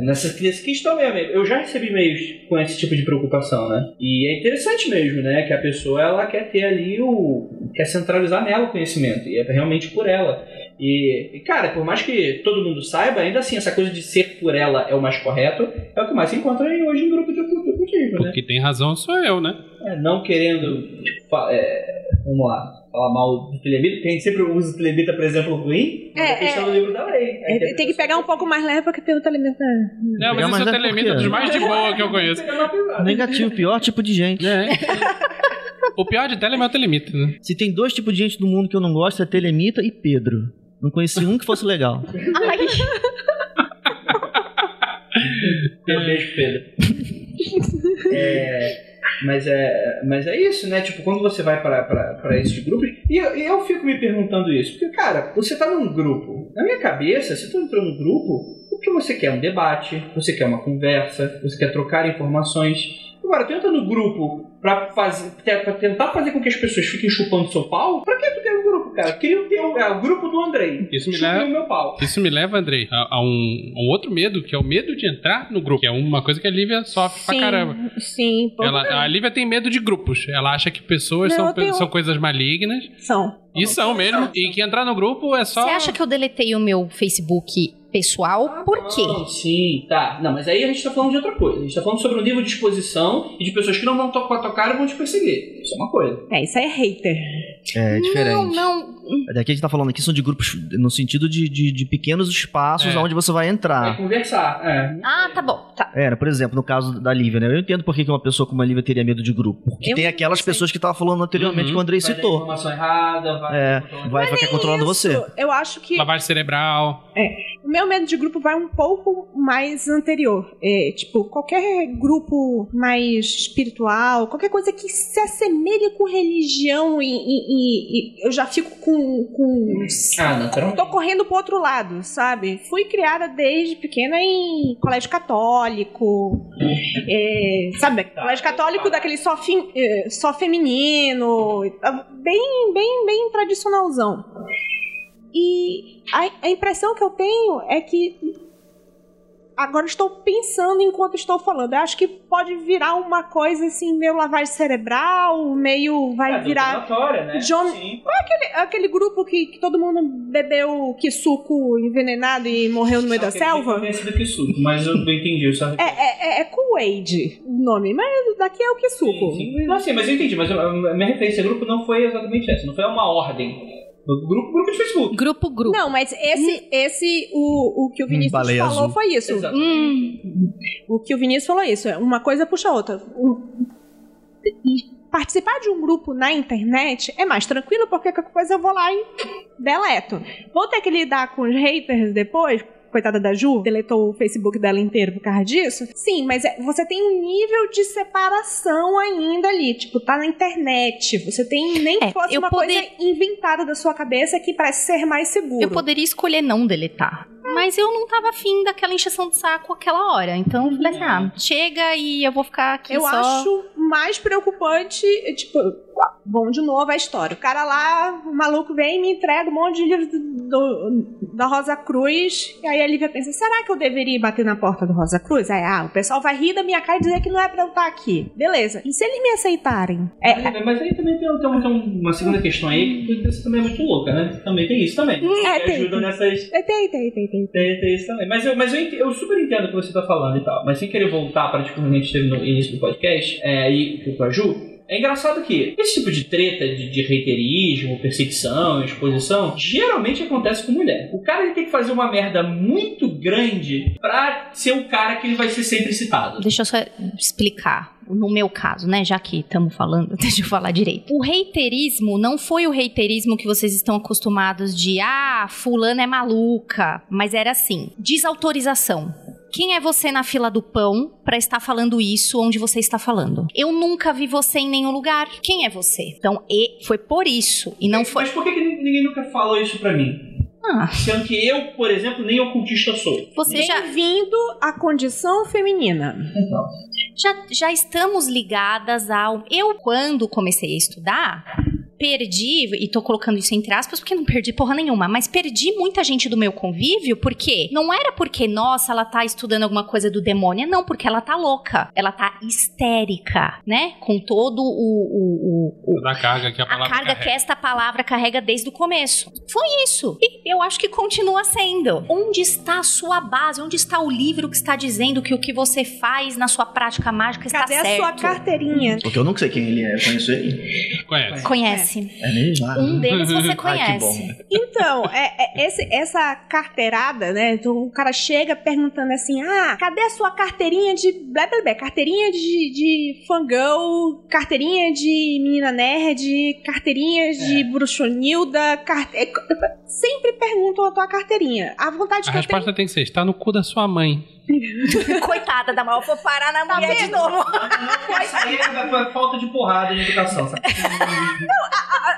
É Nessa, nessa questão mesmo, eu já recebi e-mails com esse tipo de preocupação, né? E é interessante mesmo, né? Que a pessoa ela quer ter ali o. quer centralizar nela o conhecimento, e é realmente por ela. E, cara, por mais que todo mundo saiba, ainda assim, essa coisa de ser por ela é o mais correto, é o que mais se encontra aí hoje em grupo de ocultismo, né? Porque tem razão sou eu, né? É, não querendo, fa- é, vamos lá, falar mal do Telemita, porque a gente sempre usa o Telemita, por exemplo, ruim, mas É, a questão é. do livro da lei. A É, Tem que pegar um pouco mais leve porque pelo telemento. Não, mas esse é o telemita dos mais de boa que eu conheço. Negativo, pior tipo de gente. É. O pior de tele é meu telemita, né? Se tem dois tipos de gente no mundo que eu não gosto, é Telemita e Pedro. Não conheci um que fosse legal. Ai, Beijo, Pedro. É, mas, é, mas é isso, né? Tipo, quando você vai pra esses grupos. E eu, eu fico me perguntando isso. Porque, cara, você tá num grupo. Na minha cabeça, se tu entrou no grupo, o que você quer? Um debate, você quer uma conversa, você quer trocar informações. Agora, tu entra no grupo pra, fazer, pra tentar fazer com que as pessoas fiquem chupando seu pau. Pra que tu quer um grupo, cara? Queria o teu, é, o grupo do Andrei. Isso me leva- o meu pau. Isso me leva, Andrei, a, a um, a um outro medo, que é o medo de entrar no grupo. Que é uma coisa que a Lívia sofre pra caramba. Sim, pô. Ela, a Lívia tem medo de grupos. Ela acha que pessoas Não, são, tenho- são coisas malignas. São. E são mesmo. E que entrar no grupo é só. Você acha que eu deletei o meu Facebook pessoal? Por quê? Não, sim, tá. Não, mas aí a gente tá falando de outra coisa. A gente tá falando sobre o nível de exposição e de pessoas que não vão tocar tua cara e vão te perseguir. Isso é uma coisa. É, isso aí é hater. É diferente. Não, não. Daqui a gente tá falando aqui são de grupos no sentido de, de, de pequenos espaços É. onde você vai Vai entrar. conversar. É. Ah, tá bom. Tá. Era, por exemplo, no caso da Lívia, né? Eu entendo por que uma pessoa como a Lívia teria medo de grupo. Porque Eu tem aquelas sei. pessoas que tava falando anteriormente Uhum. que o Andrei Vai dar citou. informação errada, vai. É, vai ficar controlando você. Isso, eu acho que Lavagem cerebral. O meu medo de grupo vai um pouco mais anterior. É, tipo, qualquer grupo mais espiritual, qualquer coisa que se assemelhe com religião e, e- e- eu já fico com. com Ah, não, Tô correndo pro outro lado, sabe? Fui criada desde pequena em colégio católico. é, sabe? colégio católico daquele só, fem- é, só feminino. Bem, bem, bem tradicionalzão. E a, a impressão que eu tenho é que. Agora estou pensando enquanto estou falando. Eu acho que pode virar uma coisa assim, meio lavagem cerebral, meio. Vai É, virar. né? John- Sim. Aquele grupo que, que todo mundo bebeu que suco envenenado e morreu no meio da Aquele selva? convencido que suco, mas eu não entendi. Só... É, é, é, é Kool-Aid o nome, mas daqui é o que suco. Sim, sim. Não, sim, mas eu entendi. Mas a minha referência a grupo não foi exatamente essa. Não foi uma ordem. Grupo, grupo de Facebook. Grupo, grupo. Não, mas esse, esse o, o que o Vinícius baleia falou azul. foi isso. Hum, O que o Vinícius falou é isso. Uma coisa puxa a outra. Um- Participar de um grupo na internet é mais tranquilo porque qualquer coisa eu vou lá e deleto. Vou ter que lidar com os haters depois, coitada da Ju, deletou o Facebook dela inteiro por causa disso. Sim, mas é- você tem um nível de separação ainda ali. Tipo, tá na internet. Você tem nem É, fosse eu uma poder- coisa inventada da sua cabeça que parece ser mais seguro. Eu poderia escolher não deletar. Mas eu não tava afim daquela encheção de saco aquela hora. Então eu falei assim: ah, chega e eu vou ficar aqui Eu só. acho mais preocupante, é, tipo, bom, de novo a história. O cara lá, o maluco vem e me entrega um monte de livros do, do- da Rosa Cruz. E aí a Lívia pensa: será que eu deveria bater na porta do Rosa Cruz? Aí, ah, o pessoal vai rir da minha cara e dizer que não é pra eu estar aqui. Beleza. E se eles me aceitarem? É, Mas, mas aí também tem, tem uma, tem uma segunda questão aí que você também é muito louca, né? Também tem isso também. É, que tem, ajuda tem. nessas. tem, tem, tem, tem, tem. Tem, tem isso também. Mas, eu, mas eu, eu super entendo o que você tá falando e tal. Mas sem querer voltar para tipo, o que a gente teve no início do podcast, é, aí com a Ju, é engraçado que esse tipo de treta de, de reiterismo, perseguição, exposição, geralmente acontece com mulher. O cara ele tem que fazer uma merda muito grande pra ser o cara que ele vai ser sempre citado. Deixa eu só explicar. No meu caso, né? Já que estamos falando, deixa eu falar direito. O reiterismo não foi o reiterismo que vocês estão acostumados de ah, fulana é maluca. Mas era assim: desautorização. Quem é você na fila do pão pra estar falando isso onde você está falando? Eu nunca vi você em nenhum lugar. Quem é você? Então, e foi por isso. E não foi. Mas por que, que ninguém nunca falou isso pra mim? Ah, Sendo que eu, por exemplo, nem ocultista sou. você já, Bem-vindo à condição feminina. Então. já, já estamos ligadas ao. Eu, quando comecei a estudar, perdi, e tô colocando isso entre aspas porque não perdi porra nenhuma, mas perdi muita gente do meu convívio porque não era porque, nossa, ela tá estudando alguma coisa do demônio, não, porque ela tá louca, ela tá histérica, né? Com todo o. o, o- o- carga que a a carga que carrega. esta palavra carrega desde o começo. Foi isso. E eu acho que continua sendo. Onde está a sua base? Onde está o livro que está dizendo que o que você faz na sua prática mágica está Cadê a certo? sua carteirinha? Porque eu não sei quem ele é, eu conheço ele. Conhece. Conhece. É mesmo? Ah. Um deles você Ai, que conhece. bom. Então, é, é esse- essa carteirada, né? Então, o cara chega perguntando assim: ah, cadê a sua carteirinha de. Blá, blá, blá, carteirinha de, de fangirl, carteirinha de menina nerd, carteirinha de bruxonilda, carte... é, Sempre perguntam a tua carteirinha. A vontade A que eu resposta tem que ser: está no cu da sua mãe. Coitada da mal, vou parar na mulher de novo. Isso aí é falta de porrada de educação, sabe? tenho.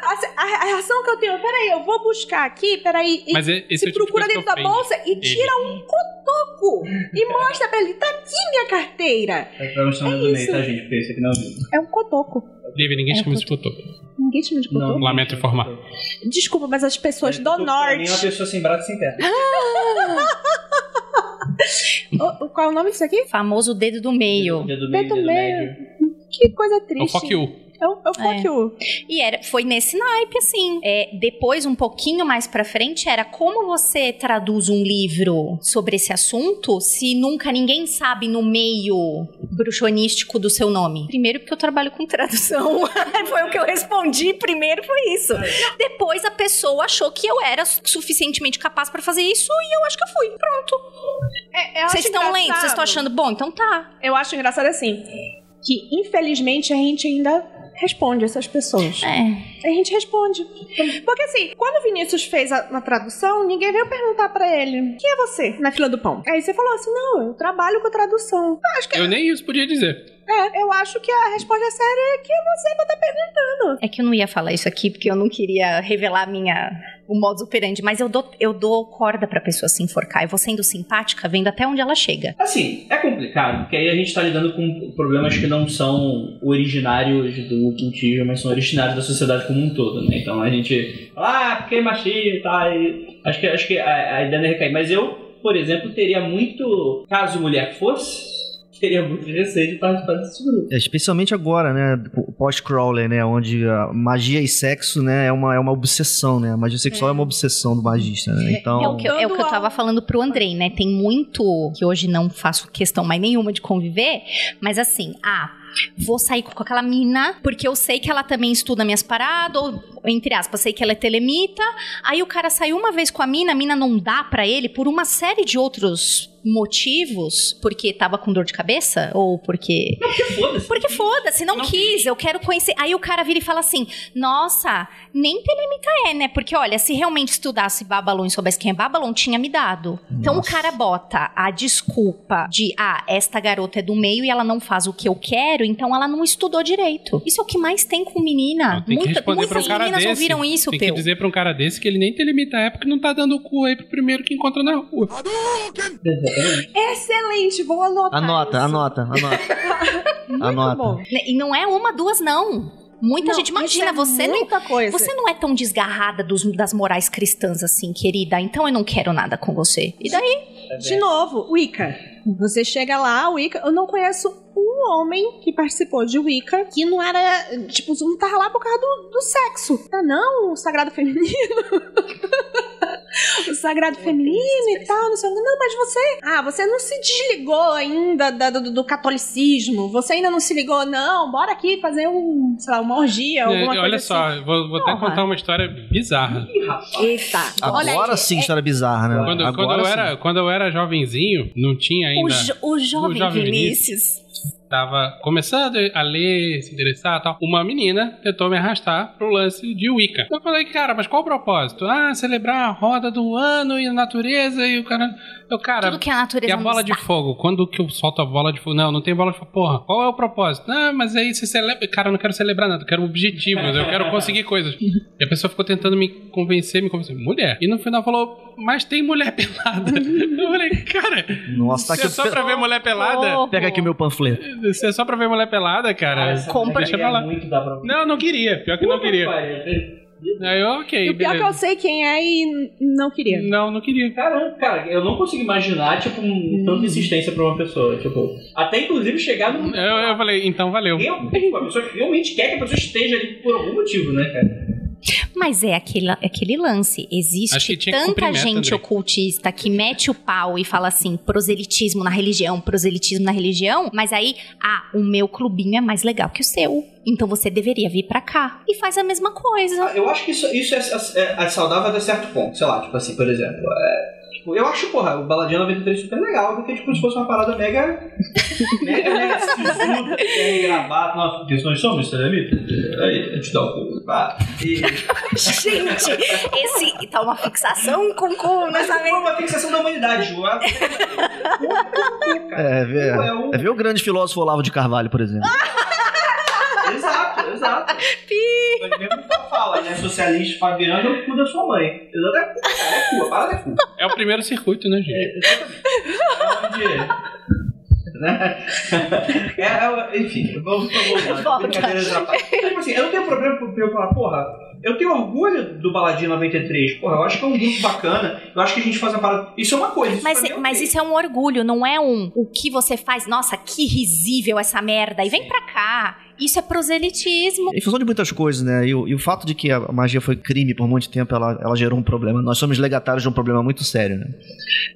A, a- a reação que eu tenho, peraí, eu vou buscar aqui, peraí. e Mas é- esse é se o tipo procura coisa dentro da bolsa e ele. tira um cotoco e mostra pra ele: tá aqui minha carteira. Chamando É do meio, isso. tá, gente? Porque esse aqui não é o vídeo. É um cotoco. Lívia, ninguém É, chama isso de cotoco. Ninguém chama de cotoco. Lamento informar. Desculpa, mas as pessoas do Pra mim norte. é uma pessoa sem braço e sem perna. O- o- qual é o nome disso aqui? Famoso dedo do meio. Dedo Dedo dedo meio. Que coisa É o triste. fuck you. É o, é o fuck you. E era, foi nesse naipe, assim. É, depois, um pouquinho mais pra frente, era como você traduz um livro sobre esse assunto se nunca ninguém sabe no meio bruxonístico do seu nome? Primeiro, porque eu trabalho com tradução. foi o que eu respondi primeiro, foi isso. Depois, a pessoa achou que eu era su- suficientemente capaz pra fazer isso e eu acho que eu fui. Pronto. É, Vocês estão lendo, vocês estão achando bom? Então tá. Eu acho engraçado assim. Que infelizmente a gente ainda responde essas pessoas. É. A gente responde. Porque assim, quando o Vinícius fez a, a tradução, ninguém veio perguntar pra ele: quem é você na fila do pão? Aí você falou assim: não, eu trabalho com tradução. Eu acho que, Eu nem isso podia dizer. É, eu acho que a resposta séria é que você vai estar perguntando. É que eu não ia falar isso aqui porque eu não queria revelar minha o modus operandi, mas eu dou, eu dou corda pra pessoa se enforcar. Eu vou sendo simpática, vendo até onde ela chega. Assim, é complicado, porque aí a gente tá lidando com problemas que não são originários do ocultismo, mas são originários da sociedade como um todo, né? Então a gente fala, ah, porque é machismo e tal. e acho que, acho que a, a ideia não é recair. Mas eu, por exemplo, teria muito. Caso mulher fosse, teria muito receio de participar desse grupo. É, Especialmente agora, né? o Post-crawler, né? Onde a magia e sexo, né? É uma, é uma obsessão, né? A magia sexual é, uma obsessão do magista, né? Então. É o, que, eu- é o que eu tava falando pro Andrei, né? Tem muito que hoje não faço questão mais nenhuma de conviver, mas assim, ah, vou sair com aquela mina, porque eu sei que ela também estuda minhas paradas, ou, entre aspas, sei que ela é telemita. Aí o cara saiu uma vez com a mina, a mina não dá pra ele por uma série de outros motivos, porque tava com dor de cabeça, ou porque... Foda-se. Porque foda-se, não, Não quis, eu quero conhecer. Aí o cara vira e fala assim: Nossa, nem telemita é, né? Porque olha, se realmente estudasse Babylon e soubesse quem é Babylon, tinha me dado. Então o Nossa. cara bota a desculpa de: Ah, esta garota é do meio e ela não faz o que eu quero, então ela não estudou direito. Isso é o que mais tem com menina. Não, Muita- um muitas cara meninas desse. ouviram isso, Tem Peu. que dizer pra um cara desse que ele nem tem limite a época e não tá dando o cu aí pro primeiro que encontra na rua. Excelente, vou anotar. Anota, isso. anota, anota. Muito Anota. bom. E não é uma, duas, não. Muita Não, gente, imagina, é você não muita coisa. Você não é tão desgarrada dos- das morais cristãs assim, querida. Então eu não quero nada com você. E daí? De novo, Wicca. Você chega lá, Wicca. Eu não conheço um homem que participou de Wicca que não era. Tipo, não tava lá por causa do, do sexo. Ah, não, o sagrado feminino. sagrado feminino e tal, não sei o que. Não, mas você. Ah, você não se desligou ainda da- do, do catolicismo. Você ainda não se ligou, não. Bora aqui fazer um, sei lá, uma orgia, alguma É, coisa olha assim. só, vou, vou até contar uma história bizarra. Ih, rapaz. Eita, Agora aí, sim, é- história bizarra, né? Quando, Agora quando, eu sim. era, quando eu era jovenzinho, não tinha ainda. O, jo- o jovem, O jovem Vinícius. Tava começando a ler, se interessar e tal. Uma menina tentou me arrastar pro lance de Wicca. Eu falei, cara, mas qual o propósito? Ah, celebrar a roda do ano e a natureza e o cara. Eu, cara. Tudo que a natureza E a bola de fogo? Quando que eu solto a bola de fogo? Não, não tem bola de fogo. Porra, qual é o propósito? Ah, mas aí você celebra. Cara, eu não quero celebrar nada, eu quero objetivos, eu quero conseguir coisas. E a pessoa ficou tentando me convencer, me convencer. Mulher. E no final falou, mas tem mulher pelada. Eu falei, cara, Nossa, tá aqui. é só pra ver mulher pelada. Oh. Pega aqui o meu panfleto. Se é só pra ver mulher pelada, cara. essa compra- Deixa pra lá. Não, não queria. Pior que não Puta queria. pariu. Aí eu, ok, E o pior é que eu beleza. sei quem é e não queria. Não, não queria. Caramba, cara, eu não consigo imaginar, tipo, um, tanta insistência pra uma pessoa. Tipo, até inclusive chegar no. Eu, eu falei, então valeu. Realmente, a pessoa realmente quer que a pessoa esteja ali por algum motivo, né, cara? Mas é aquele, aquele lance. Existe tanta meta, gente André. ocultista que mete o pau e fala assim: proselitismo na religião, proselitismo na religião. Mas aí, ah, o meu clubinho é mais legal que o seu. Então você deveria vir pra cá. E faz a mesma coisa. Ah, Eu acho que isso, isso é, é- é saudável até certo ponto. Sei lá, tipo assim, por exemplo. é, tipo, eu acho, porra, o Baladinha 93 super legal, porque tipo, se fosse uma parada mega. mega, mega sisuda, mega gravata. Nossa, porque nós somos telemitas. Aí, eu te dou o cu. pá. E. Gente, esse tá uma fixação com cu Mas nessa foi uma fixação da humanidade, Ju. Ah, É, vê, É um- é ver o grande filósofo Olavo de Carvalho, por exemplo. Exato, exato. Mas mesmo que fala, né? Socialista Fabiano é o cu da sua mãe. Exato, é cu, cara, é cu, a parada é cu. É o primeiro circuito, né, gente? Exatamente. É onde. Né? É, é, enfim, vamos vamos Volta. Brincadeiras à parte. Então, tipo assim, eu não tenho problema por eu falar, porra, eu tenho orgulho do Baladinho 93. Porra, eu acho que é um grupo bacana. Eu acho que a gente faz uma parada. Isso é uma coisa. Isso Mas, mim é mas isso é um orgulho, não é um o que você faz, nossa, que risível essa merda, e vem pra cá. Isso é proselitismo. Em função de muitas coisas, né? E, o- e o fato de que a magia foi crime por muito tempo, ela, ela gerou um problema. Nós somos legatários de um problema muito sério, né?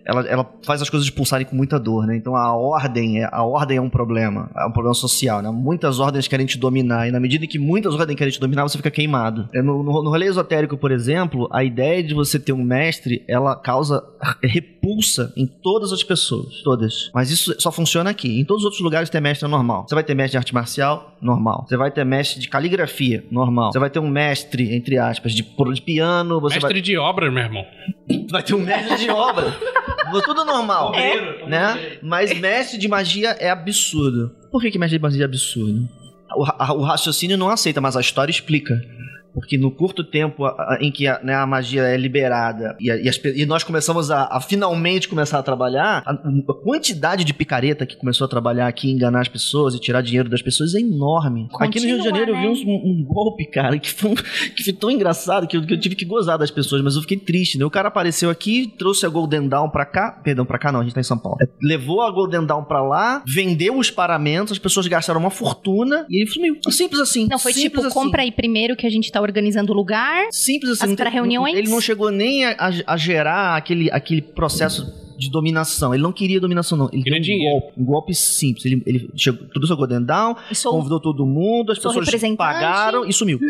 Ela, ela faz as coisas pulsarem com muita dor, né? Então a ordem, é, a ordem é um problema, é um problema social, né? Muitas ordens querem te dominar, e na medida em que muitas ordens querem te dominar, você fica queimado. É, No, no, no rolê esotérico, por exemplo, a ideia de você ter um mestre, ela causa repulsa em todas as pessoas, todas. Mas isso só funciona aqui. Em todos os outros lugares ter mestre é normal. Você vai ter mestre de arte marcial, normal. Você vai ter mestre de caligrafia, normal. Você vai ter um mestre, entre aspas, de, de piano, você Mestre de obra, meu irmão. vai, vai ter um mestre de obra. Tudo normal Obreiro, né? Mas mestre de magia é absurdo. Por que, que mestre de magia é absurdo? O, ra- o raciocínio não aceita, mas a história explica. Porque no curto tempo em que a, né, a magia é liberada e, a- e as e nós começamos a, a finalmente começar a trabalhar, a, quantidade de picareta que começou a trabalhar aqui, enganar as pessoas e tirar dinheiro das pessoas é enorme. aqui no Rio de Continua, Janeiro eu vi né? um, um golpe, cara, que foi, um- que foi tão engraçado que eu, que eu tive que gozar das pessoas, mas eu fiquei triste, né? O cara apareceu aqui, trouxe a Golden Dawn pra cá, perdão, pra cá não, a gente tá em São Paulo. É, Levou a Golden Dawn pra lá, vendeu os paramentos, as pessoas gastaram uma fortuna e ele sumiu. Simples assim. Não, foi tipo, assim. compra aí primeiro que a gente tá organizando o lugar. Simples assim. Tem- pré-reuniões? Ele não chegou nem a, a- a gerar aquele, aquele processo de dominação. Ele não queria dominação, não. Ele Queria deu um dinheiro. golpe, um golpe simples. Ele, ele chegou, tudo seu Golden Down, Sou convidou todo mundo, as pessoas pagaram e sumiu.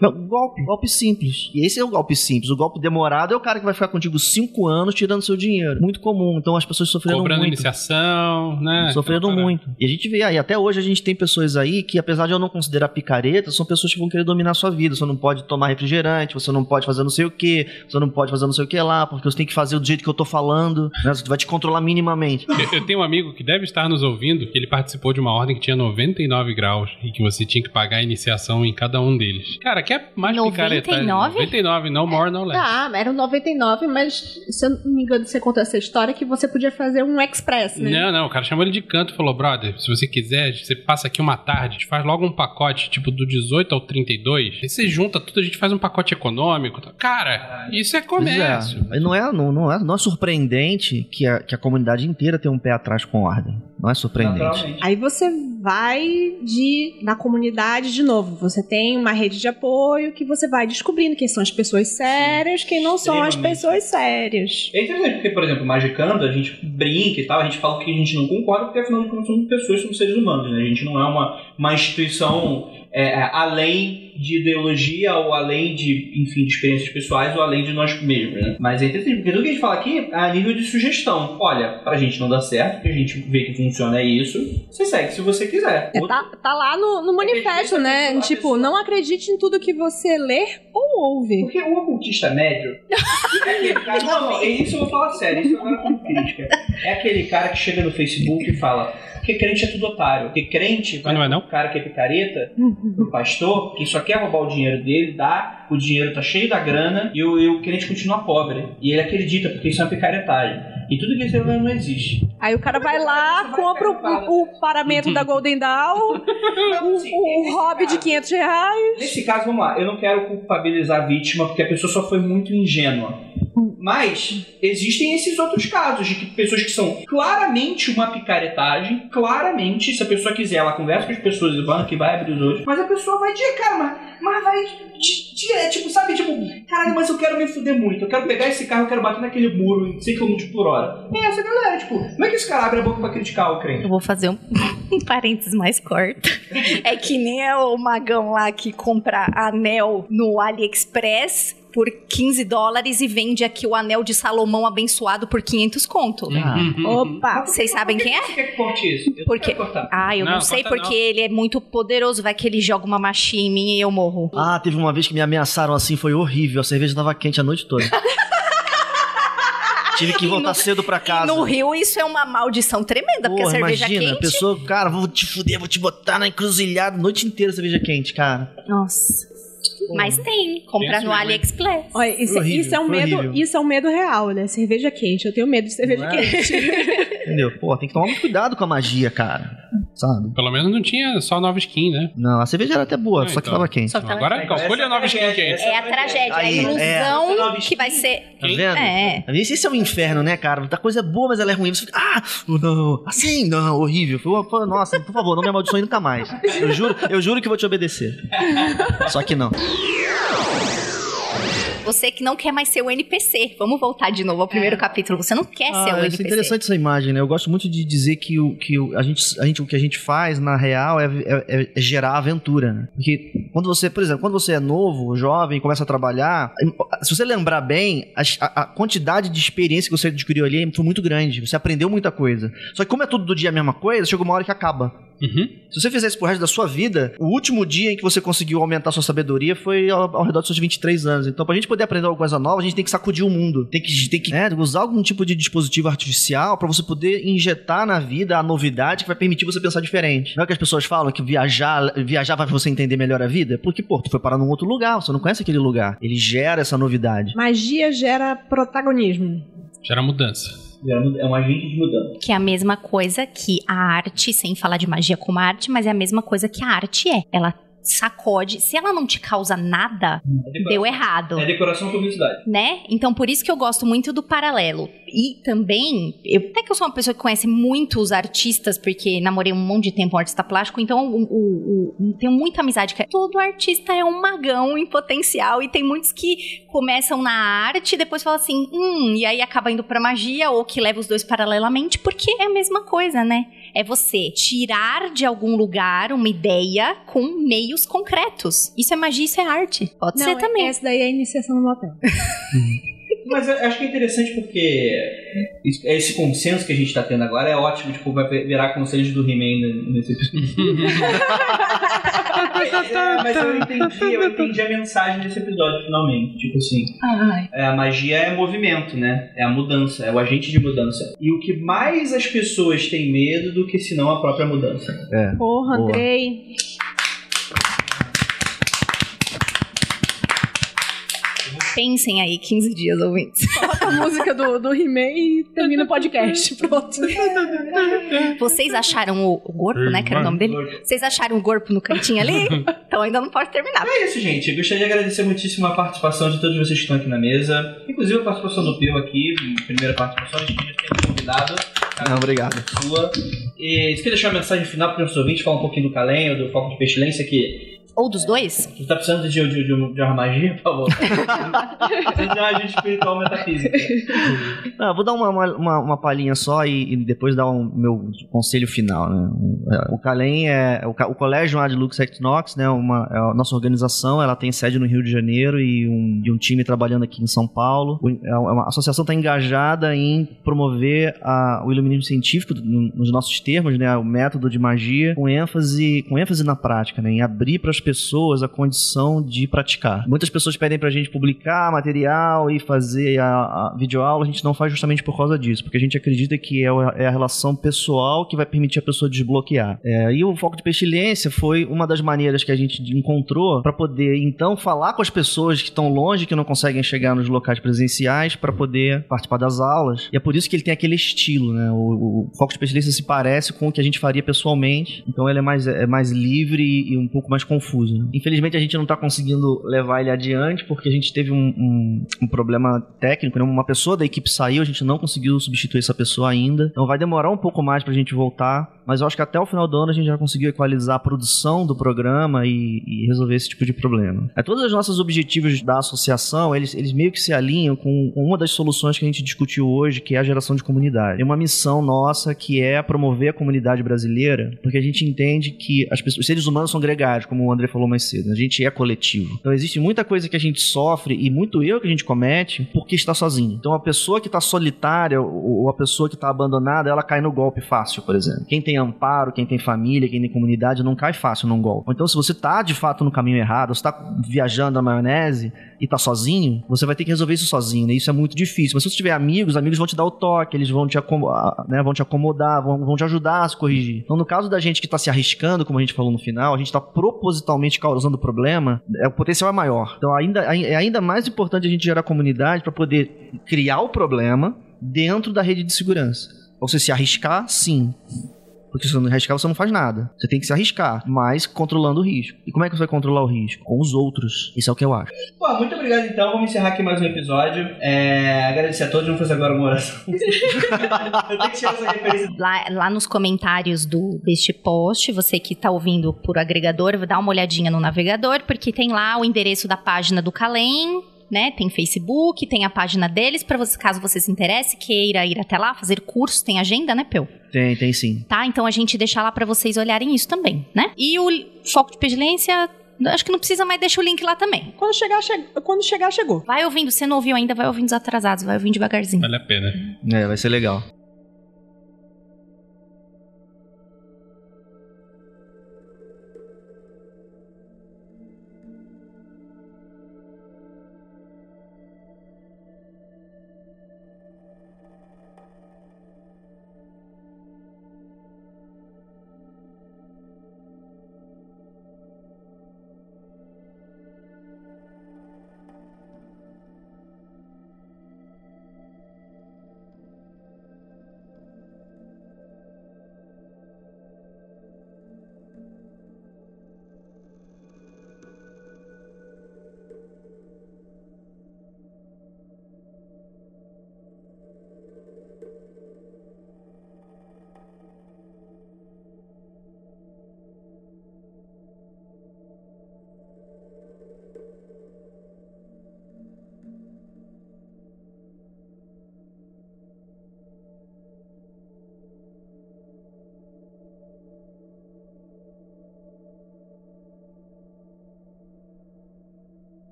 Não, golpe, golpe simples. E esse é o golpe simples. O golpe demorado é o cara que vai ficar contigo cinco anos tirando seu dinheiro. Muito comum. Então as pessoas sofreram Cobrando muito. iniciação, né? Sofreram Aquela muito. E a gente vê aí, até hoje a gente tem pessoas aí que, apesar de eu não considerar picareta, são pessoas que vão querer dominar a sua vida. Você não pode tomar refrigerante, você não pode fazer não sei o que, você não pode fazer não sei o que lá, porque você tem que fazer do jeito que eu tô falando, né? Você vai te controlar minimamente. Eu, eu tenho um amigo que deve estar nos ouvindo, que ele participou de uma ordem que tinha 99 graus e que você tinha que pagar a iniciação em cada um deles. Cara, que é mais 99? picareta. 99, no more, no less. Tá, era um 99, mas se eu não me engano, você contou essa história que você podia fazer um express, né? Não, não, o cara chamou ele de canto e falou: brother, se você quiser, você passa aqui uma tarde, a gente faz logo um pacote, tipo do 18 ao 32, aí você junta tudo, a gente faz um pacote econômico. Cara, isso é Pois comércio. é. Não é, não, não é, não é surpreendente que a, que a comunidade inteira tenha um pé atrás com ordem. Não é surpreendente. Aí você vai de na comunidade de novo. Você tem uma rede de apoio que você vai descobrindo quem são as pessoas sérias, quem não são as pessoas sérias. É interessante porque, por exemplo, Magicando, a gente brinca e tal, a gente fala que a gente não concorda, porque afinal de contas somos pessoas, somos seres humanos, né? A gente não é uma, uma instituição é, é, além de ideologia ou além de, enfim, de experiências pessoais ou além de nós mesmos, né? Mas é interessante, porque tudo que a gente fala aqui é a nível de sugestão. Olha, pra gente não dá certo, porque a gente vê que funciona é isso, você segue se você quiser. É, tá, tá lá no, no manifesto, né? que a Tipo, pessoa- não acredite em tudo que você lê ou ouve. Porque o ocultista médio é aquele cara. Não, não, isso eu vou falar sério, isso agora como crítica. É aquele cara que chega no Facebook e fala. Porque crente é tudo otário. Porque crente não é não? o cara que é picareta, o pastor, que só quer roubar o dinheiro dele, dá, o dinheiro tá cheio da grana e o, e o crente continua pobre. E ele acredita, porque isso é uma picaretagem. E tudo que isso não não existe. Aí o cara vai lá, compra o, o paramento da Golden Dawn, o, o hobby de caso- 500 reais. Nesse caso, vamos lá, eu não quero culpabilizar a vítima porque a pessoa só foi muito ingênua. Mas existem esses outros casos de que pessoas que são claramente uma picaretagem, claramente, se a pessoa quiser, ela conversa com as pessoas e vai que vai abrir os olhos, mas a pessoa vai dizer, cara, mas, mas vai di- direto, tipo, sabe, tipo, caralho, mas eu quero me fuder muito, eu quero pegar esse carro, eu quero bater naquele muro em 100 km por hora. É essa galera, tipo, como é que esse cara abre a boca pra criticar o crente? Eu vou fazer um, um parênteses mais curto. É que nem é o magão lá que compra anel no AliExpress por 15 dólares e vende aqui o anel de Salomão abençoado por 500 conto. Ah, Opa! Vocês sabem quem é? Por que que corte isso? Eu Por quê? quero cortar. Ah, eu não, Não, sei porque não. ele é muito poderoso. Vai que ele joga uma machia em mim e eu morro. Ah, teve uma vez que me ameaçaram assim, foi horrível. A cerveja tava quente a noite toda. Tive que voltar cedo pra casa. No Rio, isso é uma maldição tremenda, porque a Porra, cerveja imagina, a quente. pessoa, cara, vou te fuder, vou te botar na encruzilhada a noite inteira cerveja quente, cara. Nossa. Mas tem. Comprar Pensa no hein? AliExpress. Olha, isso, Horrível, isso é um medo, horrível. isso é um medo real, né? Cerveja quente. Eu tenho medo de cerveja é? quente. Entendeu? Pô, tem que tomar muito cuidado com a magia, cara. Sabe? Pelo menos não tinha só nova skin, né? Não, a cerveja era até boa, Ah, só que então. tava quente. Só que tava- Agora calcule a nova skin quente. É a tragédia, Aí, a ilusão é. que vai ser. Tá vendo? É. Esse esse é um inferno, né, cara? Muita coisa é boa, mas ela é ruim. Você fica, ah, não, assim, não, horrível. Nossa, por favor, não me amaldiçoe nunca mais. Eu juro, eu juro que vou te obedecer. Só que não. Você que não quer mais ser o NPC. Vamos voltar de novo ao primeiro capítulo. Você não quer ser o Ah, NPC. é interessante essa imagem, né? Eu gosto muito de dizer que, o, que o, a gente, a gente, o que a gente faz, na real, é, é- é gerar aventura, né? Porque quando você, por exemplo, quando você é novo, jovem, começa a trabalhar, se você lembrar bem, a, a- a quantidade de experiência que você adquiriu ali foi muito grande. Você aprendeu muita coisa. Só que como é tudo do dia a mesma coisa, chega uma hora que acaba. Uhum. Se você fizer isso pro resto da sua vida, o último dia em que você conseguiu aumentar sua sabedoria foi ao, ao redor dos seus 23 anos. Então, pra gente poder aprender alguma coisa nova, a gente tem que sacudir o mundo. Tem que, tem que né, usar algum tipo de dispositivo artificial pra você poder injetar na vida a novidade que vai permitir você pensar diferente. Não é que as pessoas falam que viajar, viajar vai você entender melhor a vida? Porque, pô, tu foi parar num outro lugar, você não conhece aquele lugar. Ele gera essa novidade. Magia gera protagonismo. Gera mudança. É um agente de mudança. Que é a mesma coisa que a arte, sem falar de magia como arte, mas é a mesma coisa que a arte é. Ela sacode. Se ela não te causa nada, É deu errado. É decoração com publicidade. né? Então, por isso que eu gosto muito do paralelo. E também, eu, até que eu sou uma pessoa que conhece muitos artistas, porque namorei um monte de tempo um artista plástico, então o, o- o- tenho muita amizade. Que todo artista é um magão em potencial, e tem muitos que começam na arte e depois falam assim, hum, e aí acaba indo pra magia, ou que leva os dois paralelamente, porque é a mesma coisa, né? É você tirar de algum lugar uma ideia com meios concretos. Isso é magia, isso é arte. Pode ser Não, também. Essa daí é a iniciação no motel. Mas eu acho que é interessante porque isso- esse consenso que a gente tá tendo agora é ótimo, tipo, vai virar conselhos do He-Man nesse episódio. É, mas eu entendi, eu entendi a mensagem desse episódio, finalmente. Tipo assim, é, a magia é movimento, né? É a mudança, é o agente de mudança. E o que mais as pessoas têm medo do que senão a própria mudança. Porra, Boa. Andrei. Pensem aí, 15 dias ouvintes. Bota a música do, do He-Man e termina o podcast. Pronto. Vocês acharam o, o Gorpo, né? Que era o nome dele? Vocês acharam o Gorpo no cantinho ali? Então ainda não pode terminar. É isso, gente. Eu gostaria de agradecer muitíssimo a participação de todos vocês que estão aqui na mesa. Inclusive a participação do Pio aqui, primeira participação, a gente tinha sempre convidado. Não, obrigado. Sua. E você quer deixar uma mensagem final para os nossos ouvintes, falar um pouquinho do ou do Foco de Pestilência, que Ou dos dois? você tá precisando de, de, de, de uma magia, por favor. Precisa de uma magia espiritual metafísica. Não, eu vou dar uma, uma, uma- palhinha só e, e depois dar um meu conselho final. Né? O Calem é o, ca- o Colégio Adlux Equinox, né? Uma, é a nossa organização, ela tem sede no Rio de Janeiro e um, e um time trabalhando aqui em São Paulo. O- é uma- a associação está engajada em promover a- o iluminismo científico no- nos nossos termos, né? O método de magia com ênfase, com ênfase na prática, né? Em abrir para as pessoas a condição de praticar. Muitas pessoas pedem pra gente publicar material e fazer a, a videoaula, a gente não faz justamente por causa disso, porque a gente acredita que é, é a relação pessoal que vai permitir a pessoa desbloquear. É, e o foco de pestilência foi uma das maneiras que a gente encontrou para poder então falar com as pessoas que estão longe, que não conseguem chegar nos locais presenciais, para poder participar das aulas. E é por isso que ele tem aquele estilo, né? O, o foco de pestilência se parece com o que a gente faria pessoalmente, então ele é mais, é mais livre e, e um pouco mais confuso. Né? Infelizmente a gente não está conseguindo levar ele adiante porque a gente teve um, um- um problema técnico, né? uma pessoa da equipe saiu, a gente não conseguiu substituir essa pessoa ainda, então vai demorar um pouco mais para a gente voltar, mas eu acho que até o final do ano a gente já conseguiu equalizar a produção do programa e, e resolver esse tipo de problema. É, todos os nossos objetivos da associação, eles, eles meio que se alinham com uma das soluções que a gente discutiu hoje, que é a geração de comunidade. É uma missão nossa que é promover a comunidade brasileira, porque a gente entende que as pessoas, os seres humanos são gregários, como o André falou mais cedo. A gente é coletivo. Então existe muita coisa que a gente sofre e muito erro que a gente comete porque está sozinho. Então a pessoa que está solitária ou a pessoa que está abandonada, ela cai no golpe fácil, por exemplo. Quem tem amparo, quem tem família, quem tem comunidade, não cai fácil num golpe. Então se você está de fato no caminho errado, você está viajando na maionese e tá sozinho, você vai ter que resolver isso sozinho, né? Isso é muito difícil. Mas se você tiver amigos, os amigos vão te dar o toque, eles vão te, acom- ah, né, vão te acomodar, vão, vão te ajudar a se corrigir. Então, no caso da gente que tá se arriscando, como a gente falou no final, a gente tá propositalmente causando problema, é, o potencial é maior. Então, ainda, é ainda mais importante a gente gerar comunidade para poder criar o problema dentro da rede de segurança. Você se arriscar, sim. Porque se você não arriscar, você não faz nada. Você tem que se arriscar, mas controlando o risco. E como é que você vai controlar o risco? Com os outros. Isso é o que eu acho. Pô, muito obrigado então. Vamos encerrar aqui mais um episódio. É, agradecer a todos. Vamos fazer agora uma oração. Eu tenho que tirar essa referência. Lá, lá nos comentários do, deste post, você que tá ouvindo por agregador, dá uma olhadinha no navegador, porque tem lá o endereço da página do Calem, né? Tem Facebook, tem a página deles, para você, caso você se interesse, queira ir até lá, fazer curso, tem agenda, né, Peu? Tem, tem sim. Tá? Então a gente deixa lá pra vocês olharem isso também, né? E o foco de pestilência, acho que não precisa mais, deixa o link lá também. Quando chegar, che... Quando chegar, chegou. Vai ouvindo, você não ouviu ainda, vai ouvindo os atrasados, vai ouvindo devagarzinho. Vale a pena. É, vai ser legal.